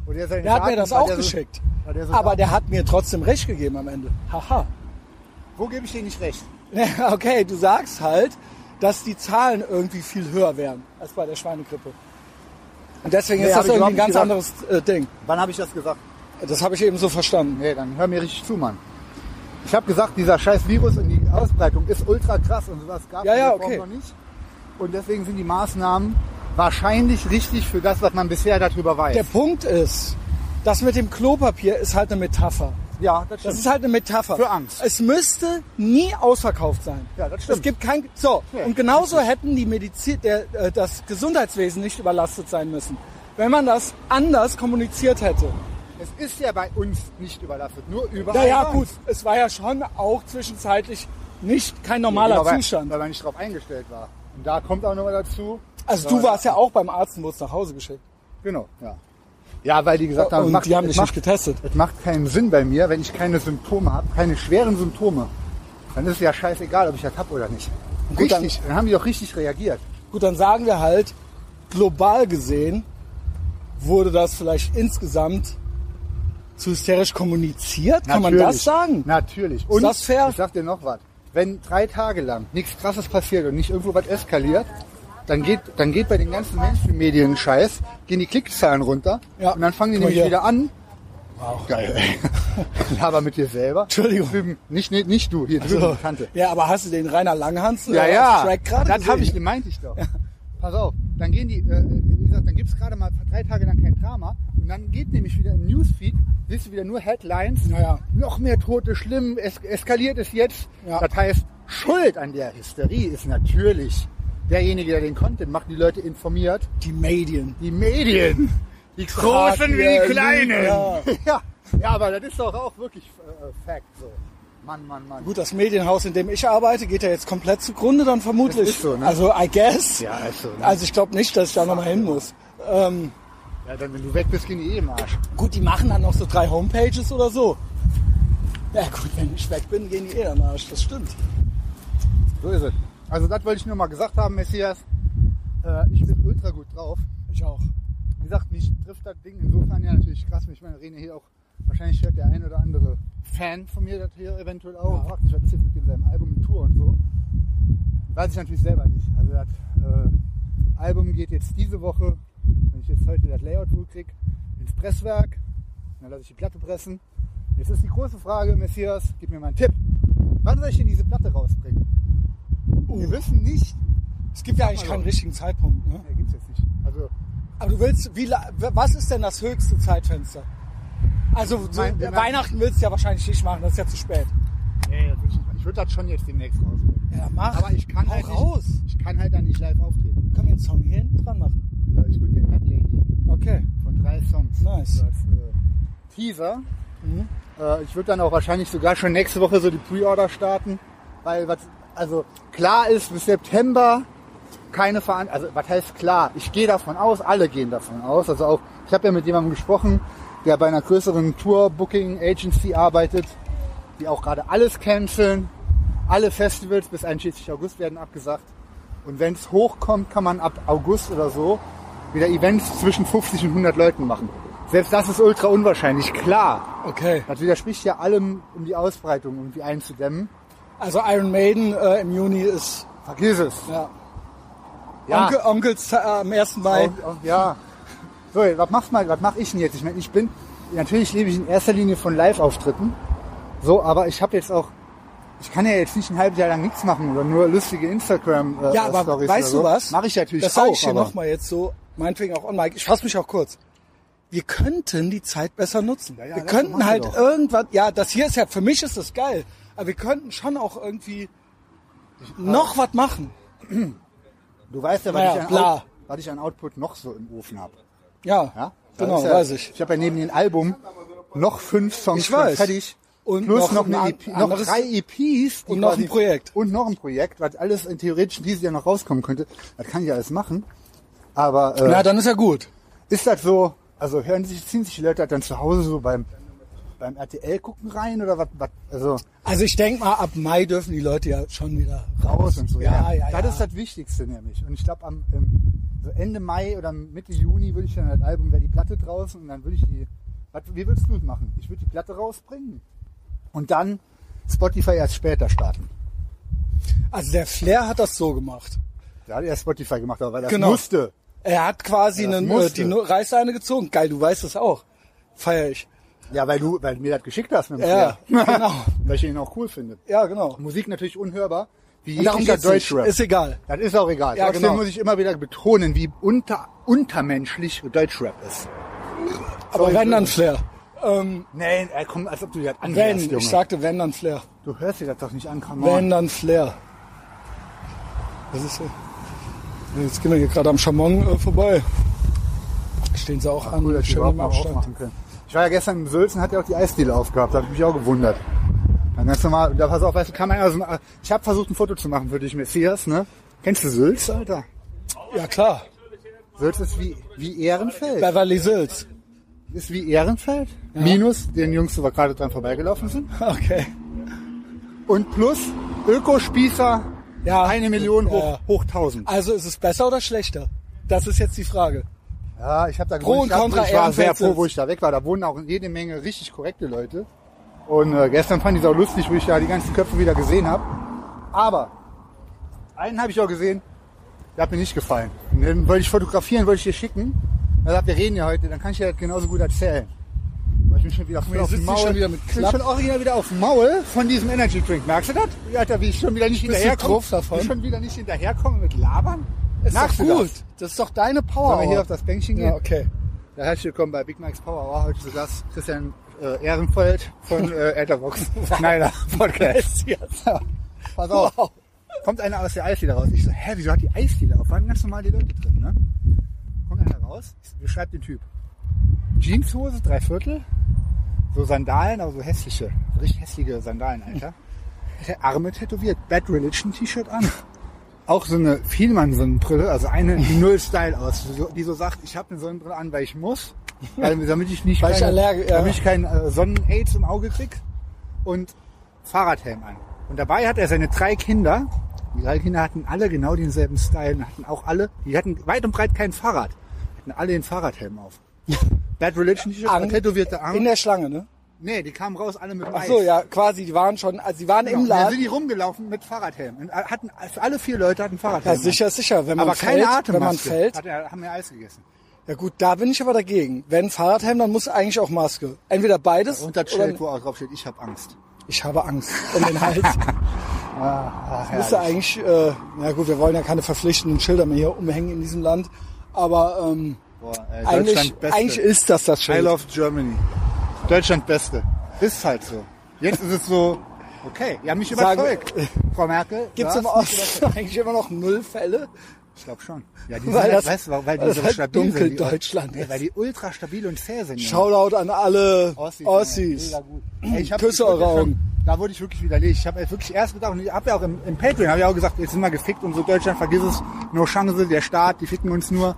Wo der, Der hat mir das auch so- geschickt. der so aber Daten- der hat mir trotzdem recht gegeben am Ende. Haha. Wo gebe ich dir nicht recht? Ja, Okay, du sagst halt, dass die Zahlen irgendwie viel höher wären als bei der Schweinegrippe. Und deswegen Nee, ist das irgendwie ein ganz nicht anderes äh, Ding. Wann habe ich das gesagt? Das habe ich eben so verstanden. Nee, dann hör mir richtig zu, Mann. Ich habe gesagt, dieser scheiß Virus und die Ausbreitung ist ultra krass und sowas gab Ja, es ja, Form okay. noch nicht. Und deswegen sind die Maßnahmen wahrscheinlich richtig für das, was man bisher darüber weiß. Der Punkt ist, das mit dem Klopapier ist halt eine Metapher. ja, das Das stimmt. ist halt eine Metapher. Für Angst. Es müsste nie ausverkauft sein. Ja, das stimmt. Es gibt kein, so. Ja, und genauso hätten die Medizin, der, äh, das Gesundheitswesen nicht überlastet sein müssen. Wenn man das anders kommuniziert hätte. es ist ja bei uns nicht überlastet, nur überall. Naja, sonst. gut. Es war ja schon auch zwischenzeitlich nicht kein normaler Ja, genau, weil- Zustand. Weil man nicht darauf eingestellt war. Und da kommt auch noch mal dazu. Also du warst ja auch beim Arzt und wurdest nach Hause geschickt. Genau, ja. Ja, weil die gesagt haben, Und es macht, die haben dich macht, nicht getestet. Es macht keinen Sinn bei mir, wenn ich keine Symptome habe, keine schweren Symptome. Dann ist es ja scheißegal, ob ich das habe oder nicht. Gut, dann- Richtig, dann haben die doch richtig reagiert. Gut, dann sagen wir halt, global gesehen wurde das vielleicht insgesamt zu hysterisch kommuniziert. Kann man das sagen? Natürlich. Und das fair? ich sag dir noch was. Wenn drei Tage lang nichts krasses passiert und nicht irgendwo was eskaliert, dann geht, dann geht bei den ganzen Mainstream-Medien Scheiß, gehen die Klickzahlen runter Ja. und dann fangen die Guck nämlich hier. wieder an. Geil, ey. Aber mit dir selber. Entschuldigung. Nicht, nicht, nicht du, hier drüben, So. die Tante. Ja, aber hast du den Rainer Langhans Ja, äh, ja, auf Track gerade das habe ich, meinte ich doch. Pass auf, dann gehen die, äh, wie gesagt, dann gibt's gerade mal drei Tage lang kein Drama und dann geht nämlich wieder im Newsfeed, siehst du wieder nur Headlines, Ja, ja. noch mehr Tote, schlimm, es eskaliert es jetzt. Ja. Das heißt, Schuld an der Hysterie ist natürlich derjenige, der den Content macht, die Leute informiert, Die Medien. die Medien, die Großen wie die Kleinen. ja. Ja. ja, aber das ist doch auch wirklich äh, Fact so. Mann, Mann, Mann. Gut, das Medienhaus, in dem ich arbeite, geht ja jetzt komplett zugrunde dann vermutlich. Das ist so, ne? Also I guess. Ja, ist so. Ne? Also ich glaube nicht, dass ich da nochmal hin muss. Ähm, ja, dann, wenn du weg bist, gehen die eh im Arsch. gut, die machen dann noch so drei Homepages oder so. Ja gut, wenn ich weg bin, gehen die eh am Arsch. Das stimmt. So ist es. Also das wollte ich nur mal gesagt haben, Messias. Äh, ich bin ultra gut drauf. Ich auch. Wie gesagt, mich trifft das Ding insofern ja natürlich krass. Ich meine, Rene hier auch, wahrscheinlich hört der ein oder andere Fan von mir das hier eventuell auch. Ja. Fragt sich, was ist jetzt mit dem seinem Album mit Tour und so. Weiß ich natürlich selber nicht. Also das äh, Album geht jetzt diese Woche, wenn ich jetzt heute das Layout wohl krieg, ins Presswerk. Dann lasse ich die Platte pressen. Jetzt ist die große Frage, Messias, gib mir mal einen Tipp. Wann soll ich denn diese Platte rausbringen? Wir wissen nicht. Es gibt ja eigentlich Also. keinen richtigen Zeitpunkt. Ne? Ne, gibt's jetzt nicht. Also Aber du willst, wie, was ist denn das höchste Zeitfenster? Also so, Mein- Weihnachten willst du ja wahrscheinlich nicht machen, das ist ja zu spät. Nee, das will ich. Ich würde das schon jetzt demnächst rausbringen. Ja, mach. Aber ich kann Hau halt raus. nicht, ich kann halt dann nicht live auftreten. Können wir einen Song hier hinten dran machen? Äh, Ich würde dir ein Medley geben Okay. von drei Songs. Nice. Als äh, Teaser. Äh, ich würde dann auch wahrscheinlich sogar schon nächste Woche so die Pre-Order starten, weil was also klar ist bis September keine Veranstaltung. Also was heißt klar? Ich gehe davon aus, alle gehen davon aus. Also auch ich habe ja mit jemandem gesprochen, der bei einer größeren Tour Booking Agency arbeitet, die auch gerade alles canceln. Alle Festivals bis einschließlich August werden abgesagt. Und wenn es hochkommt, kann man ab August oder so wieder Events zwischen 50 und 100 Leuten machen. Selbst das ist ultra unwahrscheinlich. Klar, Okay. das widerspricht ja allem, um die Ausbreitung irgendwie einzudämmen. Also Iron Maiden äh, im Juni ist Vergiss es. ja. Ja. Onkel, Onkels äh, am 1. Mai. Und, und, ja. So, was machst mal, was mache ich denn jetzt? Ich meine, ich bin, natürlich lebe ich in erster Linie von Live-Auftritten. So, aber ich habe jetzt auch, ich kann ja jetzt nicht ein halbes Jahr lang nichts machen oder nur lustige Instagram äh, Ja, aber Stories weißt oder du so. was? Mache ich natürlich Das auch. sage ich dir nochmal jetzt so, meinetwegen auch on Mike. Ich fasse mich auch kurz. Wir könnten die Zeit besser nutzen. Ja, ja, wir das könnten halt doch. irgendwas, ja, das hier ist ja, für mich ist das geil, aber wir könnten schon auch irgendwie noch was machen. Du weißt ja, was, Naja, ich an. Out, was ich an Output noch so im Ofen habe. Ja, Ja? Genau, ja, weiß ich. Ich habe ja neben dem Album noch fünf Songs Ich schon weiß. fertig. Und plus noch noch, ein eine EP, noch anderes- drei EPs. und noch ein Projekt. Und noch ein Projekt, was alles in theoretisch dieses Jahr noch rauskommen könnte. Das kann ich alles machen. Aber äh, Na, dann ist ja gut. ist das so, also hören sich, ziehen sich die Leute halt dann zu Hause so beim, beim RTL gucken rein oder was, was also Also ich denke mal, ab Mai dürfen die Leute ja schon wieder raus und so. Ja, ja, Das ja. ist das Wichtigste nämlich. Und ich glaube am ähm, so Ende Mai oder Mitte Juni würde ich dann das Album, wäre die Platte draußen und dann würde ich die, was, wie würdest du es machen? Ich würde die Platte rausbringen und dann Spotify erst später starten. Also der Flair hat das so gemacht. Da hat er Spotify gemacht, aber weil das Genau. musste. Er hat quasi Ja, einen, äh, musste. die Reißleine gezogen. Geil, du weißt es auch. Feier ich. Ja, weil du, weil du mir das geschickt hast mit dem Ja, Flair. genau. weil ich ihn auch cool finde. Ja, genau. Musik natürlich unhörbar. Wie nicht. Deutschrap. Ist egal. Das ist auch egal. Ja, Trotzdem genau. muss ich immer wieder betonen, wie unter, untermenschlich Deutschrap ist. Aber wenn dann Flair. Ähm, Nein, ey, komm, als ob du das wenn, anhörst, Junge. ich sagte wenn dann Flair. Du hörst dir das doch nicht an, come on. Wenn dann Flair. Was ist hier? Jetzt gehen wir hier gerade am Chamon äh, vorbei. Stehen sie auch an. Cool, dass die überhaupt mal aufmachen können. Ich war ja gestern im Sülzen, hat ja auch die Eisdiele aufgehabt, da habe ich mich auch gewundert. Dann ganz normal, da pass auf, weißt du, kam einer dem, ich habe versucht ein Foto zu machen für dich, Messias, ne? Kennst du Sülz, Alter? Ja klar. Sülz ist wie, wie Ehrenfeld. Beverly Hills. ist wie Ehrenfeld. Minus den Jungs, die wir gerade dran vorbeigelaufen sind. Okay. Und plus Ökospießer, Ja. eine Million hoch, Ja. hoch 1000. Also ist es besser oder schlechter? Das ist jetzt die Frage. Ja, ich habe da Pro und Contra ich war sehr froh, wo ich da weg war. Da wohnen auch jede Menge richtig korrekte Leute. Und äh, gestern fand ich es auch lustig, wo ich da die ganzen Köpfe wieder gesehen habe. Aber einen habe ich auch gesehen, der hat mir nicht gefallen. Und den wollte ich fotografieren, wollte ich dir schicken. Er sagt, wir reden ja heute, dann kann ich dir das genauso gut erzählen. Weil ich bin schon wieder voll Jetzt auf dem Maul. schon wieder mit ich bin schon original wieder auf dem Maul von diesem Energy Drink. Merkst du das? Alter, wie ich schon wieder nicht hinterherkomme. schon wieder nicht hinterherkomme mit Labern. Ist du gut. das? Das? ist doch deine Power. Sollen wir hier auf das Bänkchen gehen? ja, okay. Ja, herzlich willkommen bei Big Mike's Power Hour. Heute zu Gast Christian äh, Ehrenfeld von äh, Etherbox. Schneider Podcast. Ja. Pass auf. Wow. Kommt einer aus der Eisdiele raus. Ich so, hä, wieso hat die Eisdiele auf? Waren ganz normal die Leute drin, ne? Kommt einer raus, ich beschreibt den Typ. Jeanshose, drei Viertel, so Sandalen, aber so hässliche, so richtig hässliche Sandalen, Alter. Der Arme tätowiert, Bad Religion T-Shirt an. Auch so eine Vielmann-Sonnenbrille, also eine, die null Style aus, die so, sagt, ich habe eine Sonnenbrille an, weil ich muss, weil, damit ich nicht Weil ich keine, allergisch- ja. damit ich keinen äh, Sonnen-Aids im Auge krieg und Fahrradhelm an. Und dabei hat er seine drei Kinder, die drei Kinder hatten alle genau denselben Style, hatten auch alle, die hatten weit und breit kein Fahrrad, hatten alle den Fahrradhelm auf. Bad Religion T-Shirt, tätowierte Arme. In der Schlange, ne? Nee, die kamen raus alle mit dem Ach Eis. so, ja, quasi, die waren schon, also die waren Genau. im Und Dann Laden. sind die rumgelaufen mit Fahrradhelm. Und hatten, für alle vier Leute hatten Fahrradhelm. Ja, sicher, sicher. Wenn man aber fällt, keine Atemmaske. wenn man fällt. Hat er, haben wir Eis gegessen. Ja gut, da bin ich aber dagegen. Wenn Fahrradhelm, dann muss eigentlich auch Maske. Entweder beides Und das Schild, wo auch drauf steht, ich habe Angst. ich habe Angst um den Hals. Ah, Das müsste eigentlich, äh, na gut, wir wollen ja keine verpflichtenden Schilder mehr hier umhängen in diesem Land. Aber ähm, Boah, ey, eigentlich, Deutschland Beste. eigentlich ist das das I Schild. love Germany. Deutschland Beste. Ist halt so. Jetzt ist es so, okay, ihr habt mich Sagen- überzeugt. Frau Merkel. Gibt es im Osten eigentlich immer noch null Fälle? Ich glaube schon. Ja, die Weil sind halt, das- weißt weil weil die so halt stabil sind. die- Dunkeldeutschland Nee, weil die ultra stabil und zäh sind. ja. Shoutout an alle Ossis. Ossis. Mega gut. Ey, ich hab- Küsse eure Augen. Da wurde ich wirklich widerlegt. Ich habe wirklich erst gedacht, und ich habe ja auch im, im Patreon, habe ich auch gesagt, jetzt sind wir gefickt und so Deutschland, vergiss es, no Chance, der Staat, die ficken uns nur.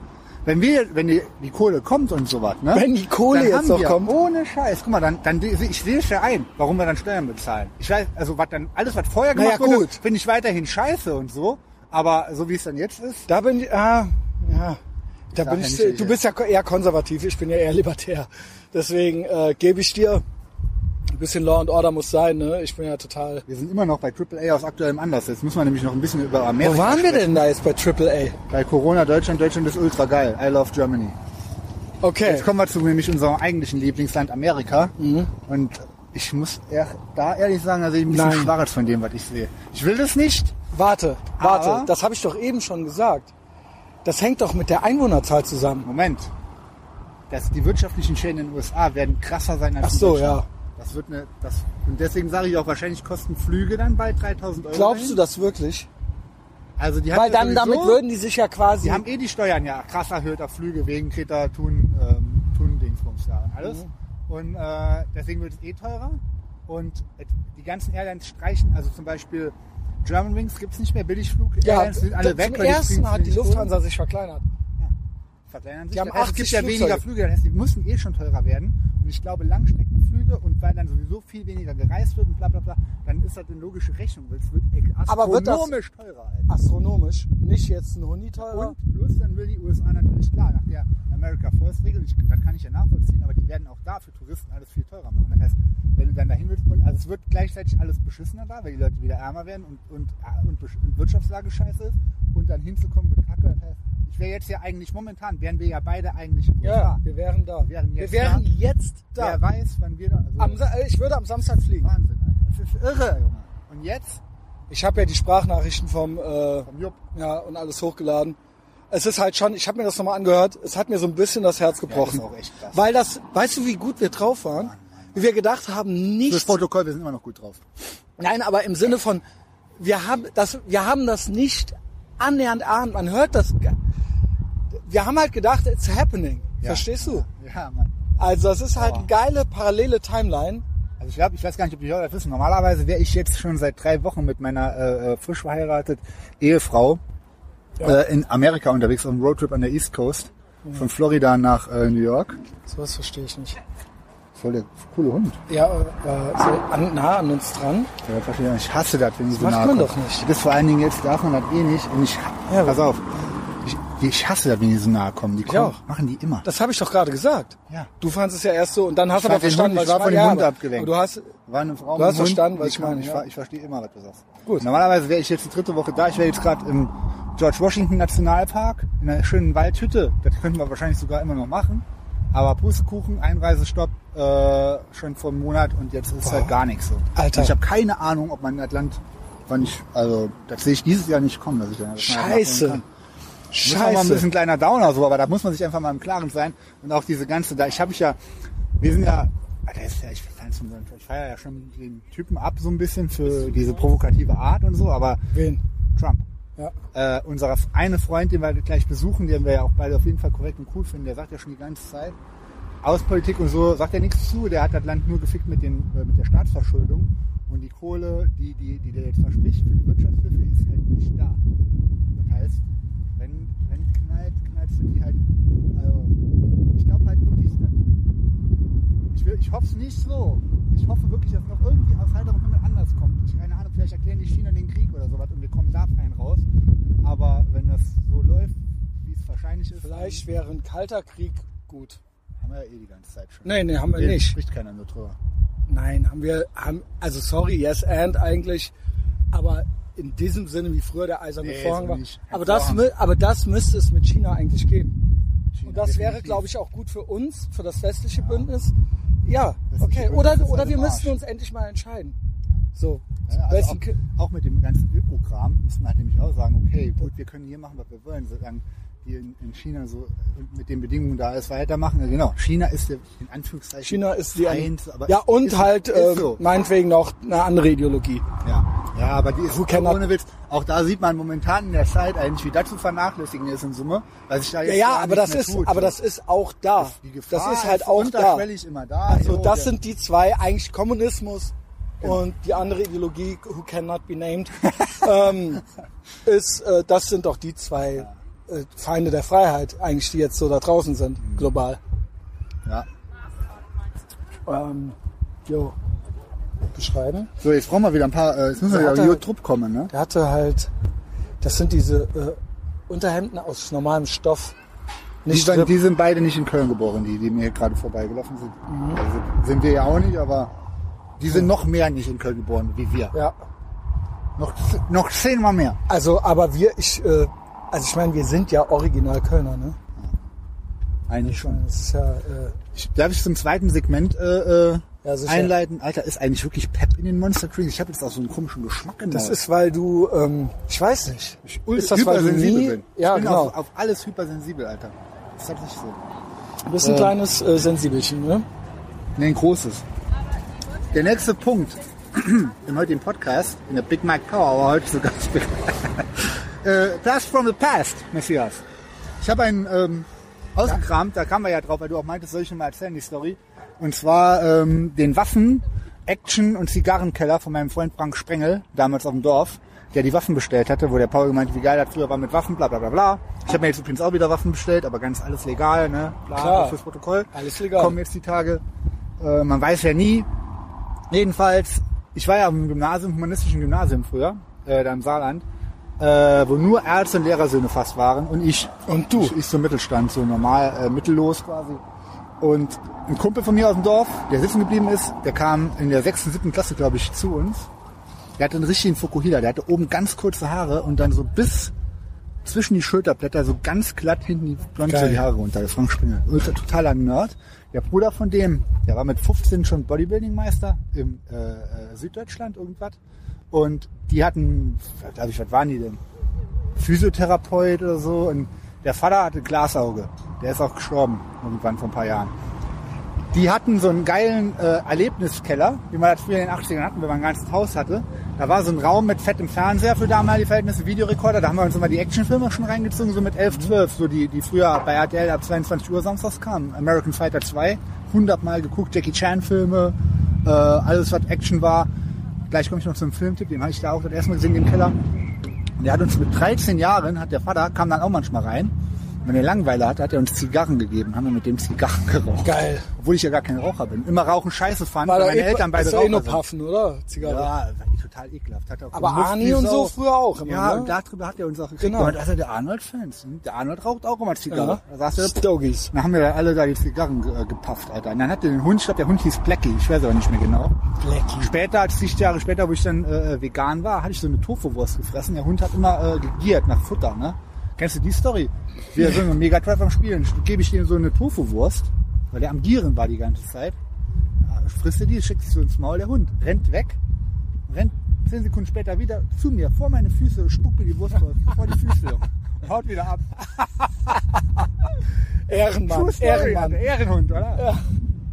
Wenn wir, wenn die, die Kohle kommt und sowas, ne? Wenn die Kohle dann jetzt haben noch wir, kommt. Ohne Scheiß. Guck mal, dann, dann ich sehe es ja ein, warum wir dann Steuern bezahlen. Ich weiß, also was dann, alles was vorher Naja, gemacht wurde, gut. finde ich weiterhin scheiße und so. Aber so wie es dann jetzt ist, Da bin ich, ah, ja, da bin ja ich, nicht, du ich- bist ja eher konservativ, ich bin ja eher libertär. Deswegen äh, gebe ich dir, ein bisschen Law and Order muss sein, ne? Ich bin ja total... wir sind immer noch bei AAA aus aktuellem Anlass. Jetzt müssen wir nämlich noch ein bisschen über Amerika Wo waren wir sprechen. denn da jetzt bei AAA? Bei Corona Deutschland, Deutschland ist ultra geil. I love Germany. Okay, Jetzt kommen wir zu nämlich unserem eigentlichen Lieblingsland Amerika. Mhm. Und ich muss ehr, da ehrlich sagen, da sehe ich ein bisschen schwarz von dem, was ich sehe. Ich will das nicht. warte, warte, Aber- das habe ich doch eben schon gesagt. Das hängt doch mit der Einwohnerzahl zusammen. Moment. Das, die wirtschaftlichen Schäden in den USA werden krasser sein als Ach in so, Deutschland. ja. Das wird eine, das, und deswegen sage ich auch, wahrscheinlich kosten Flüge dann bald 3000 Euro. Glaubst du dahin. das wirklich? Also die haben Weil ja dann damit sowieso- würden die sich ja quasi... Die haben eh die Steuern ja krass erhöht auf Flüge wegen Kreta, Thun, ähm, Thun, Dingsbums da und alles. Mhm. Und äh, deswegen wird es eh teurer. Und äh, die ganzen Airlines streichen, also zum Beispiel Germanwings gibt es nicht mehr, Billigflug. ja, Airlines sind alle zum weg. die ersten hat die Lufthansa sich verkleinert. Verkleinern sich. Die haben Das heißt, es 80 gibt ja weniger Flüge, das heißt, die müssen eh schon teurer werden. Und ich glaube, Langstreckenflüge und weil dann sowieso viel weniger gereist wird und bla bla bla, dann ist das eine logische Rechnung, weil es wird Aber wird das- astronomisch teurer. Alter. Astronomisch. Nicht jetzt ein Huni teurer. Und plus dann will die USA natürlich klar, nach der America First Regel, ich, das kann ich ja nachvollziehen, aber die werden auch da für Touristen alles viel teurer machen. Das heißt, wenn du dann dahin willst, und, also es wird gleichzeitig alles beschissener da, weil die Leute wieder ärmer werden und, und, und, Besch- und Wirtschaftslage scheiße ist und dann hinzukommen wird kacke. Das heißt, ich wäre jetzt ja eigentlich, momentan wären wir ja beide eigentlich in Ja, USA. wir wären da. Wir wären jetzt wir wären da. jetzt da. Wer weiß, wann wir da, also Am, Sa- ich würde am Samstag fliegen. Wahnsinn, Alter. Das ist irre, Junge. Und jetzt? Ich habe ja die Sprachnachrichten vom, äh, Vom Jupp. ja und alles hochgeladen. Es ist halt schon, ich habe mir das nochmal angehört, es hat mir so ein bisschen das Herz gebrochen. auch echt krass. Weil das, weißt du, wie gut wir drauf waren? Wie wir gedacht haben, Fürs nicht. Protokoll, wir sind immer noch gut drauf. Nein, aber im Sinne von, wir haben das, wir haben das nicht annähernd ahnt. Man hört das. Wir haben halt gedacht, it's happening. Ja. Verstehst du? Ja, Mann. Also das ist halt Aber- eine geile parallele Timeline. Also ich glaube, ich weiß gar nicht, ob die Hörer das wissen. Normalerweise wäre ich jetzt schon seit drei Wochen mit meiner äh, äh, frisch verheiratet Ehefrau äh, in Amerika unterwegs auf einem Roadtrip an der East Coast. Von Florida nach äh, New York. Sowas verstehe ich nicht. Voll der coole Hund. Ja, äh, so an, nah an uns dran. Ja, verstehe ich. Ich hasse das, wenn die so macht nah man kommen. doch nicht. Das vor allen Dingen jetzt darf man das eh nicht. Und ich, Ja, pass auf. Ich, ich hasse das, wenn die so nahe kommen. Die kommen, auch. machen die immer. Das habe ich doch gerade gesagt. Ja. Du fandest es ja erst so und dann hast du Ich aber verstanden, Hund- ich was war von dem Hund aber- abgelenkt. Du hast, War eine Frau Du hast Hund. verstanden, was ich kann- meine, Ich, ja. ich verstehe immer, was du sagst. Gut. Normalerweise wäre ich jetzt die dritte Woche da. Ich wäre jetzt gerade im George Washington Nationalpark in einer schönen Waldhütte. Das könnten wir wahrscheinlich sogar immer noch machen. Aber Pustekuchen, Einreisestopp äh, schon vor einem Monat und jetzt ist halt gar nichts so. Alter. Und ich habe keine Ahnung, ob mein Atlant, wann ich, also das sehe ich dieses Jahr nicht kommen, dass ich da das mal Scheiße. Das ist auch mal ein bisschen kleiner Downer so, aber da muss man sich einfach mal im Klaren sein. Und auch diese ganze, da ich habe ich ja, wir sind ja, ah, der ist ja, ich, ich feiere ja schon den Typen ab so ein bisschen für diese provokative Art und so, aber Wen? Trump. Ja. Äh, unser eine Freund, den wir gleich besuchen, den wir ja auch beide auf jeden Fall korrekt und cool finden, der sagt ja schon die ganze Zeit, Außenpolitik und so sagt er nichts zu, der hat das Land nur gefickt mit, den, äh, mit der Staatsverschuldung und die Kohle, die, die, die der jetzt verspricht für die Wirtschaftshilfe, ist halt nicht da. Das heißt, wenn, wenn knallt, knallt für die halt, also, ich glaube halt wirklich, ich, will, ich hoffe es nicht so. Ich hoffe wirklich, dass noch irgendwie aus heiterem Himmel anders kommt. Ich, keine Ahnung, vielleicht erklären die China den Krieg oder sowas und wir kommen da fein raus. Aber wenn das so läuft, wie es wahrscheinlich ist, Vielleicht wäre ein kalter Krieg gut. haben wir ja eh die ganze Zeit schon. Nee, nee, haben wir Jetzt nicht. spricht keiner nur drüber. Nein, haben wir, haben, also sorry, yes and eigentlich, aber in diesem Sinne wie früher der eiserne Nee, Vorhang war. Aber das, Vorhang. aber das müsste es mit China eigentlich geben. China, Und das wäre, glaube ich, auch gut für uns, für das westliche Bündnis. Ja, Westliche okay. Oder, oder wir müssten uns endlich mal entscheiden. So, Ja, also auch, auch mit dem ganzen Ökokram müssen wir halt nämlich auch sagen, okay, gut, wir können hier machen, was wir wollen. Solange die in, in China so mit den Bedingungen da alles weitermachen. Ja, genau, China ist der, in Anführungszeichen China ist die, Feind, aber ja und ist, halt ist äh, so. meinetwegen noch eine andere Ideologie. Ja, ja aber die ist Who ohne Witz. Auch da sieht man momentan in der Zeit eigentlich, wie das zu vernachlässigen ist in Summe. Weil sich da Ja, jetzt ja, gar aber das ist, tut, aber so. das ist auch da. die Gefahr Das ist halt auch da. immer da. Also Jo, das sind die zwei, eigentlich Kommunismus und die andere Ideologie, who cannot be named, ähm, ist, äh, das sind doch die zwei äh, Feinde der Freiheit, eigentlich, die jetzt so da draußen sind, global. ja. Ähm, jo, beschreiben. So, jetzt brauchen wir wieder ein paar, äh, jetzt müssen wir wieder auf Trupp kommen, ne? Der hatte halt, das sind diese äh, Unterhemden aus normalem Stoff. Die, Nicht sind, die sind beide nicht in Köln geboren, die, die mir hier gerade vorbeigelaufen sind. Mhm. Also sind wir ja auch nicht, aber die sind noch mehr nicht in Köln geboren, wie wir. Ja, Noch, noch zehnmal mehr. also aber wir, ich, äh, also ich meine, wir sind ja original Kölner, ne? Eigentlich schon. Das ist ja, äh, Ich, darf ich zum zweiten Segment äh, äh, Ja, einleiten? Alter, ist eigentlich wirklich Pep in den Monster Trees? Ich habe jetzt auch so einen komischen Geschmack im Das ist, weil du, ähm, ich weiß nicht. ich ist das, weil du nie, bin. ja, ich bin genau. auf, auf alles hypersensibel, Alter. Das ist tatsächlich so. Du bist ein äh, kleines äh, Sensibelchen, ne? Nee, ein großes. Der nächste Punkt im heutigen Podcast, in der Big Mike Power Hour heute sogar. äh, Blast from the Past, Messias. Ich habe einen ähm, ausgekramt, da kamen wir ja drauf, weil du auch meintest, soll ich schon mal erzählen, die Story. Und zwar ähm, den Waffen, Action- und Zigarrenkeller von meinem Freund Frank Sprengel, damals auf dem Dorf, der die Waffen bestellt hatte, wo der Paul gemeint, wie geil das früher war mit Waffen, bla bla bla bla. Ich habe mir jetzt übrigens auch wieder Waffen bestellt, aber ganz alles legal, ne? Bla, Klar. fürs Protokoll. Alles legal. Kommen jetzt die Tage. Äh, man weiß ja nie. Jedenfalls, ich war ja im Gymnasium, humanistischen Gymnasium früher, äh, da im Saarland, äh, wo nur Ärzte und Lehrersöhne fast waren und ich. Und du? Ich, ich so Mittelstand, so normal, äh, mittellos quasi. Und ein Kumpel von mir aus dem Dorf, der sitzen geblieben ist, der kam in der sechsten, siebten Klasse, glaube ich, zu uns. Der hatte einen richtigen Fukuhila, der hatte oben ganz kurze Haare und dann so bis zwischen die Schulterblätter so ganz glatt hinten die blond Geil. die Haare runter. Der Frank Springer. Ultra totaler Nerd. Der Bruder von dem, der war mit 15 schon Bodybuilding-Meister im äh, äh, Süddeutschland irgendwas. Und die hatten, glaube ich, was waren die denn? Physiotherapeut oder so. Und der Vater hatte Glasauge. Der ist auch gestorben irgendwann vor ein paar Jahren. Die hatten so einen geilen äh, Erlebniskeller, wie man das früher in den 80ern hatten, wenn man ein ganzes Haus hatte. Da war so ein Raum mit fettem Fernseher für damalige Verhältnisse, Videorekorder. Da haben wir uns immer die Actionfilme schon reingezogen, so mit 11, 12, so die, die früher bei RTL ab 22 Uhr samstags kamen. American Fighter 2, 100 Mal geguckt, Jackie Chan Filme, äh, alles was Action war. Gleich komme ich noch zum Filmtipp, den habe ich da auch das erste Mal gesehen im Keller. Und der hat uns mit 13 Jahren, hat der Vater, kam dann auch manchmal rein. Wenn er Langeweile hatte, hat er uns Zigarren gegeben. Haben wir mit dem Zigarren geraucht. Geil. Obwohl ich ja gar kein Raucher bin. Immer rauchen scheiße fand, weil meine eh, Eltern beide ist eh nur Raucher sind. Puffen, oder? Zigarre. Ja, die total ekelhaft. Hat auch Aber Arnie und so früher auch immer, Ja, ne? und darüber hat er uns auch gekriegt. Genau. Und also der Arnold-Fans. Der Arnold raucht auch immer Zigarre. Da saß Stogies. dann haben wir da alle da die Zigarren äh, gepafft, Alter. Und dann hat er den Hund, ich glaube, der Hund hieß Blackie, ich weiß aber nicht mehr genau. Blackie. Später, als zig Jahre später, wo ich dann äh, vegan war, hatte ich so eine Tofu-Wurst gefressen. Der Hund hat immer äh, gegiert nach Futter, ne? Kennst du die Story? Wir sind im Mega Drive am Spielen, gebe ich dem so eine Tofu-Wurst, weil der am Gieren war die ganze Zeit. Ja, frisst er die, schickt sich so ins Maul, der Hund rennt weg, rennt zehn Sekunden später wieder zu mir, vor meine Füße, spuckt mir die Wurst vor, vor die Füße und haut wieder ab. Ehrenmann. Ehrenmann. Ehrenhund, oder? Ja.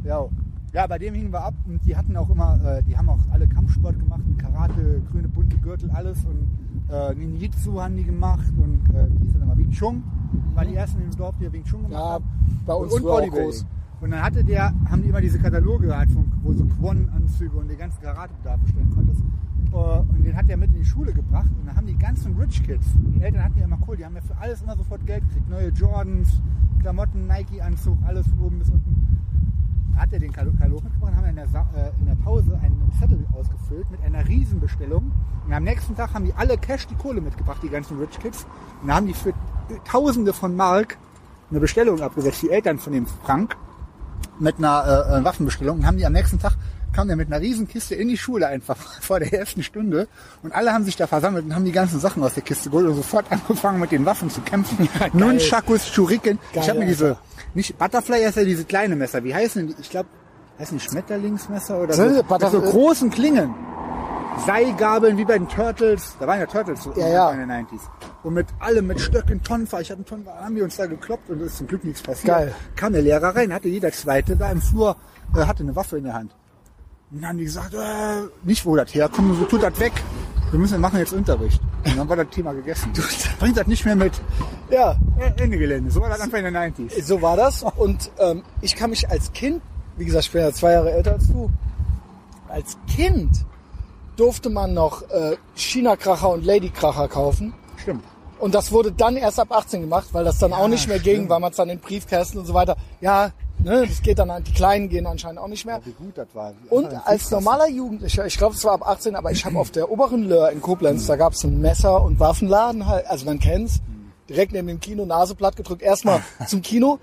Ja. Ja, bei dem hingen wir ab und die hatten auch immer, äh, die haben auch alle Kampfsport gemacht, Karate, grüne bunte Gürtel, alles und äh, Ninjitsu haben die gemacht und äh, wie hieß das nochmal, Wing Chun, waren die ersten im Dorf, die Wing Chun gemacht Ja, haben. bei uns und Bodybuilding. groß. Und dann hatte der, haben die immer diese Kataloge gehabt, wo so Kwon-Anzüge und den ganzen Karate-Bedarf bestellen konntest. Äh, Und den hat er mit in die Schule gebracht und dann haben die ganzen Rich Kids, die Eltern hatten ja immer cool, die haben ja für alles immer sofort Geld gekriegt. Neue Jordans, Klamotten, Nike-Anzug, alles von oben bis unten. Hat er den Kalo Kalo mitgebracht und haben in der, äh, in der Pause einen Zettel ausgefüllt mit einer Riesenbestellung. Und am nächsten Tag haben die alle Cash die Kohle mitgebracht, die ganzen Rich Kids. Und da haben die für Tausende von Mark eine Bestellung abgesetzt, die Eltern von dem Frank, mit einer äh, äh, Waffenbestellung. Und haben die am nächsten Tag, kam der mit einer Riesenkiste in die Schule einfach vor der ersten Stunde. Und alle haben sich da versammelt und haben die ganzen Sachen aus der Kiste geholt und sofort angefangen mit den Waffen zu kämpfen. Nunchakus, Shuriken. ich Geil, habe mir diese, nicht Butterfly ist ja diese kleine Messer. Wie heißen die? Ich glaube, heißen die Schmetterlingsmesser oder so? Mit so großen Klingen. Seilgabeln wie bei den Turtles. Da waren ja Turtles so Ja, ja. in den 90s. Und mit allem, mit Stöcken, Tonfa. Ich hatte einen Tonfa, haben wir uns da gekloppt und es ist zum Glück nichts passiert. Geil. Kam der Lehrer rein, hatte jeder Zweite da im Flur, äh, hatte eine Waffe in der Hand. Und dann haben die gesagt, äh, nicht wo das herkommt, so tut das weg. Wir müssen machen jetzt Unterricht. Und dann war das Thema gegessen. Bringt das nicht mehr mit. Ja, Äh, Ende Gelände. So war das Anfang der 90s. so war das. Und ähm, ich kann mich als Kind, wie gesagt, ich bin ja zwei Jahre älter als du, als Kind durfte man noch äh, China-Kracher und Lady-Kracher kaufen. Stimmt. Und das wurde dann erst ab 18 gemacht, weil das dann auch nicht mehr ging, stimmt. weil man es dann in Briefkästen und so weiter. Ja, ne, das geht dann an, die Kleinen gehen anscheinend auch nicht mehr. Wie gut das war. Und als normaler Jugendlicher, ich glaube es war ab 18, aber ich habe auf der oberen Löhr in Koblenz, da gab es einen Messer- und Waffenladen, halt, also man kennt's, direkt neben dem Kino, Nase platt gedrückt, erstmal zum Kino,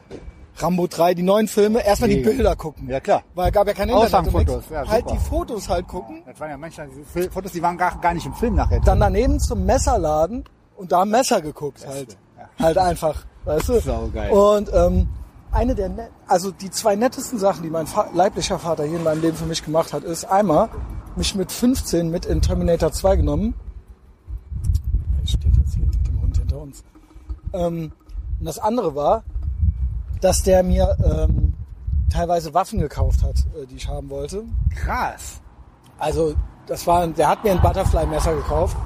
Rambo 3, die neuen Filme, erstmal die. Bilder gucken. Ja, klar. Weil gab ja kein Internet. und Aushangfotos, nix. ja, halt die Fotos halt gucken, Das waren ja manchmal Fil- Fotos, die waren gar, gar nicht im Film nachher. dann daneben zum Messerladen und da Messer geguckt halt. Halt einfach, weißt du? Saugeil. Und ähm, eine der, also die zwei nettesten Sachen, die mein leiblicher Vater hier in meinem Leben für mich gemacht hat, ist einmal mich mit 15 mit in Terminator 2 genommen. Er steht jetzt hier mit dem Hund hinter uns. Ähm, und das andere war, dass der mir ähm, teilweise Waffen gekauft hat, äh, die ich haben wollte. Krass. Also, das war, der hat mir ein Butterfly-Messer gekauft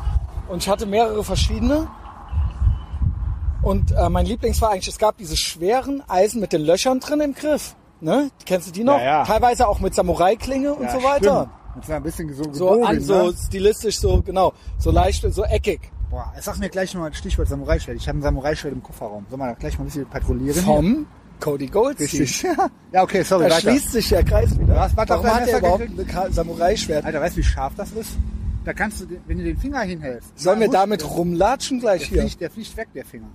und ich hatte mehrere verschiedene. Und äh, mein Lieblings war eigentlich, es gab diese schweren Eisen mit den Löchern drin im Griff. Ne? Kennst du die noch? Ja, ja. Teilweise auch mit Samurai-Klinge und so weiter. stimmt. Ein bisschen so So, gebogen, an, so ne? stilistisch, so genau, so leicht, so eckig. Boah, sag mir gleich mal das Stichwort Samurai-Schwert. Ich habe ein Samurai-Schwert im Kofferraum. Sollen wir da gleich mal ein bisschen patrouillieren? Vom Cody Goldstein. Richtig. ja, okay, sorry, Da weiter. schließt sich der Kreis wieder. Hast Butterfly Warum hat er überhaupt ein Samurai-Schwert? Alter, weißt du, wie scharf das ist? Da kannst du, wenn du den Finger hinhältst. Sollen wir damit rumlatschen gleich der hier? fliegt, der fliegt weg, der Finger.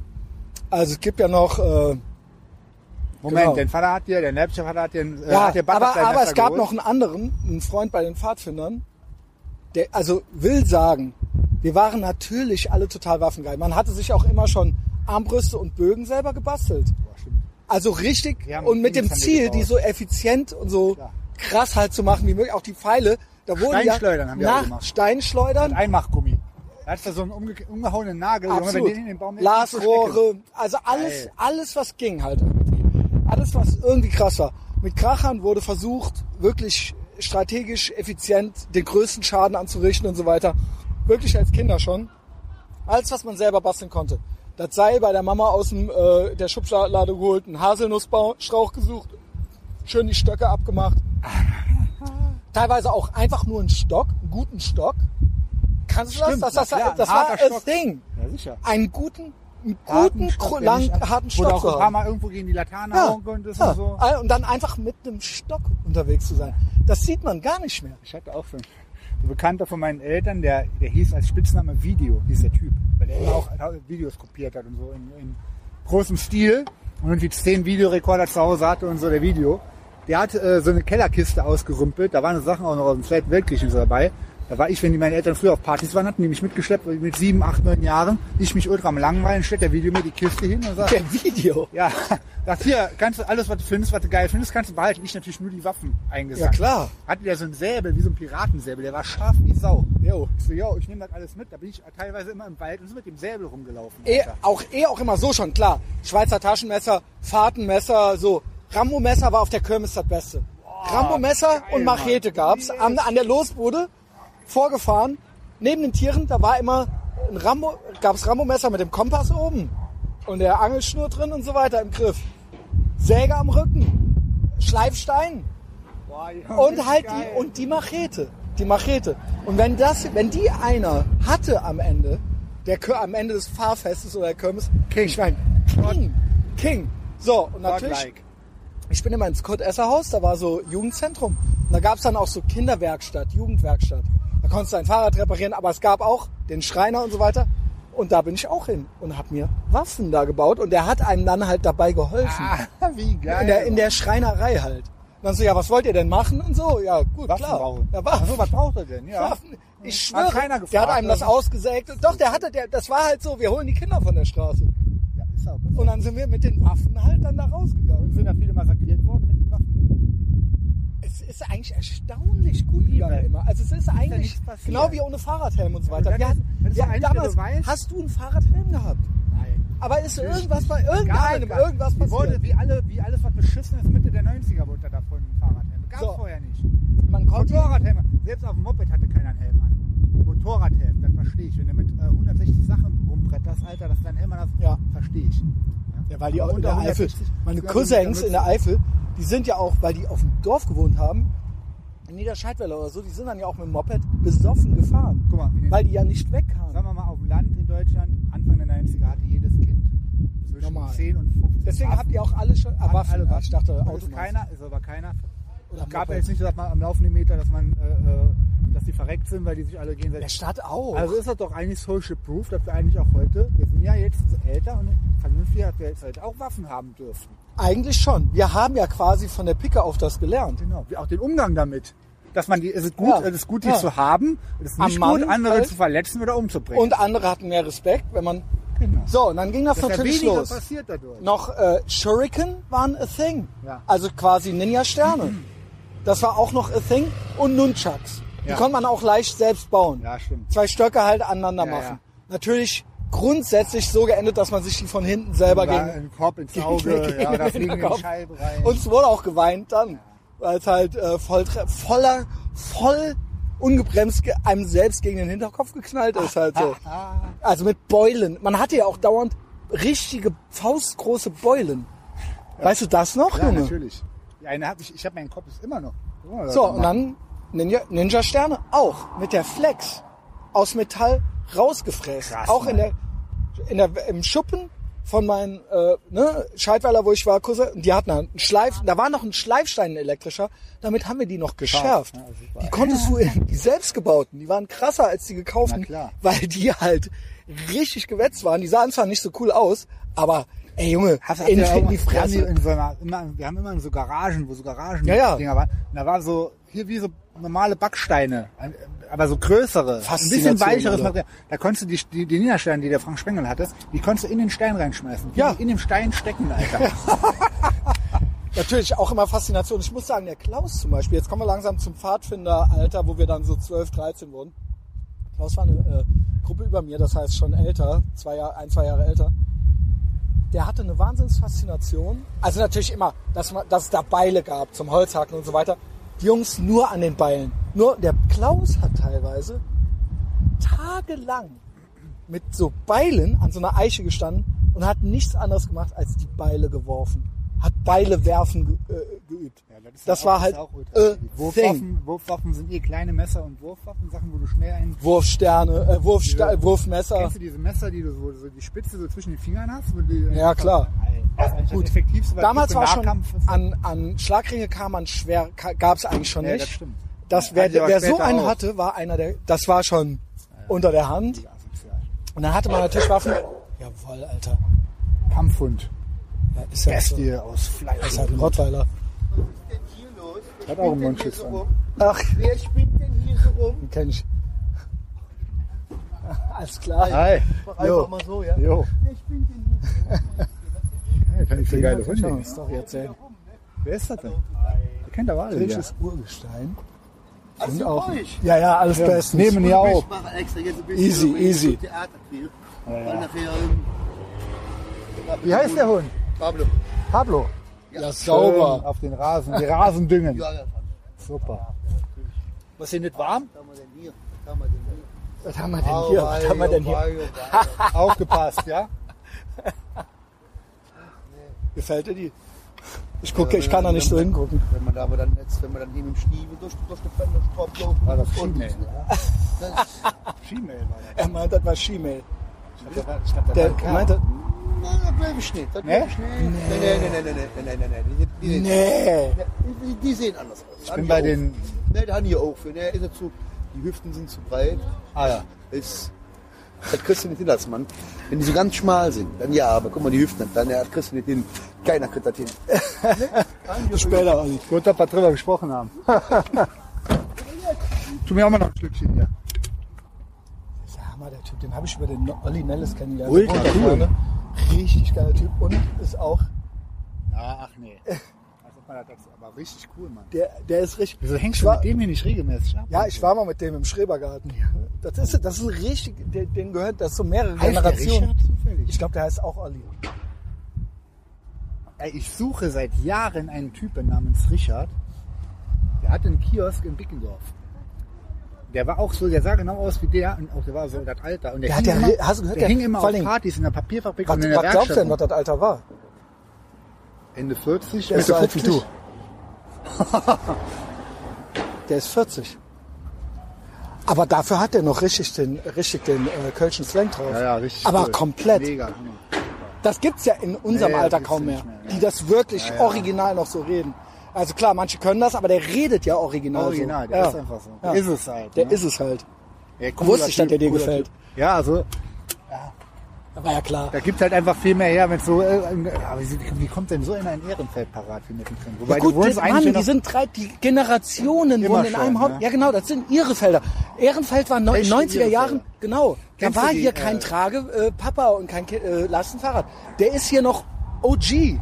Also es gibt ja noch... Äh, Moment, Genau. dein Vater hat dir, der Vater hat dir, äh, Ja, hat dir aber, aber es gab geholt. noch einen anderen, einen Freund bei den Pfadfindern, der, also will sagen, wir waren natürlich alle total waffengeil. Man hatte sich auch immer schon Armbrüste und Bögen selber gebastelt. Boah. Also richtig und mit dem Ziel, die so effizient und so Klar. krass halt zu machen wie möglich. Auch die Pfeile, da wurden ja Steinschleudern haben wir nach. Steinschleudern, Einmachgummi. Da hat da so einen umge umgehauenen Nagel. Junge, wenn absolut, den in den Baum Glasrohre, also alles, Geil. alles was ging halt irgendwie. Alles was irgendwie krass war. Mit Krachern wurde versucht, wirklich strategisch effizient den größten Schaden anzurichten und so weiter. Wirklich als Kinder schon. Alles, was man selber basteln konnte. Das Seil bei der Mama aus dem, äh, der Schublade geholt, einen Haselnussstrauch gesucht, schön die Stöcke abgemacht. Teilweise auch einfach nur einen Stock, einen guten Stock. Kannst du Stimmt, das? Das, klar, das war das Stock. Ding. Ja, sicher. Einen guten einen harten guten, Stock, kru- der lang, ab- harten Stock auch zu ein paar. Mal irgendwo gegen die Laterne Ja, hauen konntest ja. und so. Und dann einfach mit einem Stock unterwegs zu sein. Das sieht man gar nicht mehr. Ich hatte auch so ein Bekannter von meinen Eltern, der, der hieß als Spitzname Video, hieß der Typ. Weil der immer auch Videos kopiert hat und so in, in großem Stil. Und irgendwie zehn Videorekorder zu Hause hatte und so der Video. Der hat äh, so eine Kellerkiste ausgerümpelt. Da waren Sachen auch noch aus dem Zweiten Weltkrieg so dabei. Da war ich, wenn die meine Eltern früher auf Partys waren, hatten die mich mitgeschleppt mit sieben, acht, neun Jahren. Ich mich ultra am langweilen, stellt der Video mir die Kiste hin und sagt, Der Video. ja, sagt hier, kannst du alles, was du findest, was du geil findest, kannst du behalten. Ich natürlich nur die Waffen eingesackt. Ja, klar. Hatte der so ein Säbel, wie so ein Piratensäbel, der war scharf wie Sau. Jo. Ich so, jo, ich nehme das alles mit. Da bin ich teilweise immer im Wald und so mit dem Säbel rumgelaufen. Alter. auch, eh auch immer so schon, klar. Schweizer Taschenmesser, Fahrtenmesser, so. Rambo-Messer war auf der Kirmes das Beste. Rambo-Messer und Machete gab's an, an der Losbude vorgefahren. Neben den Tieren, da war immer ein Rambo, gab's Rambo-Messer mit dem Kompass oben und der Angelschnur drin und so weiter im Griff. Säge am Rücken, Schleifstein Boah, Junge, und halt geil. die und die Machete, die Machete. Und wenn das, wenn die einer hatte am Ende, der am Ende des Fahrfestes oder der Kirmes, King. ich mein, King, King. So und natürlich, ich bin immer ins Kurt-Esser-Haus, da war so Jugendzentrum. Und da gab's dann auch so Kinderwerkstatt, Jugendwerkstatt. Konntest du ein Fahrrad reparieren, aber es gab auch den Schreiner und so weiter. Und da bin ich auch hin und habe mir Waffen da gebaut und der hat einem dann halt dabei geholfen. Ah, wie geil. in, der, in der Schreinerei halt. Und dann so, ja, was wollt ihr denn machen? Und so, ja, gut, Waffen klar. brauchen. Ja, Waffen. Ach so, was braucht er denn? Ja. Waffen. Ich Hat schwöre, keiner der hat gefragt, einem das oder? ausgesägt. Doch, der hatte, der, das war halt so, wir holen die Kinder von der Straße. Ja, ist auch. Und dann sind wir mit den Waffen halt dann da rausgegangen. sind da viele massakriert worden mit den Waffen. Es ist eigentlich erstaunlich gut gegangen immer. Also es ist eigentlich passiert. genau wie ohne Fahrradhelm und so weiter. Wir ist- hatten, wir, einzige damals, Beweis. hast du einen Fahrradhelm gehabt? Nein. Aber ist irgendwas bei irgendeinem, Gar- irgendwas wie wurde, passiert? wie, alle, wie alles, was beschissen ist, Mitte der 90er wurde da davon ein Fahrradhelm. Gab's So. vorher nicht. Man konnte, Motorradhelme. Selbst auf dem Moped hatte keiner einen Helm an. Motorradhelm, das verstehe ich. Wenn du mit äh, 160 Sachen rumbretterst, Alter, dass du einen Helm an hast, Ja. verstehe ich. Ja, weil die auch in der Eifel, 160 meine ja, Cousins in der Eifel, die sind ja auch, weil die auf dem Dorf gewohnt haben, in Niederscheidwelle oder so, die sind dann ja auch mit dem Moped besoffen gefahren. Guck mal, Weil die ja nicht wegkamen. Sagen wir mal, auf dem Land in Deutschland, Anfang der 90er hatte jedes Kind zwischen Normal. 10 und 15 Deswegen Waffen. habt ihr auch alle schon, ah, Waffen, alle ja, Waffen. ich dachte ist Autos. keiner, ist aber keiner. Oder gab Moped. jetzt nicht, dass man am laufenden Meter, dass man, äh, äh, dass die verreckt sind, weil die sich alle Der gegenseitig. Stadt auch. Also ist das doch eigentlich Social Proof, dass wir eigentlich auch heute, wir sind ja jetzt älter und vernünftig, dass wir jetzt halt auch Waffen haben dürfen. Eigentlich schon. Wir haben ja quasi von der Picke auf das gelernt. Genau. Auch den Umgang damit. Dass man die, es ist gut, Ja. es ist gut, die Ja. zu haben, es ist Am nicht Mann gut, andere halt. zu verletzen oder umzubringen. Und andere hatten mehr Respekt, wenn man. genau. So, und dann ging das, das natürlich los. passiert dadurch. Noch äh, Shuriken waren a thing. Ja. Also quasi Ninja-Sterne. Das war auch noch a thing. Und Nunchucks. Die Ja. konnte man auch leicht selbst bauen. Ja, stimmt. Zwei Stöcke halt aneinander Ja, machen. ja. Natürlich grundsätzlich so geendet, dass man sich die von hinten selber Ja, gegen... in den Kopf, ins Auge, gegen ja, da fliegen die. Scheiben rein. Und es wurde auch geweint dann. Weil es halt äh, voll, voller, voll ungebremst ge- einem selbst gegen den Hinterkopf geknallt ist halt so. Also mit Beulen. Man hatte ja auch dauernd richtige faustgroße Beulen. Weißt du das noch, ja, Junge? natürlich. Die eine hab ich, ich habe meinen Kopf ist immer noch. So, und dann Ninja, Ninja Sterne auch mit der Flex aus Metall rausgefräst. Krass, auch in der, in der im Schuppen von meinen äh, ne, Scheidweiler, wo ich war, Cousin, die hatten einen Schleif, da war noch ein Schleifstein ein elektrischer, damit haben wir die noch geschärft. Ja, super. die konntest du in die selbstgebauten, die waren krasser als die gekauften, weil die halt richtig gewetzt waren. Die sahen zwar nicht so cool aus, aber ey Junge, Hast, in, ihr in die irgendwann- wir haben Fresse. so einer, immer, wir haben immer so Garagen, wo so Garagen Ja, ja. Dinger waren. Und da war so, hier wie so normale Backsteine, aber so größere, ein bisschen weicheres. Material. Da konntest du die, die, die Niedersteine, die der Frank Spengel hatte, die konntest du in den Stein reinschmeißen. Die Ja. In dem Stein stecken, Alter. Natürlich auch immer Faszination. Ich muss sagen, der Klaus zum Beispiel, jetzt kommen wir langsam zum Pfadfinderalter, wo wir dann so 12, 13 wurden. Klaus war eine äh, Gruppe über mir, das heißt schon älter, zwei Jahr, ein, zwei Jahre älter. Der hatte eine Wahnsinnsfaszination. Also natürlich immer, dass, man, dass es da Beile gab zum Holzhacken und so weiter. Die Jungs nur an den Beilen. Nur der Klaus hat teilweise tagelang mit so Beilen an so einer Eiche gestanden und hat nichts anderes gemacht als die Beile geworfen. Hat Beile werfen ge äh, geübt. Ja, ist das auch- war halt äh. Wurfwaffen, Wurfwaffen sind eh kleine Messer und Wurfwaffen, Sachen, wo du schnell einen. Wurfsterne, äh, Wurfsta Diese- Wurfmesser. Kennst du diese Messer, die du so, so die Spitze so zwischen den Fingern hast? Ja, klar. Das eigentlich Gut. das Damals war schon an, an Schlagringe kam man schwer, gab es eigentlich schon Ja, nicht. das stimmt. Das, wer, wer so einen auch. hatte, war einer der, das war schon unter der Hand. Und dann hatte man natürlich Waffen. Jawoll, Alter. Kampfhund. Ja, ist ja so. Bestie aus Fleisch. Das ist halt ein Rottweiler. hier los? Hat auch einen Mundschutz an. Ach, Wer spinnt denn hier so rum? den kenn ich. Alles klar. Hi. Mach Jo. einfach mal so, ja? Jo. Wer spinnt denn hier so rum? Hey, kann ich für geile Hunde. Story erzählen. Wer ist das denn? Der kennt alle. Ja. Griechisches Urgestein. Ach, Und auch. euch. Ja, ja, alles bestens. Nehmen Ich auch. mache extra jetzt ein bisschen Easy, so easy. Weil nachher, ähm, Wie heißt der Hund? Pablo. Pablo. Ja, Schön sauber. Auf den Rasen. Die Rasen düngen. Ja, ja. Super. Was ist nicht warm? Was haben wir denn hier? Was haben wir denn hier? Was haben wir denn hier? Was haben wir denn hier? Aufgepasst, ja? Gefällt dir die? Ich gucke, ich kann da nicht so hingucken. Wenn man da aber dann jetzt, wenn man dann hier mit dem Stiefel durch, durch den Fensterstrop laufen War das Schienmail? Das- Schienmail war Er meint, das war Schiemel. das. Ich glaub, der, Der meinte, Não, bleibst nicht. Da bleibst ne? nee? nicht. Nee. Nein, nein, nein, nein, nein, nein, nein, Die, nee. die, sehen anders aus. Ich bin bei den... Nein, da haben die auch für. Nee, ist ja die Hüften sind zu breit. Ah ja. Ist, das kriegst du nicht hin als Mann. Wenn die so ganz schmal sind, dann ja, aber guck mal, die Hüften, dann ja, kriegst du nicht hin. Keiner kriegt das hin. Später auch nicht. Gut, dass wir drüber gesprochen haben. tu mir auch mal noch ein Stückchen hier. Ja, mal der Typ, den habe ich über den Olli Nellis kennengelernt. Ultra cool. Richtig geiler Typ und ist auch, Ja, ach nee. Dazu- aber richtig cool, Mann. der, der ist richtig. Wieso hängst du war- mit dem hier nicht regelmäßig ab? Ja, ich war mal mit dem im Schrebergarten. Das ist, das ist ein richtig, der- den gehört, das ist so mehrere Heißt Generationen. Ich glaube, der heißt auch Olli. Ey, ich suche seit Jahren einen Typen namens Richard. Der hatte einen Kiosk in Bickendorf. Der war auch so, der sah genau aus wie der und auch der war so das Alter. Und der, Der hing, hat ja immer, hast du gehört, der der- hing immer auf Partys in der Papierfabrik Was, und in der was glaubst du denn, was das Alter war? Ende 40, Der ist so Mitte alt wie 50. du. Der ist 40. Aber dafür hat er noch richtig den, richtig den äh, Kölschen Slang drauf. Ja, ja, richtig. Aber cool. komplett. Mega. Das gibt's ja in unserem Nee, Alter kaum mehr, mehr, ja. die das wirklich Ja, ja. original noch so reden. Also klar, manche können das, aber der redet ja original, Original, so. der ja. ist einfach so. Ja. Ist es halt. Der ne? ist es halt. Ja, Wusste ich, dass der dir gefällt. Typ. Ja, also War ja klar. da gibt halt einfach viel mehr her, wenn so. Äh, aber wie, kommt denn so in ein Ehrenfeld parat wie mittendrin? Wobei Ja gut, du eigentlich Mann, ja die sind drei, die Generationen wohnen in schon, einem Haus. ne? Ja genau, das sind ihre Felder. Ehrenfeld war in den Echte 90er Jahren, genau. Kennst da war die, hier kein äh, Trage äh, Papa und kein äh, Lastenfahrrad. Der ist hier noch OG.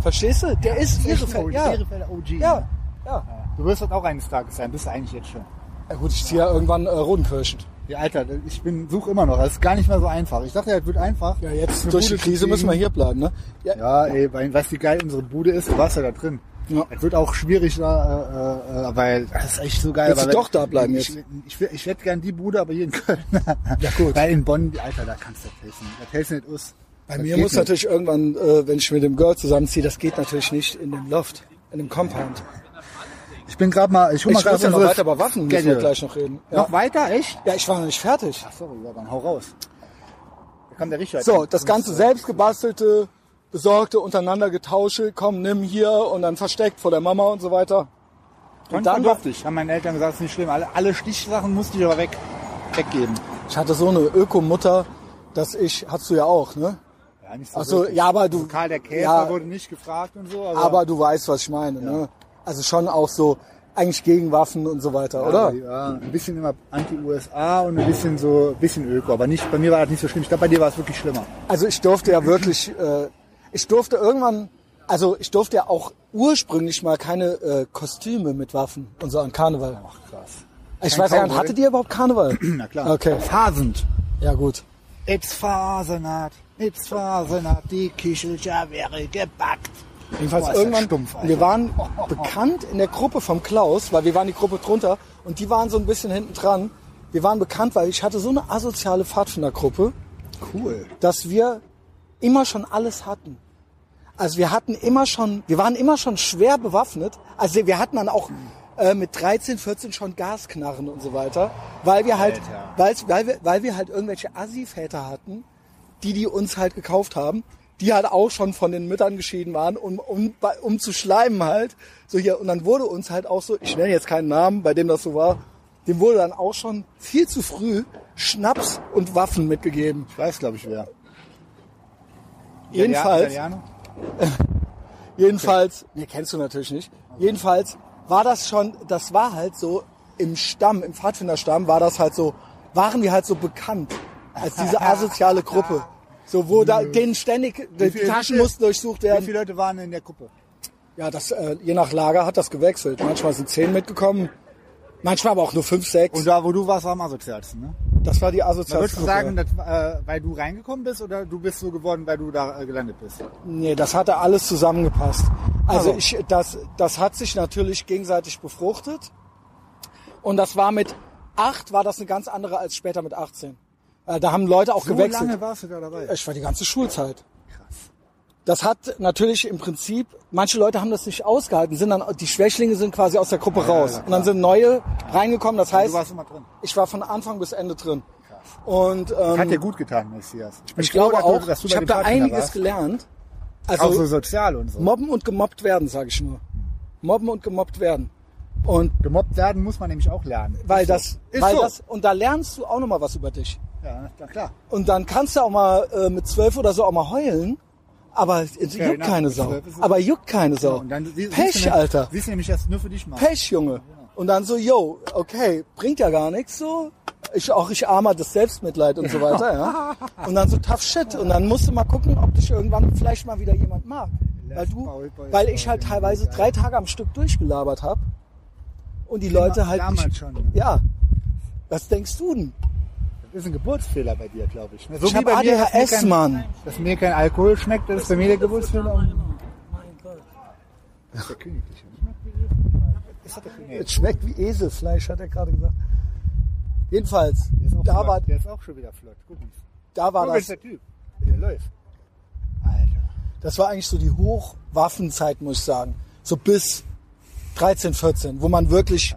Verstehst du? Der ist Ehrenfeld. Ja. Ehrenfelder OG. ja, ja. Du wirst das auch eines Tages sein, bist du eigentlich jetzt schon. Ja gut, ich ziehe ja irgendwann äh, Rodenkirchen. Ja, Alter, ich bin suche immer noch. Das ist gar nicht mehr so einfach. Ich dachte, das wird einfach. Ja, jetzt durch die Bude Krise müssen wir hier bleiben, ne? Ja, Ja, ey, weil, weißt du, wie geil unsere Bude ist? Du warst ja da drin. Ja. Es wird auch schwierig da, äh, äh, weil das ist echt so geil. Willst du doch da bleiben ich, jetzt? Ich, ich, ich hätte gern die Bude, aber hier in Köln. Ja, gut. Weil in Bonn, Alter, da kannst du das helfen. Das du nicht aus. Bei Das mir muss nicht. natürlich irgendwann, äh, wenn ich mit dem Girl zusammenziehe, das geht natürlich nicht in dem Loft, in dem Compound. Ich bin gerade mal, ich hol mal grad ja noch weiter über Waffen, müssen wir gleich noch reden. Ja. Noch weiter, echt? ja, ich war noch nicht fertig. Ach ja, dann hau raus. Da kommt der Richard. So, das ganze selbst gebastelte, besorgte, untereinander getausche, komm, nimm hier und dann versteckt vor der Mama und so weiter. Und dann dann durfte ich. Haben meine Eltern gesagt, ist nicht schlimm. Alle, alle Stichsachen musste ich aber weg, weggeben. Ich hatte so eine Ökomutter, dass ich, hast du ja auch, ne? Ja, nicht so Ach so, ja, aber du- Also Karl der Käfer ja. wurde nicht gefragt und so, aber, Aber du weißt, was ich meine, ne? Also schon auch so, eigentlich gegen Waffen und so weiter, oder? Ja, ein bisschen immer anti-USA und ein bisschen so, ein bisschen Öko. Aber nicht, bei mir war das nicht so schlimm. Ich glaube, bei dir war es wirklich schlimmer. Also ich durfte ja wirklich, äh, ich durfte irgendwann, also ich durfte ja auch ursprünglich mal keine äh, Kostüme mit Waffen und so an Karneval. Ach, krass. Ich Kein weiß ja nicht, hattet ihr überhaupt Karneval? Na klar. Okay, Phasend. ja gut. It's Fasenat, it's Fasenat, die Kichelcha wäre gebackt. Jedenfalls irgendwann, stumpf, wir waren bekannt in der Gruppe vom Klaus, weil wir waren die Gruppe drunter und die waren so ein bisschen hinten dran. Wir waren bekannt, weil ich hatte so eine asoziale Pfadfindergruppe, Cool. dass wir immer schon alles hatten. Also wir hatten immer schon, wir waren immer schon schwer bewaffnet. Also wir hatten dann auch äh, mit 13, 14 schon Gasknarren und so weiter, weil wir halt, weil, weil, wir, weil wir halt irgendwelche Assi-Väter hatten, die die uns halt gekauft haben, die halt auch schon von den Müttern geschieden waren, um, um, um zu schleimen halt. So hier, und dann wurde uns halt auch so, ich nenne jetzt keinen Namen, bei dem das so war, dem wurde dann auch schon viel zu früh Schnaps und Waffen mitgegeben. Ich weiß, glaube ich, wer. Jedenfalls, Italiano? jedenfalls, nee, kennst du natürlich nicht. Jedenfalls war das schon, das war halt so im Stamm, im Pfadfinderstamm war das halt so, waren wir halt so bekannt als diese asoziale Gruppe. So, wo da, denen ständig, die viel- Taschen wie mussten durchsucht Wie werden. viele Leute waren in der Gruppe? Ja, das, äh, je nach Lager hat das gewechselt. Manchmal sind zehn mitgekommen, manchmal aber auch nur fünf, sechs. Und da, wo du warst, war am asozialsten, ne? das war die Da asoziale würdest du sagen, dass, äh, weil du reingekommen bist oder du bist so geworden, weil du da äh, gelandet bist? Nee, das hatte alles zusammengepasst. Also Also. ich, das, das hat sich natürlich gegenseitig befruchtet. Und das war mit acht war das eine ganz andere als später mit 18. Äh, Da haben Leute auch So gewechselt. lange warst du da dabei? Ich war die ganze Schulzeit. Das hat natürlich im Prinzip, manche Leute haben das nicht ausgehalten, sind dann, die Schwächlinge sind quasi aus der Gruppe raus. Und dann sind neue reingekommen. Das heißt, Du warst immer drin. ich war von Anfang bis Ende drin. Und ähm, Hat dir gut getan, Messias. bin ich froh, glaube dass du- auch, du ich habe da einiges warst. gelernt. Auch so Also sozial und so. mobben und gemobbt werden, sage ich nur. Mobben und gemobbt werden. Und Gemobbt werden muss man nämlich auch lernen. weil Ist so. das, Ist weil so. das, und da lernst du auch noch mal was über dich. Ja, na klar. Und dann kannst du auch mal äh, mit zwölf oder so auch mal heulen, aber es juckt enough. keine Sau. Aber juckt keine Sau. Und dann sie- siehst Pech, du Alter. Siehst du nämlich, es nur für dich macht. Pech, Junge. Und dann so, yo, okay, bringt ja gar nichts so. Ich auch, ich armer das Selbstmitleid und so weiter, ja. Und dann so tough shit. Und dann musst du mal gucken, ob dich irgendwann vielleicht mal wieder jemand mag. Weil du, weil ich halt teilweise drei Tage am Stück durchgelabert habe. Und die Leute halt damals schon, ne? ja. Was denkst du denn? Das ist ein Geburtsfehler bei dir, glaube ich. ne? So Ich bei mir, dass mir ADHS, kein- Mann. Dass mir kein Alkohol schmeckt, das ist bei mir der Geburtsfehler. Genau. Das ist der Königliche. König? Es schmeckt wie Eselfleisch, hat er gerade gesagt. Jedenfalls, Der ist, auch da flott. war, der ist auch schon wieder flott. Guck mal. da war Guck, das, der Typ. Der läuft. Alter. das war eigentlich so die Hochwaffenzeit, muss ich sagen. So bis 13, 14, wo man wirklich,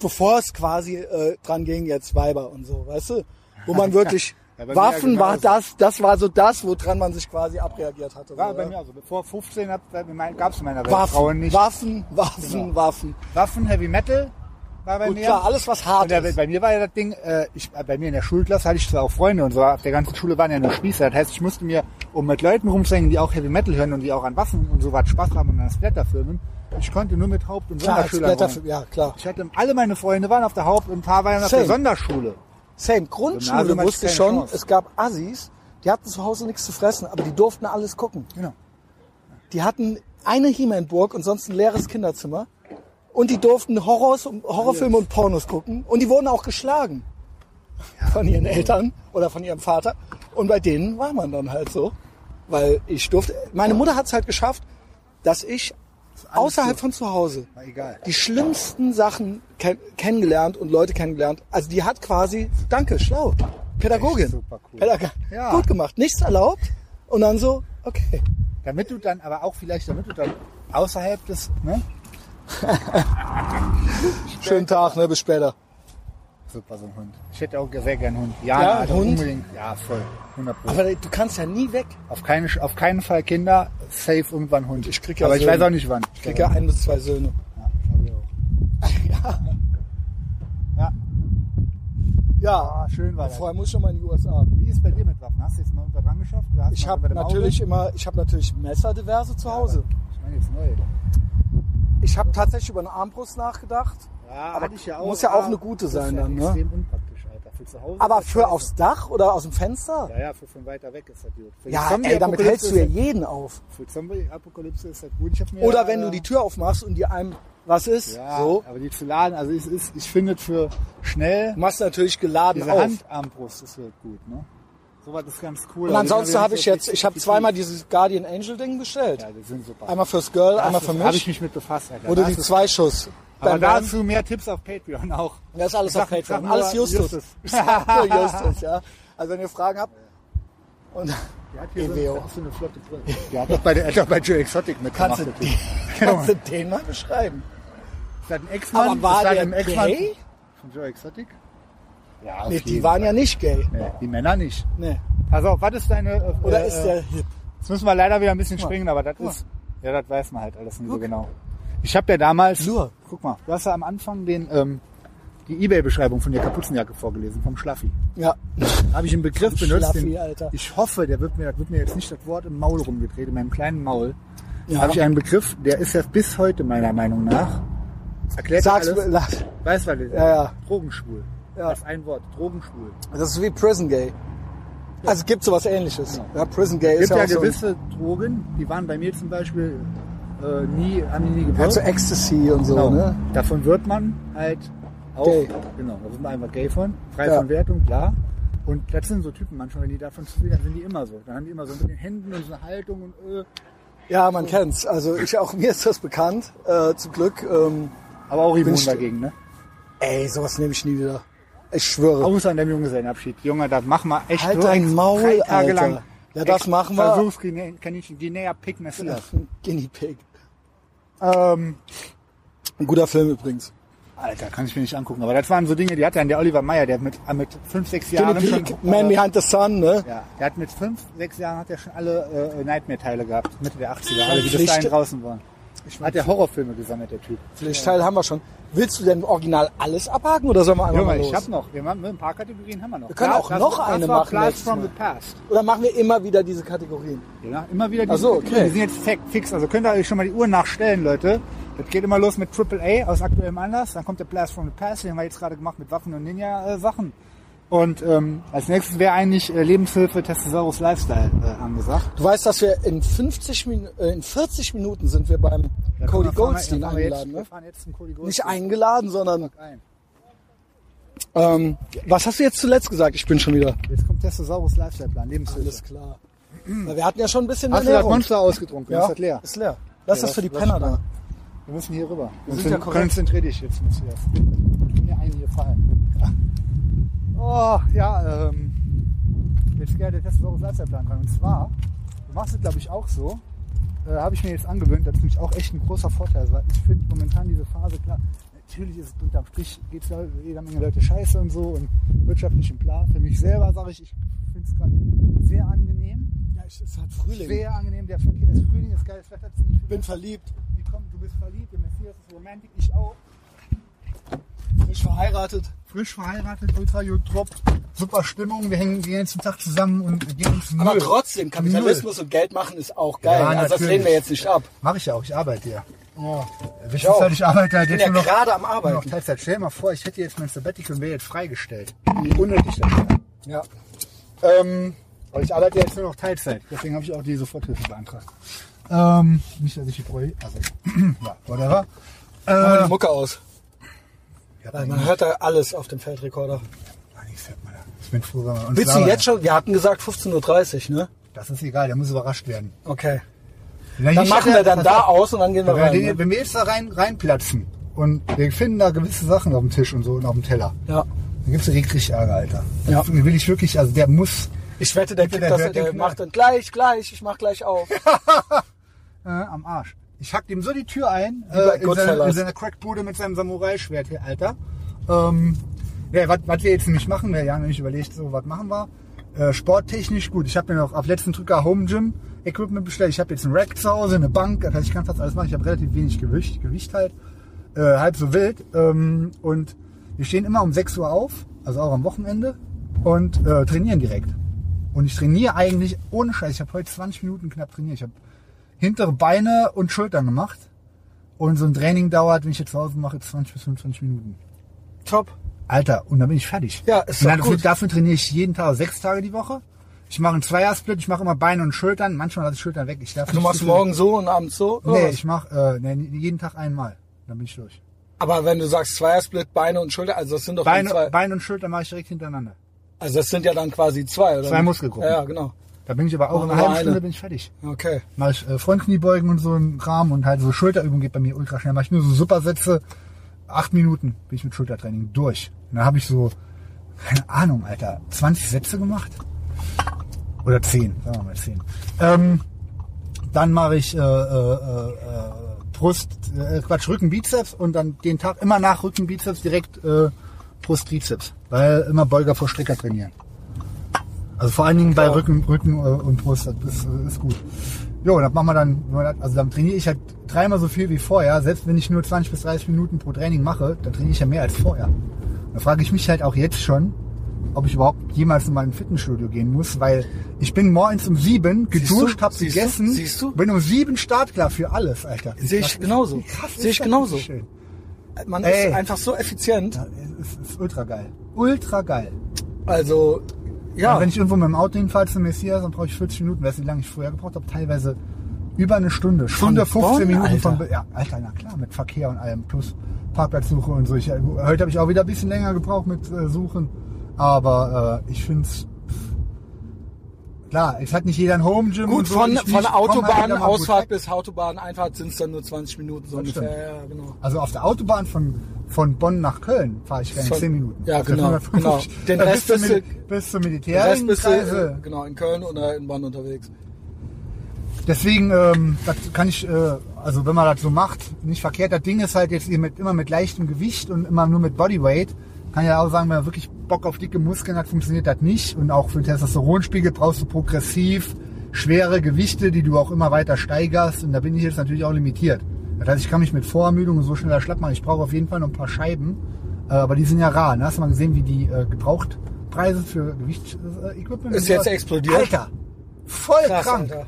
bevor es quasi äh, dran ging, jetzt Weiber und so, weißt du? Wo man wirklich, Ja, Waffen ja war das, das war so das, woran man sich quasi abreagiert hatte. War so, bei ja. mir also bevor 15 gab es in meiner Welt Waffen, Frauen nicht. Waffen, Waffen, Genau. Waffen. Waffen, Heavy Metal war bei Gut, mir. klar, alles was hart Und der, ist. bei mir war ja das Ding, äh, ich, äh, bei mir in der Schulklasse hatte ich zwar auch Freunde und so, auf der ganzen Schule waren ja nur Spießer. Das heißt, ich musste mir, um mit Leuten rumzuhängen, die auch Heavy Metal hören und die auch an Waffen und so was Spaß haben und an Splatterfilmen, ich konnte nur mit Haupt- und Klar, Sonderschülern ja klar. Ich hatte, alle meine Freunde waren auf der Haupt- und ein paar waren auf Same. der Sonderschule. Same. Grundschule Gymnasium ich wusste schon, Chance. es gab Assis, die hatten zu Hause nichts zu fressen, aber die durften alles gucken. Genau. Die hatten eine He-Man-Burg und sonst ein leeres Kinderzimmer. Und die durften Horrors, Horrorfilme und Pornos gucken. Und die wurden auch geschlagen. Von ihren Eltern oder von ihrem Vater. Und bei denen war man dann halt so. Weil ich durfte, meine Mutter hat es halt geschafft, dass ich außerhalb von zu Hause War egal. die schlimmsten Sachen ken kennengelernt und Leute kennengelernt. Also die hat quasi, danke, schlau, Pädagogin. Super cool. Pädag Ja. Gut gemacht, nichts erlaubt. Und dann so, okay. Damit du dann, aber auch vielleicht, damit du dann außerhalb des, ne? Schönen Tag, ne, bis später. Super, so ein Hund. Ich hätte auch sehr gern einen Hund. Ja, Ja, also Hund? unbedingt. Ja, voll. 100 Pro. Aber du kannst ja nie weg. Auf, keine, auf keinen Fall Kinder, safe irgendwann Hund. Ich krieg ja Aber ich Söhne. weiß auch nicht wann. Ich krieg ja ein bis zwei Söhne. Ja, glaub ich auch. Ja. Ja, Ah, schön war das. vorher muss ich schon mal in die USA. Wie ist bei dir mit Waffen? Hast du jetzt mal irgendwas dran geschafft? Ich habe natürlich immer, ich habe natürlich Messer diverse zu Hause. Ich meine jetzt neu. Ich habe tatsächlich über eine Armbrust nachgedacht. Ja, Aber ich ja auch. muss ja auch eine gute das sein ja dann, ne? extrem unpraktisch, Alter. Für zu Hause Aber das für aufs Dach oder aus dem Fenster? Ja, ja, für von weiter weg ist das gut. Für die Ja, ey, damit hältst du ja jeden auf. das- Für Zombie-Apokalypse ist das gut. Ich Oder wenn äh, du die Tür aufmachst und dir einem was ist, Ja, so, aber die zu laden, also es ist, ich finde für schnell machst du natürlich geladen diese auf. Handarmbrust ist halt gut, ne? Sowas ist ganz cool. Und Also ansonsten die habe ich jetzt, ich habe zweimal dieses Guardian Angel Ding bestellt. Ja, die sind super. Einmal fürs Girl, einmal für Da habe ich mich. mich mit befasst, Alter. Das die zwei Schuss. Aber bam. dazu mehr Tipps auf Patreon auch. Das ist alles Ich auf Patreon. Alles Justus. Justus. Justus, ja. Also wenn ihr Fragen habt. Und Der hat hier so, EWO. ist so eine flotte Brille. Der hat doch bei, der, bei Joe Exotic mitgemacht. kannst du, Typ. kannst du den mal beschreiben? Ist das ein Ex-Mann? Aber war der ein Ex-Mann gay? Von Joe Exotic? Ja, Nee, die waren Fall. ja nicht gay. Nee, die Männer nicht. Nee. Auf, was ist deine... Äh, Oder äh, ist der hip? Jetzt müssen wir leider wieder ein bisschen springen, aber das ist... Ja, das weiß man halt alles nicht so Guck. genau. Ich habe ja damals... Nur. Guck mal, du hast ja am Anfang den... Ähm, die Ebay-Beschreibung von der Kapuzenjacke vorgelesen, vom Schlaffi. Ja. habe ich einen Begriff Vom benutzt. Schlaffi, den, Alter. Ich hoffe, der wird mir, wird mir jetzt nicht das Wort im Maul rumgedreht, in meinem kleinen Maul. Ja. Habe ich einen Begriff, der ist ja bis heute meiner Meinung nach. Erklärt Sag's alles. mir, lass. Weißt du, was das ist? Ja, ja. Drogenschwul. Ja. Das ist ein Wort, Drogenschwul. Das ist wie Prison Gay. Also es gibt sowas ähnliches. Ja, Prison Gay Es ist gibt ja ja auch so, gewisse Drogen, die waren bei mir zum Beispiel äh, nie, haben die nie gewirkt. halt so Ecstasy und so, genau. ne? Davon wird man halt auch, Gay. genau, da wird man einfach gay von, frei Ja. von Wertung, klar. Und das sind so Typen manchmal, wenn die davon zu viel haben, sind die immer so. Dann haben die immer so mit den Händen und so eine Haltung und äh, Ja, man kennt's. Also ich auch mir ist das bekannt. Äh, zum Glück. Ähm, aber auch immun dagegen, ne? ey, sowas nehme ich nie wieder. Ich schwöre. Außer an dem Junggesellenabschied. Junge, das machen wir echt Halt so dein Maul, drei Tage Alter. lang. Ja, das Ex- machen wir. Versuchskaninchen, Guinea Pig Messias. Guinea Pig. Ähm, Ein guter Film übrigens. Alter, kann ich mir nicht angucken. Aber das waren so Dinge, die hat dann der Oliver Meyer, der mit, äh, mit fünf, sechs Jahren schon... Pig, Man Behind the Sun, ne? Ja, der hat mit fünf, sechs Jahren hat er schon alle äh, Nightmare-Teile gehabt. Mitte der 80er, alle, die bis dahin draußen waren. Hat der Horrorfilme gesammelt, der Typ. Pflichtteil haben wir schon. Willst du denn original alles abhaken oder sollen wir einfach Junge, mal ich los? hab noch, wir machen ein paar Kategorien haben wir noch. Wir können Ja, auch das- noch das eine war machen Blast from the Past. Oder machen wir immer wieder diese Kategorien? Ja, immer wieder Ach so, Kategorien. okay. Wir sind jetzt fi- fix, also könnt ihr euch schon mal die Uhr nachstellen, Leute. Das geht immer los mit Triple A aus aktuellem Anlass, dann kommt der Blast from the Past, den haben wir jetzt gerade gemacht mit Waffen und Ninja-Sachen. Und ähm, als nächstes wäre eigentlich äh, Lebenshilfe Testosaurus Lifestyle äh, angesagt. Du weißt, dass wir in 50 Min äh, in 40 Minuten sind wir beim Da Cody Goldstein fahren jetzt- eingeladen, ne? fahren jetzt zum Cody Goldstein. Nicht eingeladen, sondern Ein. ähm, was hast du jetzt zuletzt gesagt? Ich bin schon wieder. Jetzt kommt Testosaurus Lifestyle Plan, Lebenshilfe. Alles klar. Weil wir hatten ja schon ein bisschen Hast du das Ernährung. Monster ausgetrunken? Ja, Ist das leer? Ist leer. Lass Ja, das für die Penner da. Wir müssen hier rüber. Wir sind ja korrekt. Konzentrier dich jetzt, Messias. Ich bin mir einen hier fallen. Ja. Oh, ja, ähm, jetzt geht der Testosaurus Lifestyle-Plan dran. Und zwar, du machst es, glaube ich, auch so. Äh, Habe ich mir jetzt angewöhnt, das ist nämlich auch echt ein großer Vorteil, weil ich finde momentan diese Phase, klar, natürlich ist es unterm Strich, geht es jeder Menge Leute scheiße und so und wirtschaftlich und bla. Für mich selber sage ich, ich finde es gerade sehr angenehm. Ja, es ist halt Frühling. Sehr angenehm, der Verkehr ist Frühling, ist geiles Wetter, ziemlich Ich bin verliebt. kommen, du bist verliebt, der Messias ist romantisch, ich auch. Frisch verheiratet. Frisch verheiratet, ultra gut top, super Stimmung, wir hängen den ganzen Tag zusammen und gehen uns Aber Müll. trotzdem, Kapitalismus und Geld machen ist auch geil. Ja, also das lehnen wir jetzt nicht ab. Mach ich ja auch, ich arbeite ja. Ja. Wichtig auch. ist halt, ich arbeite halt Ich bin jetzt ja nur noch, gerade am nur noch Arbeiten. Teilzeit. Stell dir mal vor, ich hätte jetzt mein Sabbatical und wäre jetzt freigestellt. Wie unnötig das wäre. Ja. Ähm, aber ich arbeite jetzt nur noch Teilzeit, deswegen habe ich auch die Soforthilfe beantragt. Ähm, nicht, dass ich die Bräu, also, ja, whatever. Mach Äh, die Mucke aus. Ja, Weil man hört da alles auf dem Feldrekorder. Ich da. Bin froh, wenn wir uns Willst du jetzt schon? Wir hatten gesagt 15.30 Uhr, ne? Das ist egal, der muss überrascht werden. Okay. Wenn Dann ich machen hätte- wir dann pass da auf, aus und dann gehen wir Wenn, rein. wir, Ne? wenn wir jetzt da rein, reinplatzen und wir finden da gewisse Sachen auf dem Tisch und so und auf dem Teller, Ja. dann gibt's richtig Ärger, Alter. Ja. Dann will ich wirklich, also der muss Ich wette, der, kriegt der das, hört den der Knall. macht dann gleich, gleich, ich mach gleich auf. äh, am Arsch. Ich hack ihm so die Tür ein, äh, in, seine, in seine Crackbude mit seinem Samurai-Schwert hier, Alter. Ähm, ja, was wir jetzt nämlich machen, wir haben nämlich überlegt, so was machen wir. Äh, sporttechnisch gut. Ich habe mir noch auf letzten Drücker Home Gym Equipment bestellt. Ich habe jetzt einen Rack zu Hause, eine Bank, das heißt, ich kann fast alles machen. Ich habe relativ wenig Gewicht, Gewicht halt, äh, halb so wild. Ähm, und wir stehen immer um 6 Uhr auf, also auch am Wochenende, und äh, trainieren direkt. Und ich trainiere eigentlich ohne Scheiß. Ich habe heute 20 Minuten knapp trainiert. Ich habe hintere Beine und Schultern gemacht. Und so ein Training dauert, wenn ich jetzt zu Hause mache, 20 bis 25 Minuten. Top. Alter, und dann bin ich fertig. Ja, ist und doch dafür, gut. dafür trainiere ich jeden Tag, sechs Tage die Woche. Ich mache einen Zweiersplit, ich mache immer Beine und Schultern. Manchmal lasse ich Schultern weg. Ich darf Du nicht machst morgen so und abends so? oder Nee, was? ich mache äh, nee, jeden Tag einmal. Dann bin ich durch. Aber wenn du sagst Zweiersplit, Beine und Schulter, also das sind doch dann Beine, zwei. Beine und Schultern mache ich direkt hintereinander. Also das sind ja dann quasi zwei, oder? Zwei? Muskelgruppen. Ja, ja, genau. Da bin ich aber auch Machen in einer halben eine. Stunde bin ich fertig. Okay. Mache ich äh, Frontkniebeugen und so ein Kram und halt so Schulterübungen geht bei mir ultra schnell. Mache ich nur so Supersätze. Acht Minuten bin ich mit Schultertraining durch. Und dann habe ich so, keine Ahnung, Alter, 20 Sätze gemacht. Oder 10, sagen wir mal 10. Ähm, dann mache ich äh, äh, äh, Brust, äh, Quatsch, Rücken, Bizeps und dann den Tag immer nach Rücken, Bizeps direkt äh, Brust, Trizeps. Weil immer Beuger vor Strecker trainieren. Also vor allen Dingen bei Rücken, Rücken äh, und Brust, das ist, ist gut. Jo, und das machen wir dann, also dann trainiere ich halt dreimal so viel wie vorher. Selbst wenn ich nur 20 bis 30 Minuten pro Training mache, dann trainiere ich ja mehr als vorher. Da frage ich mich halt auch jetzt schon, ob ich überhaupt jemals in mein Fitnessstudio gehen muss, weil ich bin morgens um sieben geduscht, du? hab Siehst du? gegessen, Siehst du? bin um sieben startklar für alles, Alter. Sehe ich genauso. Sehe ich genauso. schön? Man Ey. ist einfach so effizient. Ja, es ist ultra geil. Ultra geil. Also, ja. Und wenn ich irgendwo mit dem Auto hinfahre zum Messias, dann brauche ich 40 Minuten. Weißt du, wie lange ich vorher gebraucht habe? Teilweise über eine Stunde. Stunde, 15 Bonn, Minuten Alter? von... Be- Ja, Alter, na klar, mit Verkehr und allem. Plus Parkplatzsuche und so. Ich, heute habe ich auch wieder ein bisschen länger gebraucht mit äh, Suchen. Aber äh, ich finde es... Klar, es hat nicht jeder ein Home Gym und Gut, so. von, ich von halt Autobahnausfahrt weg. bis Autobahneinfahrt sind es dann nur 20 Minuten so ungefähr. Ja, genau. Also auf der Autobahn von, von Bonn nach Köln fahre ich gerne Von- 10 Minuten. ja, genau, 550. genau. Den Rest bis, bist zum, du- bis zum Militär. Rest bist du genau, in Köln oder in Bonn unterwegs. Deswegen, ähm, das kann ich, äh, also wenn man das so macht, nicht verkehrt. Das Ding ist halt jetzt mit, immer mit leichtem Gewicht und immer nur mit Bodyweight. Kann ja auch sagen, wenn man wirklich Bock auf dicke Muskeln hat, funktioniert das nicht. Und auch für den Testosteronspiegel brauchst du progressiv schwere Gewichte, die du auch immer weiter steigerst. Und da bin ich jetzt natürlich auch limitiert. Das heißt, ich kann mich mit Vorermüdung so schneller schlapp machen. Ich brauche auf jeden Fall noch ein paar Scheiben. Äh, aber die sind ja rar. Ne? Hast du mal gesehen, wie die äh, Gebrauchtpreise für Gewichtsequipment Ist jetzt explodiert? Alter, voll Krass, krank. Alter.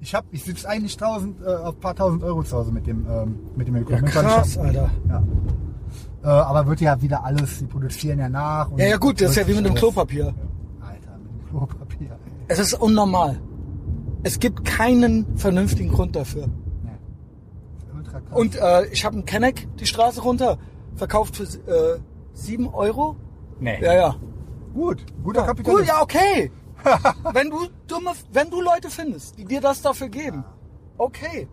Ich ich sitze eigentlich 1000, äh, auf ein paar tausend Euro zu Hause mit dem, ähm, mit dem Ja, Equipment. krass, Alter. Ja. Äh, aber wird ja wieder alles, die produzieren ja nach. und Ja, ja gut, das ist ja wie mit dem Klopapier. Alter, mit dem Klopapier. ey. Es ist unnormal. Es gibt keinen vernünftigen Grund dafür. Nee. Und äh, ich habe einen Kenneck die Straße runter, verkauft für äh, 7 Euro. nee. Ja, ja. Gut, guter ja Kapitalist. gut, ja, okay. wenn du dumme, wenn du Leute findest, die dir das dafür geben, okay.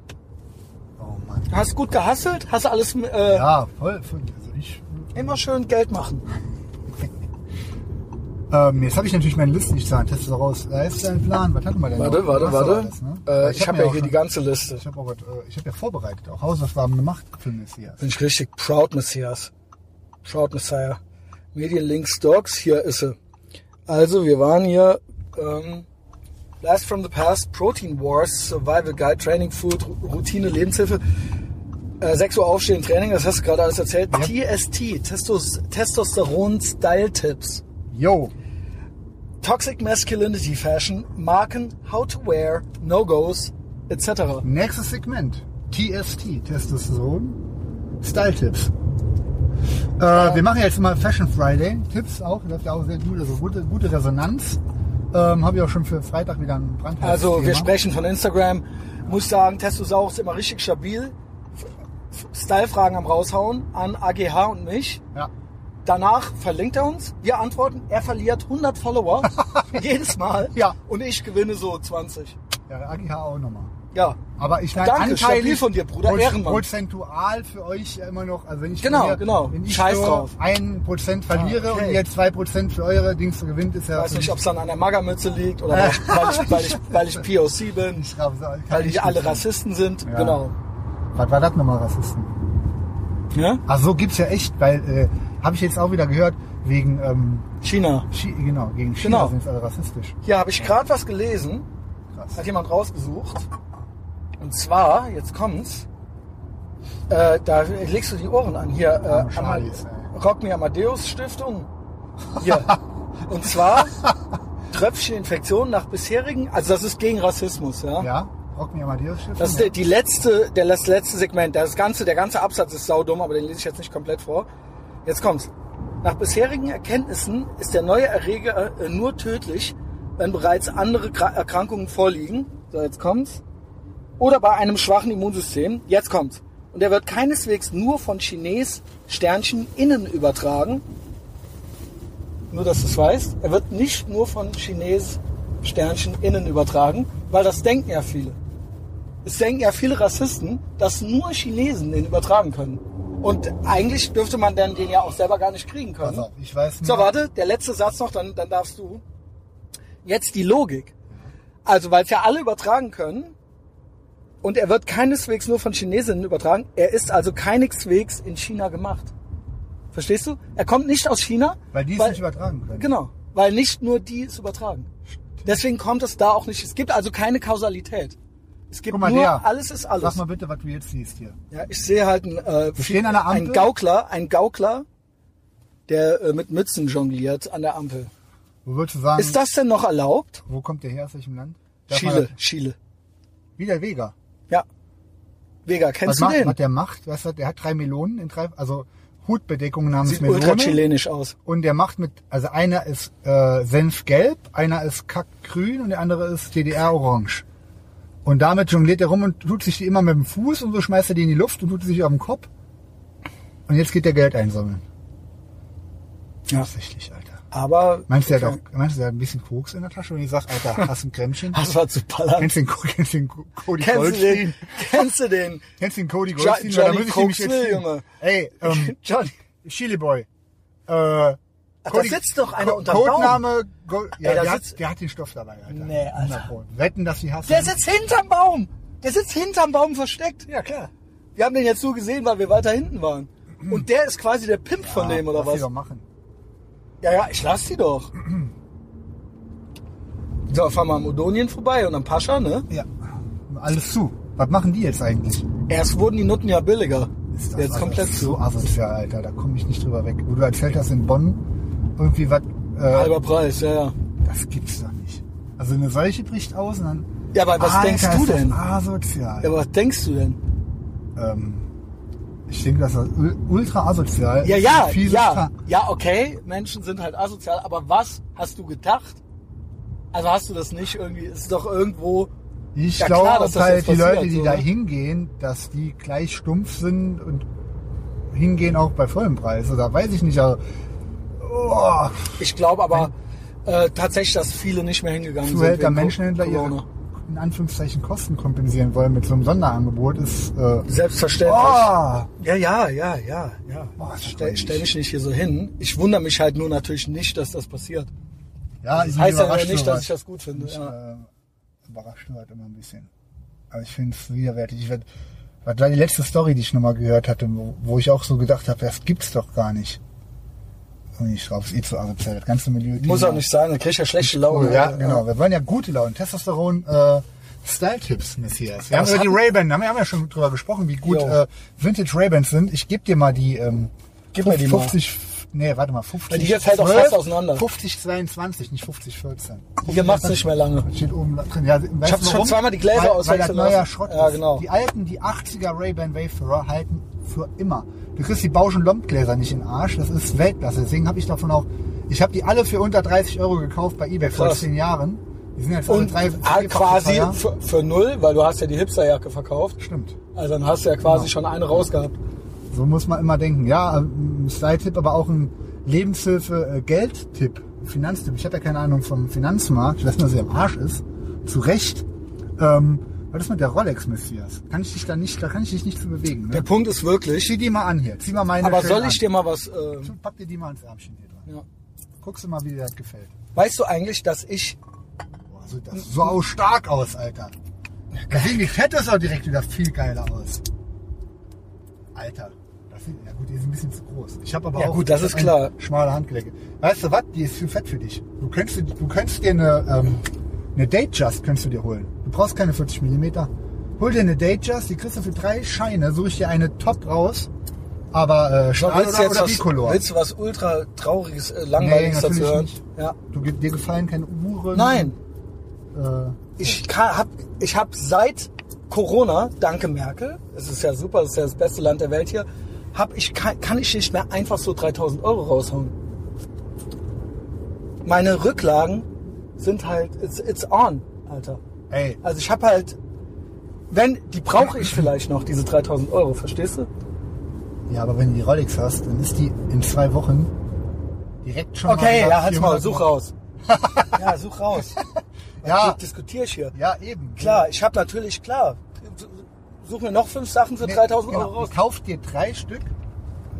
Oh Mann. Hast gut gehasselt, hast alles äh, Ja, voll. Immer schön Geld machen. ähm, jetzt habe ich natürlich meine Liste nicht sagen. Test du raus. Da ist dein Plan. Was hatten wir denn? noch? Was war das, ne? Äh, ich hab habe mir ja auch hier die ganze Liste. Ich habe äh, habe ja vorbereitet, auch Hausaufgaben gemacht für Messias. Bin ich richtig proud Messias. Proud Messiah. Medienlinks Docs, hier ist sie. Also, wir waren hier, ähm, Blast from the Past, Protein Wars, Survival Guide, Training Food, Routine, Lebenshilfe. Äh, 6 Uhr aufstehen, Training, das hast du gerade alles erzählt. TST, Testos, Testosteron Style Tipps. Yo, Toxic Masculinity Fashion, Marken, How to Wear, No-Gos, etc. nächstes Segment. TST, Testosteron, Style-Tipps. Äh, wir machen jetzt mal Fashion Friday. Tipps auch, läuft ja auch sehr gut, also gute, gute Resonanz. Ähm, Habe ich auch schon für Freitag wieder ein Brand. Also wir sprechen von Instagram. Muss sagen, Testosaurus ist immer richtig stabil. Style-Fragen am raushauen an AGH und mich. Ja. Danach verlinkt er uns, wir antworten, er verliert 100 Follower jedes Mal Ja. und ich gewinne so 20. Ja, AGH auch nochmal. Ja, Aber ich meine, Danke, stabil von dir, Bruder, proz- Ehrenmann. Prozentual für euch ja immer noch, also wenn ich Genau, mir, genau. wenn ich Scheiß nur drauf. ein Prozent verliere Ah, okay. und ihr zwei Prozent für eure Dings gewinnt, ist ja weiß nicht, ob es dann an der Magermütze liegt oder weil ich, weil ich, weil ich, weil ich POC bin, Ich glaub, so weil ich die alle. Rassisten sind. Ja. Genau. Was war das nochmal, Rassisten? Ja? Ach so, gibt's ja echt, weil, äh, habe ich jetzt auch wieder gehört, wegen, ähm, China. Chi genau, gegen China Genau. sind alle rassistisch. Hier habe ich gerade was gelesen. Krass. Hat jemand rausgesucht. Und zwar, jetzt kommt's. Äh, da legst du die Ohren an. Hier, äh, ey. Rock Me Amadeus Stiftung. Hier. Und zwar Tröpfcheninfektion nach bisherigen, also das ist gegen Rassismus, ja. Ja? Rock Amadeus Stiftung? Das ist die, die letzte, der, das letzte Segment. Das ganze, der ganze Absatz ist saudumm, aber den lese ich jetzt nicht komplett vor. Jetzt kommt's. Nach bisherigen Erkenntnissen ist der neue Erreger äh, nur tödlich, wenn bereits andere Erkrankungen vorliegen. So, jetzt kommt's. Oder bei einem schwachen Immunsystem. Jetzt kommt's. Und er wird keineswegs nur von Chines Sternchen innen übertragen. Nur, dass du es weißt. Er wird nicht nur von Chines Sternchen innen übertragen, weil das denken ja viele. Es denken ja viele Rassisten, dass nur Chinesen den übertragen können. Und eigentlich dürfte man dann den ja auch selber gar nicht kriegen können. Pass auf, ich weiß So, nur- warte, der letzte Satz noch, dann, dann darfst du. Jetzt die Logik. Also, weil es ja alle übertragen können. Und er wird keineswegs nur von Chinesinnen übertragen. Er ist also keineswegs in China gemacht. Verstehst du? Er kommt nicht aus China. Weil die es nicht übertragen können. Genau. Weil nicht nur die es übertragen. Deswegen kommt es da auch nicht. Es gibt also keine Kausalität. Es gibt Guck mal, nur, der. alles ist alles. Sag mal bitte, was du jetzt siehst hier. Ja, ich sehe halt einen, äh, stehen an der Ampel. einen Gaukler, ein Gaukler, der äh, mit Mützen jongliert an der Ampel. Wo würdest du sagen, Ist das denn noch erlaubt? wo kommt der her, aus welchem Land? Darf man Chile, das- Chile. Wie der Vega. Ja. Vega, Was, kennst du macht, den? was der macht, weißt du, der hat drei Melonen in drei, also Hutbedeckung namens Sieht Melone. ultra chilenisch aus. Und der macht mit, also einer ist äh, Senfgelb, einer ist Kackgrün und der andere ist DDR-Orange. Und damit jongliert er rum und tut sich die immer mit dem Fuß und so schmeißt er die in die Luft und tut sie sich auf den Kopf. Und jetzt geht der Geld einsammeln. Ja. Tatsächlich, Alter. Aber Meinst du, der hat auch, meinst du, der hat ein bisschen Koks in der Tasche, wenn ich sag, Alter, hast du ein Krämmchen? das war zu ballern. Kennst du den, kennst du den Co- Cody Kennst du Goldstein? den? Kennst du den? Kennst du den Cody Jo- Goldstein? Johnny Da muss ich erzählen. Junge. Ey, ähm, Johnny. Chili Boy. Äh, Ach, da sitzt doch einer Co- unterm Baum. Codename, Go ja, Ey, der, sitzt- hat, der hat den Stoff dabei, Alter. Nee, Alter. 100 Pro. Wetten, dass die hast. Der sitzt hinterm Baum. Der sitzt hinterm Baum versteckt. Ja, klar. Wir haben den jetzt so gesehen, weil wir weiter hinten waren. Und der ist quasi der Pimp von dem, oder lass was? doch machen. Ja, ja, ich lass die doch. So, fahren wir am Odonien vorbei und am Pascha, ne? Ja. Alles zu. Was machen die jetzt eigentlich? Erst wurden die Nutten ja billiger. Ist das Jetzt alles komplett so zu. asozial, Alter. Da komme ich nicht drüber weg. Wo du erzählt hast in Bonn, irgendwie was, äh, Halber Preis, ja, ja. das gibt's doch nicht. Also eine Seuche bricht aus und dann... Ja, aber was Alter, denkst du das denn? asozial. Ja, aber was denkst du denn? Ähm, ich denke, das ist ul- ultra asozial. Ja, ja, ja. Fra- Ja, okay, Menschen sind halt asozial, aber was hast du gedacht? Also hast du das nicht irgendwie, es ist doch irgendwo, Ich Ja, glaube klar, dass das halt, jetzt die Leute, die so, da ne? hingehen, dass die gleich stumpf sind und hingehen auch bei vollem Preis. Oder weiß ich nicht, aber oh, ich glaube aber äh, tatsächlich, dass viele nicht mehr hingegangen sind. Zuhälter Co- Menschenhändler ihre in Anführungszeichen Kosten kompensieren wollen mit so einem Sonderangebot ist äh, Selbstverständlich. oh, Ja, ja, ja, ja, ja. Das stell, stell ich. mich nicht hier so hin. Ich wundere mich halt nur natürlich nicht, dass das passiert. ja, Das ich heißt ja nicht, dass ich das gut finde. Ich, Ja. äh, überrascht halt immer ein bisschen. Aber ich finde es widerwärtig. Ich werd, was war die letzte Story, die ich nochmal gehört hatte, wo, wo ich auch so gedacht habe, das gibt's doch gar nicht. Und ich glaube, es ist eh zu asozial. Das ganze Milieu. Muss auch nicht sein, dann krieg ich ja schlechte Laune. Ja, genau. Wir wollen ja gute Laune. Testosteron, äh, Style-Tipps, Messias. Wir haben über die Ray-Ban, haben wir haben ja schon drüber gesprochen, wie gut äh, Vintage Ray-Bans sind. Ich gebe dir mal die, ähm, Gib mir die mal. 50, nee, warte mal, 50. Weil die hier fällt auch 12, fast auseinander. 50, 22, nicht 50, 14. Hier macht's nicht mehr lange. Steht oben drin. Ja, Ich hab's du schon zweimal die Gläser auswechseln neuer lassen. Schrott Ja, genau. Die alten, die 80er Ray-Ban Wayfarer halten für immer. Du kriegst die Bausch- und Lomb-Gläser nicht in den Arsch. Das ist Weltklasse. Deswegen habe ich davon auch, ich habe die alle für unter 30 Euro gekauft bei eBay vor. 10 Jahren. Die sind jetzt Und drei, vierfach quasi für, für null, weil du hast ja die Hipsterjacke verkauft. Stimmt. Also dann hast du ja quasi Genau. schon eine rausgehabt. So muss man immer denken. Ja, ein Style-Tipp, aber auch ein Lebenshilfe-Geld-Tipp, Finanztipp. Ich habe ja keine Ahnung vom Finanzmarkt. Ich weiß nur, dass er im Arsch ist. Zu Recht. Ähm, was ist mit der Rolex, Messias? Kann ich dich da nicht, da kann ich dich nicht zu bewegen. Der Ne? Punkt ist wirklich, Zieh die mal an hier. Zieh mal meine aber soll an. ich dir mal was... Äh, Pack dir die mal ins Ärmchen hier dran. ja. Guckst du mal, wie dir das gefällt. Weißt du eigentlich, dass ich... Boah, so, das so aus stark aus, Alter. Da sehen die Fette auch direkt wieder viel geiler aus. Alter. Das sind, ja gut, die sind ein bisschen zu groß. Ich habe aber Ja auch gut, das ist klar. schmale Handgelenke. Weißt du was? Die ist zu fett für dich. Du könntest, dir- du könntest dir eine, ähm, eine Datejust könntest du dir holen. Du brauchst keine 40 mm. Hol dir eine Datejust, die kriegst du für drei Scheine. Suche ich dir eine top raus. Aber äh, Stahl willst, du oder, jetzt oder was, Bicolor. willst du was ultra trauriges, äh, langweiliges Nee, dazu hören? nicht. Ja. Du, dir gefallen keine Uhren. Nein, Äh, ich kann, hab, ich hab seit Corona, danke Merkel, es ist ja super, es ist ja das beste Land der Welt hier, hab ich, kann, kann ich nicht mehr einfach so 3000 Euro raushauen. Meine Rücklagen sind halt, it's, it's on, Alter. Ey, Also ich hab halt, wenn, die brauche ich vielleicht noch, diese 3000 Euro, verstehst du? Ja, aber wenn du die Rolex hast, dann ist die in zwei Wochen direkt schon Okay, mal ja, halt's mal, 400 such raus. ja, such raus. Ja. Diskutiere ich hier. Ja, eben. Klar, ich habe natürlich, klar, such mir noch fünf Sachen für Nee, 3000 genau. Euro raus. Kauf dir drei Stück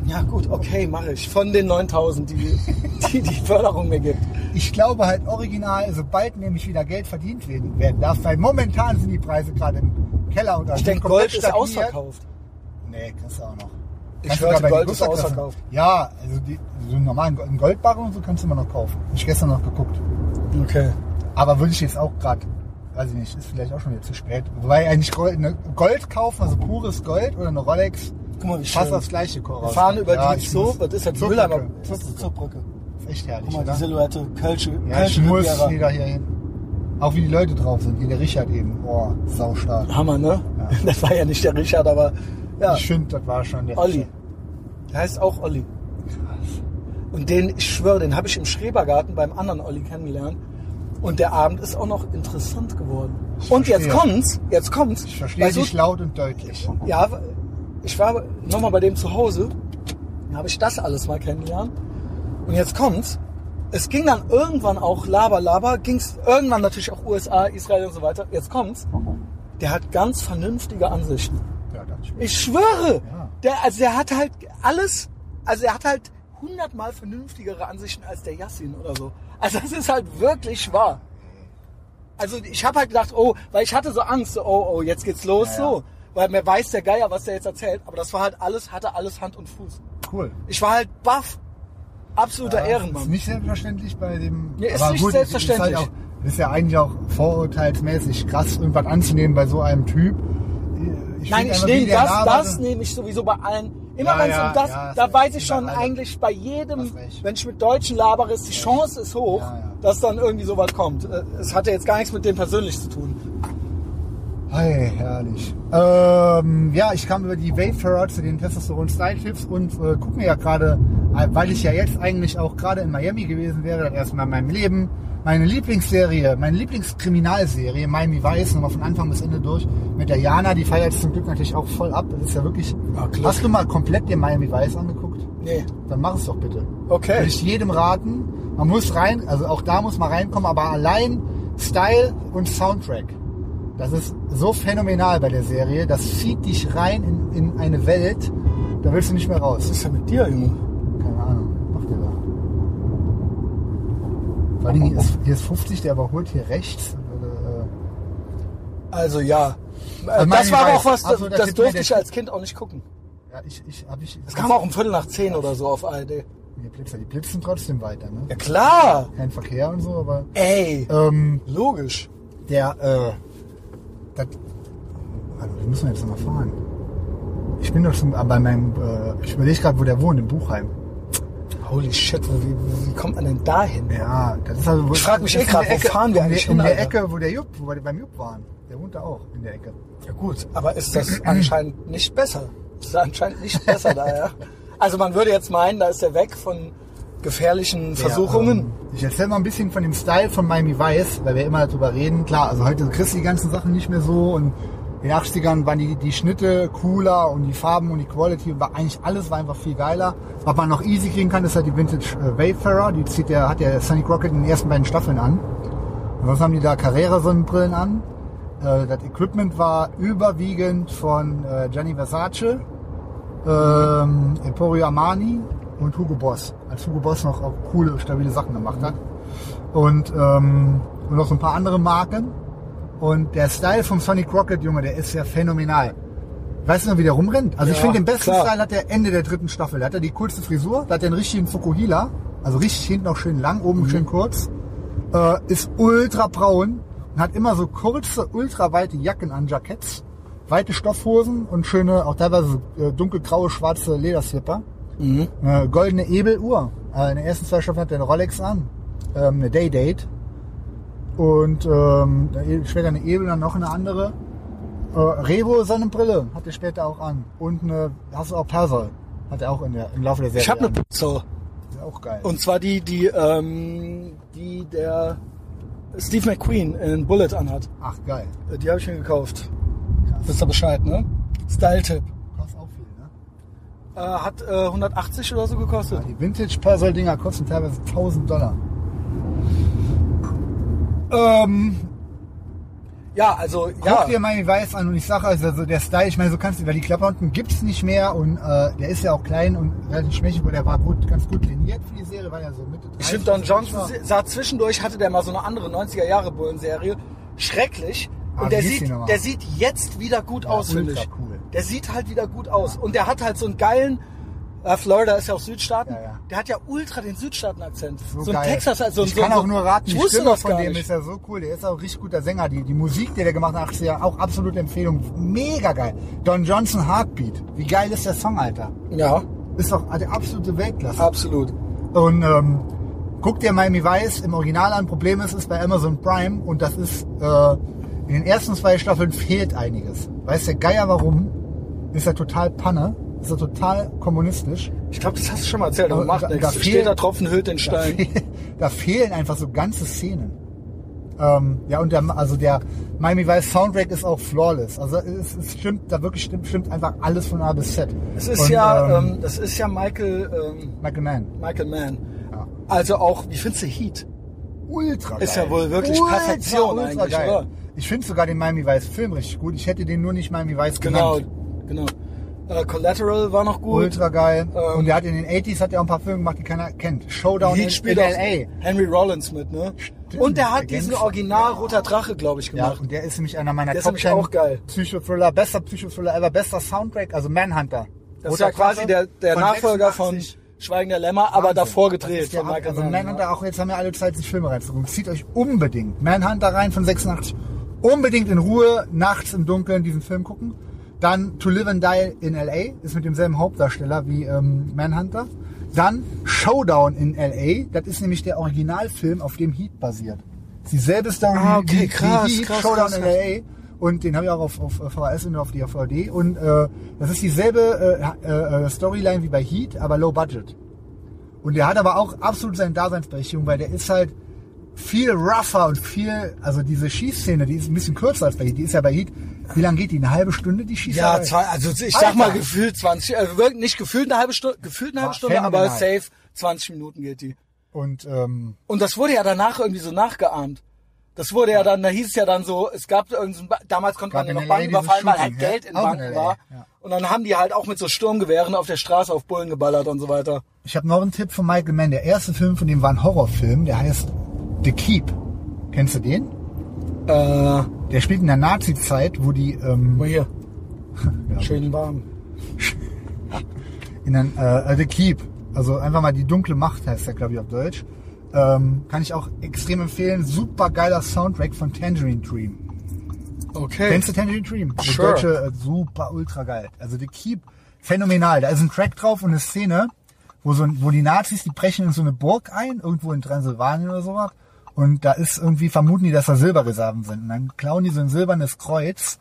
Ja gut, okay, mache ich. Von den 9000, die die, die Förderung mir gibt. Ich glaube halt original, sobald nämlich wieder Geld verdient werden, werden darf, weil momentan sind die Preise gerade im Keller und Ich denke, Gold ist ausverkauft. Nee, kriegst du auch noch. Ich Kannst hörte, Gold ist ausverkauft. Ja, also die, so einen normalen einen Goldbarren und so kannst du immer noch kaufen. Hab ich gestern noch geguckt. Okay. Aber würde ich jetzt auch gerade, weiß ich nicht, ist vielleicht auch schon wieder zu spät. Wobei eigentlich Gold, eine Gold kaufen, also pures Gold oder eine Rolex, Guck mal, wie fast schön. aufs gleiche Chor Wir fahren über ja, die ich Zoo, muss- was ist das? Zugbrücke. Mülleimer. Das ist die Zugbrücke. Ist echt herrlich, Guck mal, oder? die Silhouette, Kölsche, Ja, ich Kölsche muss Riviera. wieder hier hin. Auch wie die Leute drauf sind. Hier der Richard eben. Boah, saustark. Hammer, ne? Das war ja nicht der Richard, aber ja, Ich finde, das war schon der Olli. Richard. Der heißt auch Olli. Und den, ich schwöre, den habe ich im Schrebergarten beim anderen Olli kennengelernt. Und der Abend ist auch noch interessant geworden. Und jetzt verstehe. kommt's, jetzt kommt's. Ich verstehe so- dich laut und deutlich. Ja, ich war nochmal bei dem zu Hause, da habe ich das alles mal kennengelernt. Und jetzt kommt's. Es ging dann irgendwann auch Laber, Laber, ging's irgendwann natürlich auch USA, Israel und so weiter. Jetzt kommt's. Der hat ganz vernünftige Ansichten. Ja. Ich schwöre, Ja. der, also der hat halt alles, also er hat halt hundertmal vernünftigere Ansichten als der Yassin oder so. Also das ist halt wirklich wahr. Also ich habe halt gedacht, oh, weil ich hatte so Angst, so, oh, oh, jetzt geht's los, ja. so. Weil mir weiß der Geier, was der jetzt erzählt, aber das war halt alles, hatte alles Hand und Fuß. Cool. Ich war halt baff. Absoluter Ja, Ist Ehrenmann. nicht selbstverständlich bei dem. Ja, ist nicht gut, selbstverständlich. Ist, halt auch, ist ja eigentlich auch vorurteilsmäßig krass, irgendwas anzunehmen bei so einem Typ. Ich Nein, ich nehme das, das nehme ich sowieso bei allen. Immer Ja, wenn es ja, um das, ja, da ist weiß ich schon eigentlich bei jedem, wenn ich mit Deutschen labere, ist die Chance ist hoch, Ja, ja. dass dann irgendwie sowas kommt. Äh, Es hatte jetzt gar nichts mit dem persönlich zu tun. Hey, herrlich. Ähm, ja, ich kam über die Wayfarer zu den Testosteron Style Tips und äh, gucke mir ja gerade, äh, weil ich ja jetzt eigentlich auch gerade in Miami gewesen wäre, das erste Mal in meinem Leben, meine Lieblingsserie, meine Lieblingskriminalserie, Miami Vice, nochmal von Anfang bis Ende durch, mit der Jana, die feiert zum Glück natürlich auch voll ab. Das ist ja wirklich. Ja, Glück. hast du mal komplett den Miami Vice angeguckt? Nee. Dann mach es doch bitte. Okay. Würde ich jedem raten. Man muss rein, also auch da muss man reinkommen, aber allein Style und Soundtrack. Das ist so phänomenal bei der Serie. Das zieht dich rein in, in eine Welt, da willst du nicht mehr raus. Was ist denn mit dir, Junge? Keine Ahnung. Macht der da. Vor allem hier ist, hier ist 50, der überholt hier rechts. Äh, Also ja. Äh, Also das war aber auch was, so, das, das durfte ich als Kind auch nicht gucken. ja, ich, ich, hab ich. Das kam auch um Viertel nach zehn oder so auf ARD. Die Blitzer, die blitzen trotzdem weiter, ne? Ja klar. Kein Verkehr und so, aber. Ey. Ähm, Logisch. der, äh, das, also, wie müssen wir jetzt nochmal fahren? Ich bin doch schon bei meinem, äh, ich überlege gerade, wo der wohnt, in Buchheim. Holy shit, wo- wie, wie kommt man denn dahin? Ja, das ist also, wo, Ich frag mich das eh in der wo fahren wir in eigentlich der, in hin, der? Ecke, wo der Jupp, wo wir beim Jupp waren. Der wohnt da auch, in der Ecke. Ja gut, aber ist das anscheinend nicht besser? Ist anscheinend nicht besser da, ja? Also man würde jetzt meinen, da ist er weg von gefährlichen Versuchungen. Ja, ähm, ich erzähle mal ein bisschen von dem Style von Miami Vice, weil wir immer darüber reden. Klar, also heute kriegst du die ganzen Sachen nicht mehr so und in den 80ern waren die, die Schnitte cooler und die Farben und die Quality und war eigentlich alles war einfach viel geiler. Was man noch easy kriegen kann, ist halt die Vintage äh, Wayfarer. Die zieht der, hat der Sonic Rocket in den ersten beiden Staffeln an. Und sonst haben die da Carrera-Sonnenbrillen an. Äh, das Equipment war überwiegend von äh, Gianni Versace, ähm, Emporio Armani und Hugo Boss. Als Hugo Boss noch auch coole, stabile Sachen gemacht hat. Und, ähm, und noch so ein paar andere Marken. Und der Style vom Sonic Rocket, Junge, der ist ja phänomenal. Weißt du noch, wie der rumrennt? Also ich Ja, finde, den besten klar. Style hat der Ende der dritten Staffel. Da hat er die coolste Frisur, da hat er einen richtigen Fukuhila. Also richtig hinten auch schön lang, oben schön kurz. Äh, ist ultra braun und hat immer so kurze, ultra weite Jacken an Jacketts. Weite Stoffhosen und schöne, auch teilweise äh, dunkelgraue, schwarze Lederslipper. Eine goldene Ebeluhr. Äh, in den ersten zwei Staffeln hat er eine Rolex an. Ähm, eine Day-Date. Und ähm, dann später eine Ebel, dann noch eine andere. Äh, Revo Sonnenbrille hat er später auch an. Und eine, hast du auch Persol. Hat er auch in der, im Laufe der Serie Ich habe eine. Pixel. Ist auch geil. Und zwar die, die, ähm, die der Steve McQueen in Bullet anhat. Ach geil. Äh, Die habe ich mir gekauft. Wisst ihr Bescheid, ne? Style-Tipp. Kostet auch viel, ne? Äh, hat äh, 180 oder so gekostet. Ja, die Vintage Persol Dinger kosten teilweise 1000 Dollar. Ähm, Ja, also, Guck ja. dir Miami Vice an und ich sage also, der Style, ich meine, so kannst du, weil die Klapperhunden gibt's nicht mehr und äh, der ist ja auch klein und relativ schmächtig, aber der war gut, ganz gut liniert für die Serie, war ja so Mitte 30. Ich finde, Don Johnson sah zwischendurch, hatte der mal so eine andere 90er-Jahre-Bullen-Serie. Schrecklich. Ah, Und der wie hieß die sieht, nochmal? der sieht jetzt wieder gut Ja, aus, finde ich. cool. Der sieht halt wieder gut aus. Und der hat halt so einen geilen, äh, Florida ist ja auch Südstaaten. Ja, ja. Der hat ja ultra den Südstaaten-Akzent. So, So, ein. Texas, also ich so, kann so, auch nur raten, ich die wusste Stimme von dem nicht. ist ja so cool. Der ist auch ein richtig guter Sänger. Die, die Musik, die der gemacht hat, 80 Jahre, auch absolute Empfehlung. Mega geil. Don Johnson Heartbeat. Wie geil ist der Song, Alter? Ja, Ist doch der absolute Weltklasse. absolut. Und ähm, guck dir Miami Vice im Original an. Problem ist, ist bei Amazon Prime und das ist äh, in den ersten zwei Staffeln fehlt einiges. Weiß der Geier warum? Ist er total Panne? Ist er total kommunistisch? Ich glaube, das hast du schon mal erzählt, aber Da- macht da- nichts. da Steht fehlt- der Tropfen hüllt den Da, Stein. fehl, da fehlen einfach so ganze Szenen. Ähm, ja, und der, also der Miami Vice Soundtrack ist auch flawless. Also es, es stimmt, da wirklich stimmt, stimmt einfach alles von A bis Z. Das ist und, ja, ähm, ähm, das ist ja Michael, ähm, Michael Mann. Michael Mann. Ja. Also auch, wie findest du Heat? Ultra Ist geil. ja wohl wirklich Perfektion eigentlich, oder? Ich finde sogar den Miami Vice Film richtig gut. Ich hätte den nur nicht Miami Vice Genau, genannt. genau. Äh, Collateral war noch gut. Ultra geil. Ähm, und der hat in den 80s hat er auch ein paar Filme gemacht, die keiner kennt. Showdown in, Heat in spielt L.A. Henry Rollins mit, ne? Und der hat diesen. Original Roter Drache, glaube ich, Ja, gemacht. und der ist nämlich einer meiner Der Top nämlich 10 auch geil. Psychothriller, bester Psychothriller ever, bester Soundtrack, also Manhunter. das ist ja quasi der, der Von Nachfolger 86. von Schweigen der Lämmer, aber Wahnsinn. davor Das gedreht von Michael Also Mann. Manhunter, auch jetzt haben wir alle Zeit, sich Filme reinzugucken. Zieht euch unbedingt Manhunter rein von 86. Unbedingt in Ruhe, nachts im Dunkeln diesen Film gucken. Dann To Live and Die in L.A. ist mit demselben Hauptdarsteller wie ähm, Manhunter. Dann Showdown in L.A. Das ist nämlich der Originalfilm, auf dem Heat basiert. Ist dieselbe Story Ah, okay, wie, krass, wie Heat, krass, Showdown krass, in. L.A. Und den habe ich auch auf, auf VHS und auf DVD. Und äh, das ist dieselbe äh, äh, Storyline wie bei Heat, aber low budget. Und der hat aber auch absolut seine Daseinsberechtigung, weil der ist halt viel rougher und viel, also diese Schießszene, die ist ein bisschen kürzer als bei Heat. Die ist ja bei Heat, wie lange geht die? Eine halbe Stunde, die Schießerei? Ja, zwei, also ich sag mal gefühlt 20, also wirklich nicht gefühlt eine halbe Stunde, gefühlt eine halbe War Stunde, aber safe 20 Minuten geht die. Und ähm, Und das wurde ja danach irgendwie so nachgeahmt. Das wurde ja dann, da hieß es ja dann so, es gab irgendein, damals konnte man ja noch Banken überfallen, weil halt ja? Geld in Banken war. ja. Und dann haben die halt auch mit so Sturmgewehren auf der Straße auf Bullen geballert und so weiter. ich habe noch einen Tipp von Michael Mann. Der erste Film von dem war ein Horrorfilm, der heißt The Keep. Kennst du den? Äh, Der spielt in der Nazi-Zeit, wo die ähm, wo hier, ja, schön warm. in den, äh, The Keep. Also einfach mal die dunkle Macht heißt der, glaube ich, auf Deutsch. Ähm, kann ich auch extrem empfehlen. Super geiler Soundtrack von Tangerine Dream. Okay. Kennst du Tangerine Dream? Der Sure. deutsche, äh, super, ultra geil. Also The Keep, phänomenal. Da ist ein Track drauf und eine Szene, wo, so, ein- wo die Nazis, die brechen in so eine Burg ein, irgendwo in Transsilvanien oder sowas. Und da ist irgendwie, vermuten die, dass da Silberreserven sind. Und dann klauen die so ein silbernes Kreuz.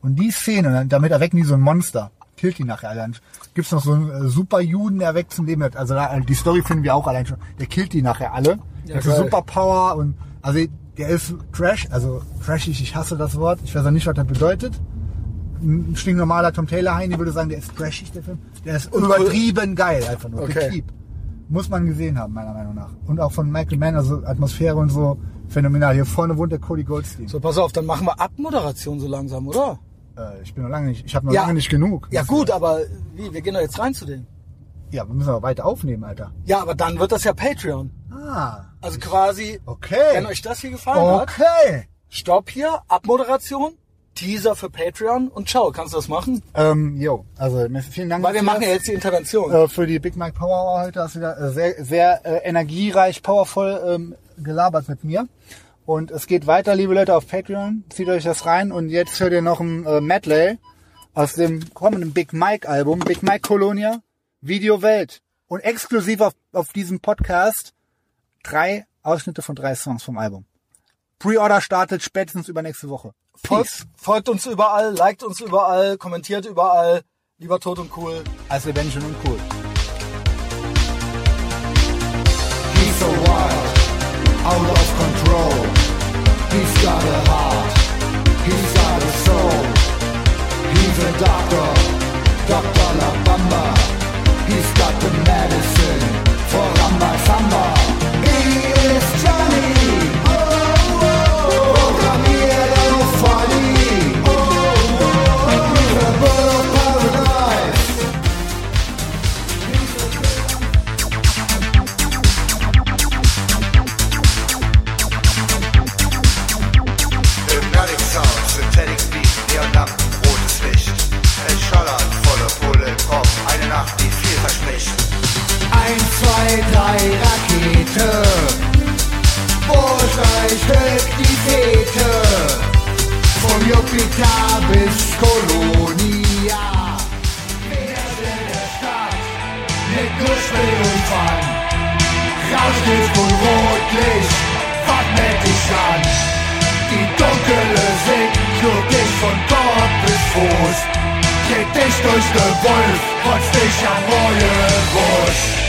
Und die Szene, damit erwecken die so ein Monster. Killt die nachher allein. Gibt's noch so einen äh, Superjuden, der erweckt zum Leben. Also da, die Story finden wir auch allein schon. Der killt die nachher alle. Ja, der hat so Superpower und, also der ist Trash, also trashig, ich hasse das Wort. Ich weiß auch nicht, was das bedeutet. Ein stinknormaler Tom Taylor Heini würde sagen, der ist trashig, der Film. Der ist übertrieben geil, einfach nur. Okay. Keep. Muss man gesehen haben, meiner Meinung nach. Und auch von Michael Mann, also Atmosphäre und so, phänomenal. Hier vorne wohnt der Cody Goldstein. So, pass auf, dann machen wir Abmoderation so langsam, oder? Äh, ich bin noch lange nicht, ich habe noch Ja. lange nicht genug. Ja gut, aber wie, wir gehen doch jetzt rein zu denen. Ja, wir müssen aber weiter aufnehmen, Alter. Ja, aber dann wird das ja Patreon. Ah, Also quasi, okay. wenn euch das hier gefallen hat, Okay. Stopp hier, Abmoderation, Teaser für Patreon und ciao. Kannst du das machen? Ähm, jo, also vielen Dank. Weil wir machen ja jetzt die Intervention. äh, für die Big Mike Power Hour heute. Hast du wieder äh, sehr, sehr äh, energiereich, powervoll ähm, gelabert mit mir. Und es geht weiter, liebe Leute, auf Patreon. Zieht euch das rein. Und jetzt hört ihr noch ein äh, Medley aus dem kommenden Big Mike Album, Big Mike Colonia, Video Welt. Und exklusiv auf, auf diesem Podcast drei Ausschnitte von drei Songs vom Album. Pre-Order startet spätestens übernächste Woche. Folgt, folgt uns überall, liked uns überall, kommentiert überall. Lieber tot und cool. Als lebendig und uncool. He's so wild, out of control. He's got a heart, he's got a soul. He's a doctor, Dr. La Bamba. He's got the medicine for Ramba Samba. 1, 2, 3, Rakete. Bullseye hält die Fete. Vom Jupiter bis Kolonia. Weder in der Stadt mit Durchbildungsfang. Rauschgift und Rotlicht, was mit dich an? Die dunkle Sicht führt dich von Kopf bis Fuß. Geht dich durch den Wolf, kotzt dich am Rollenbusch.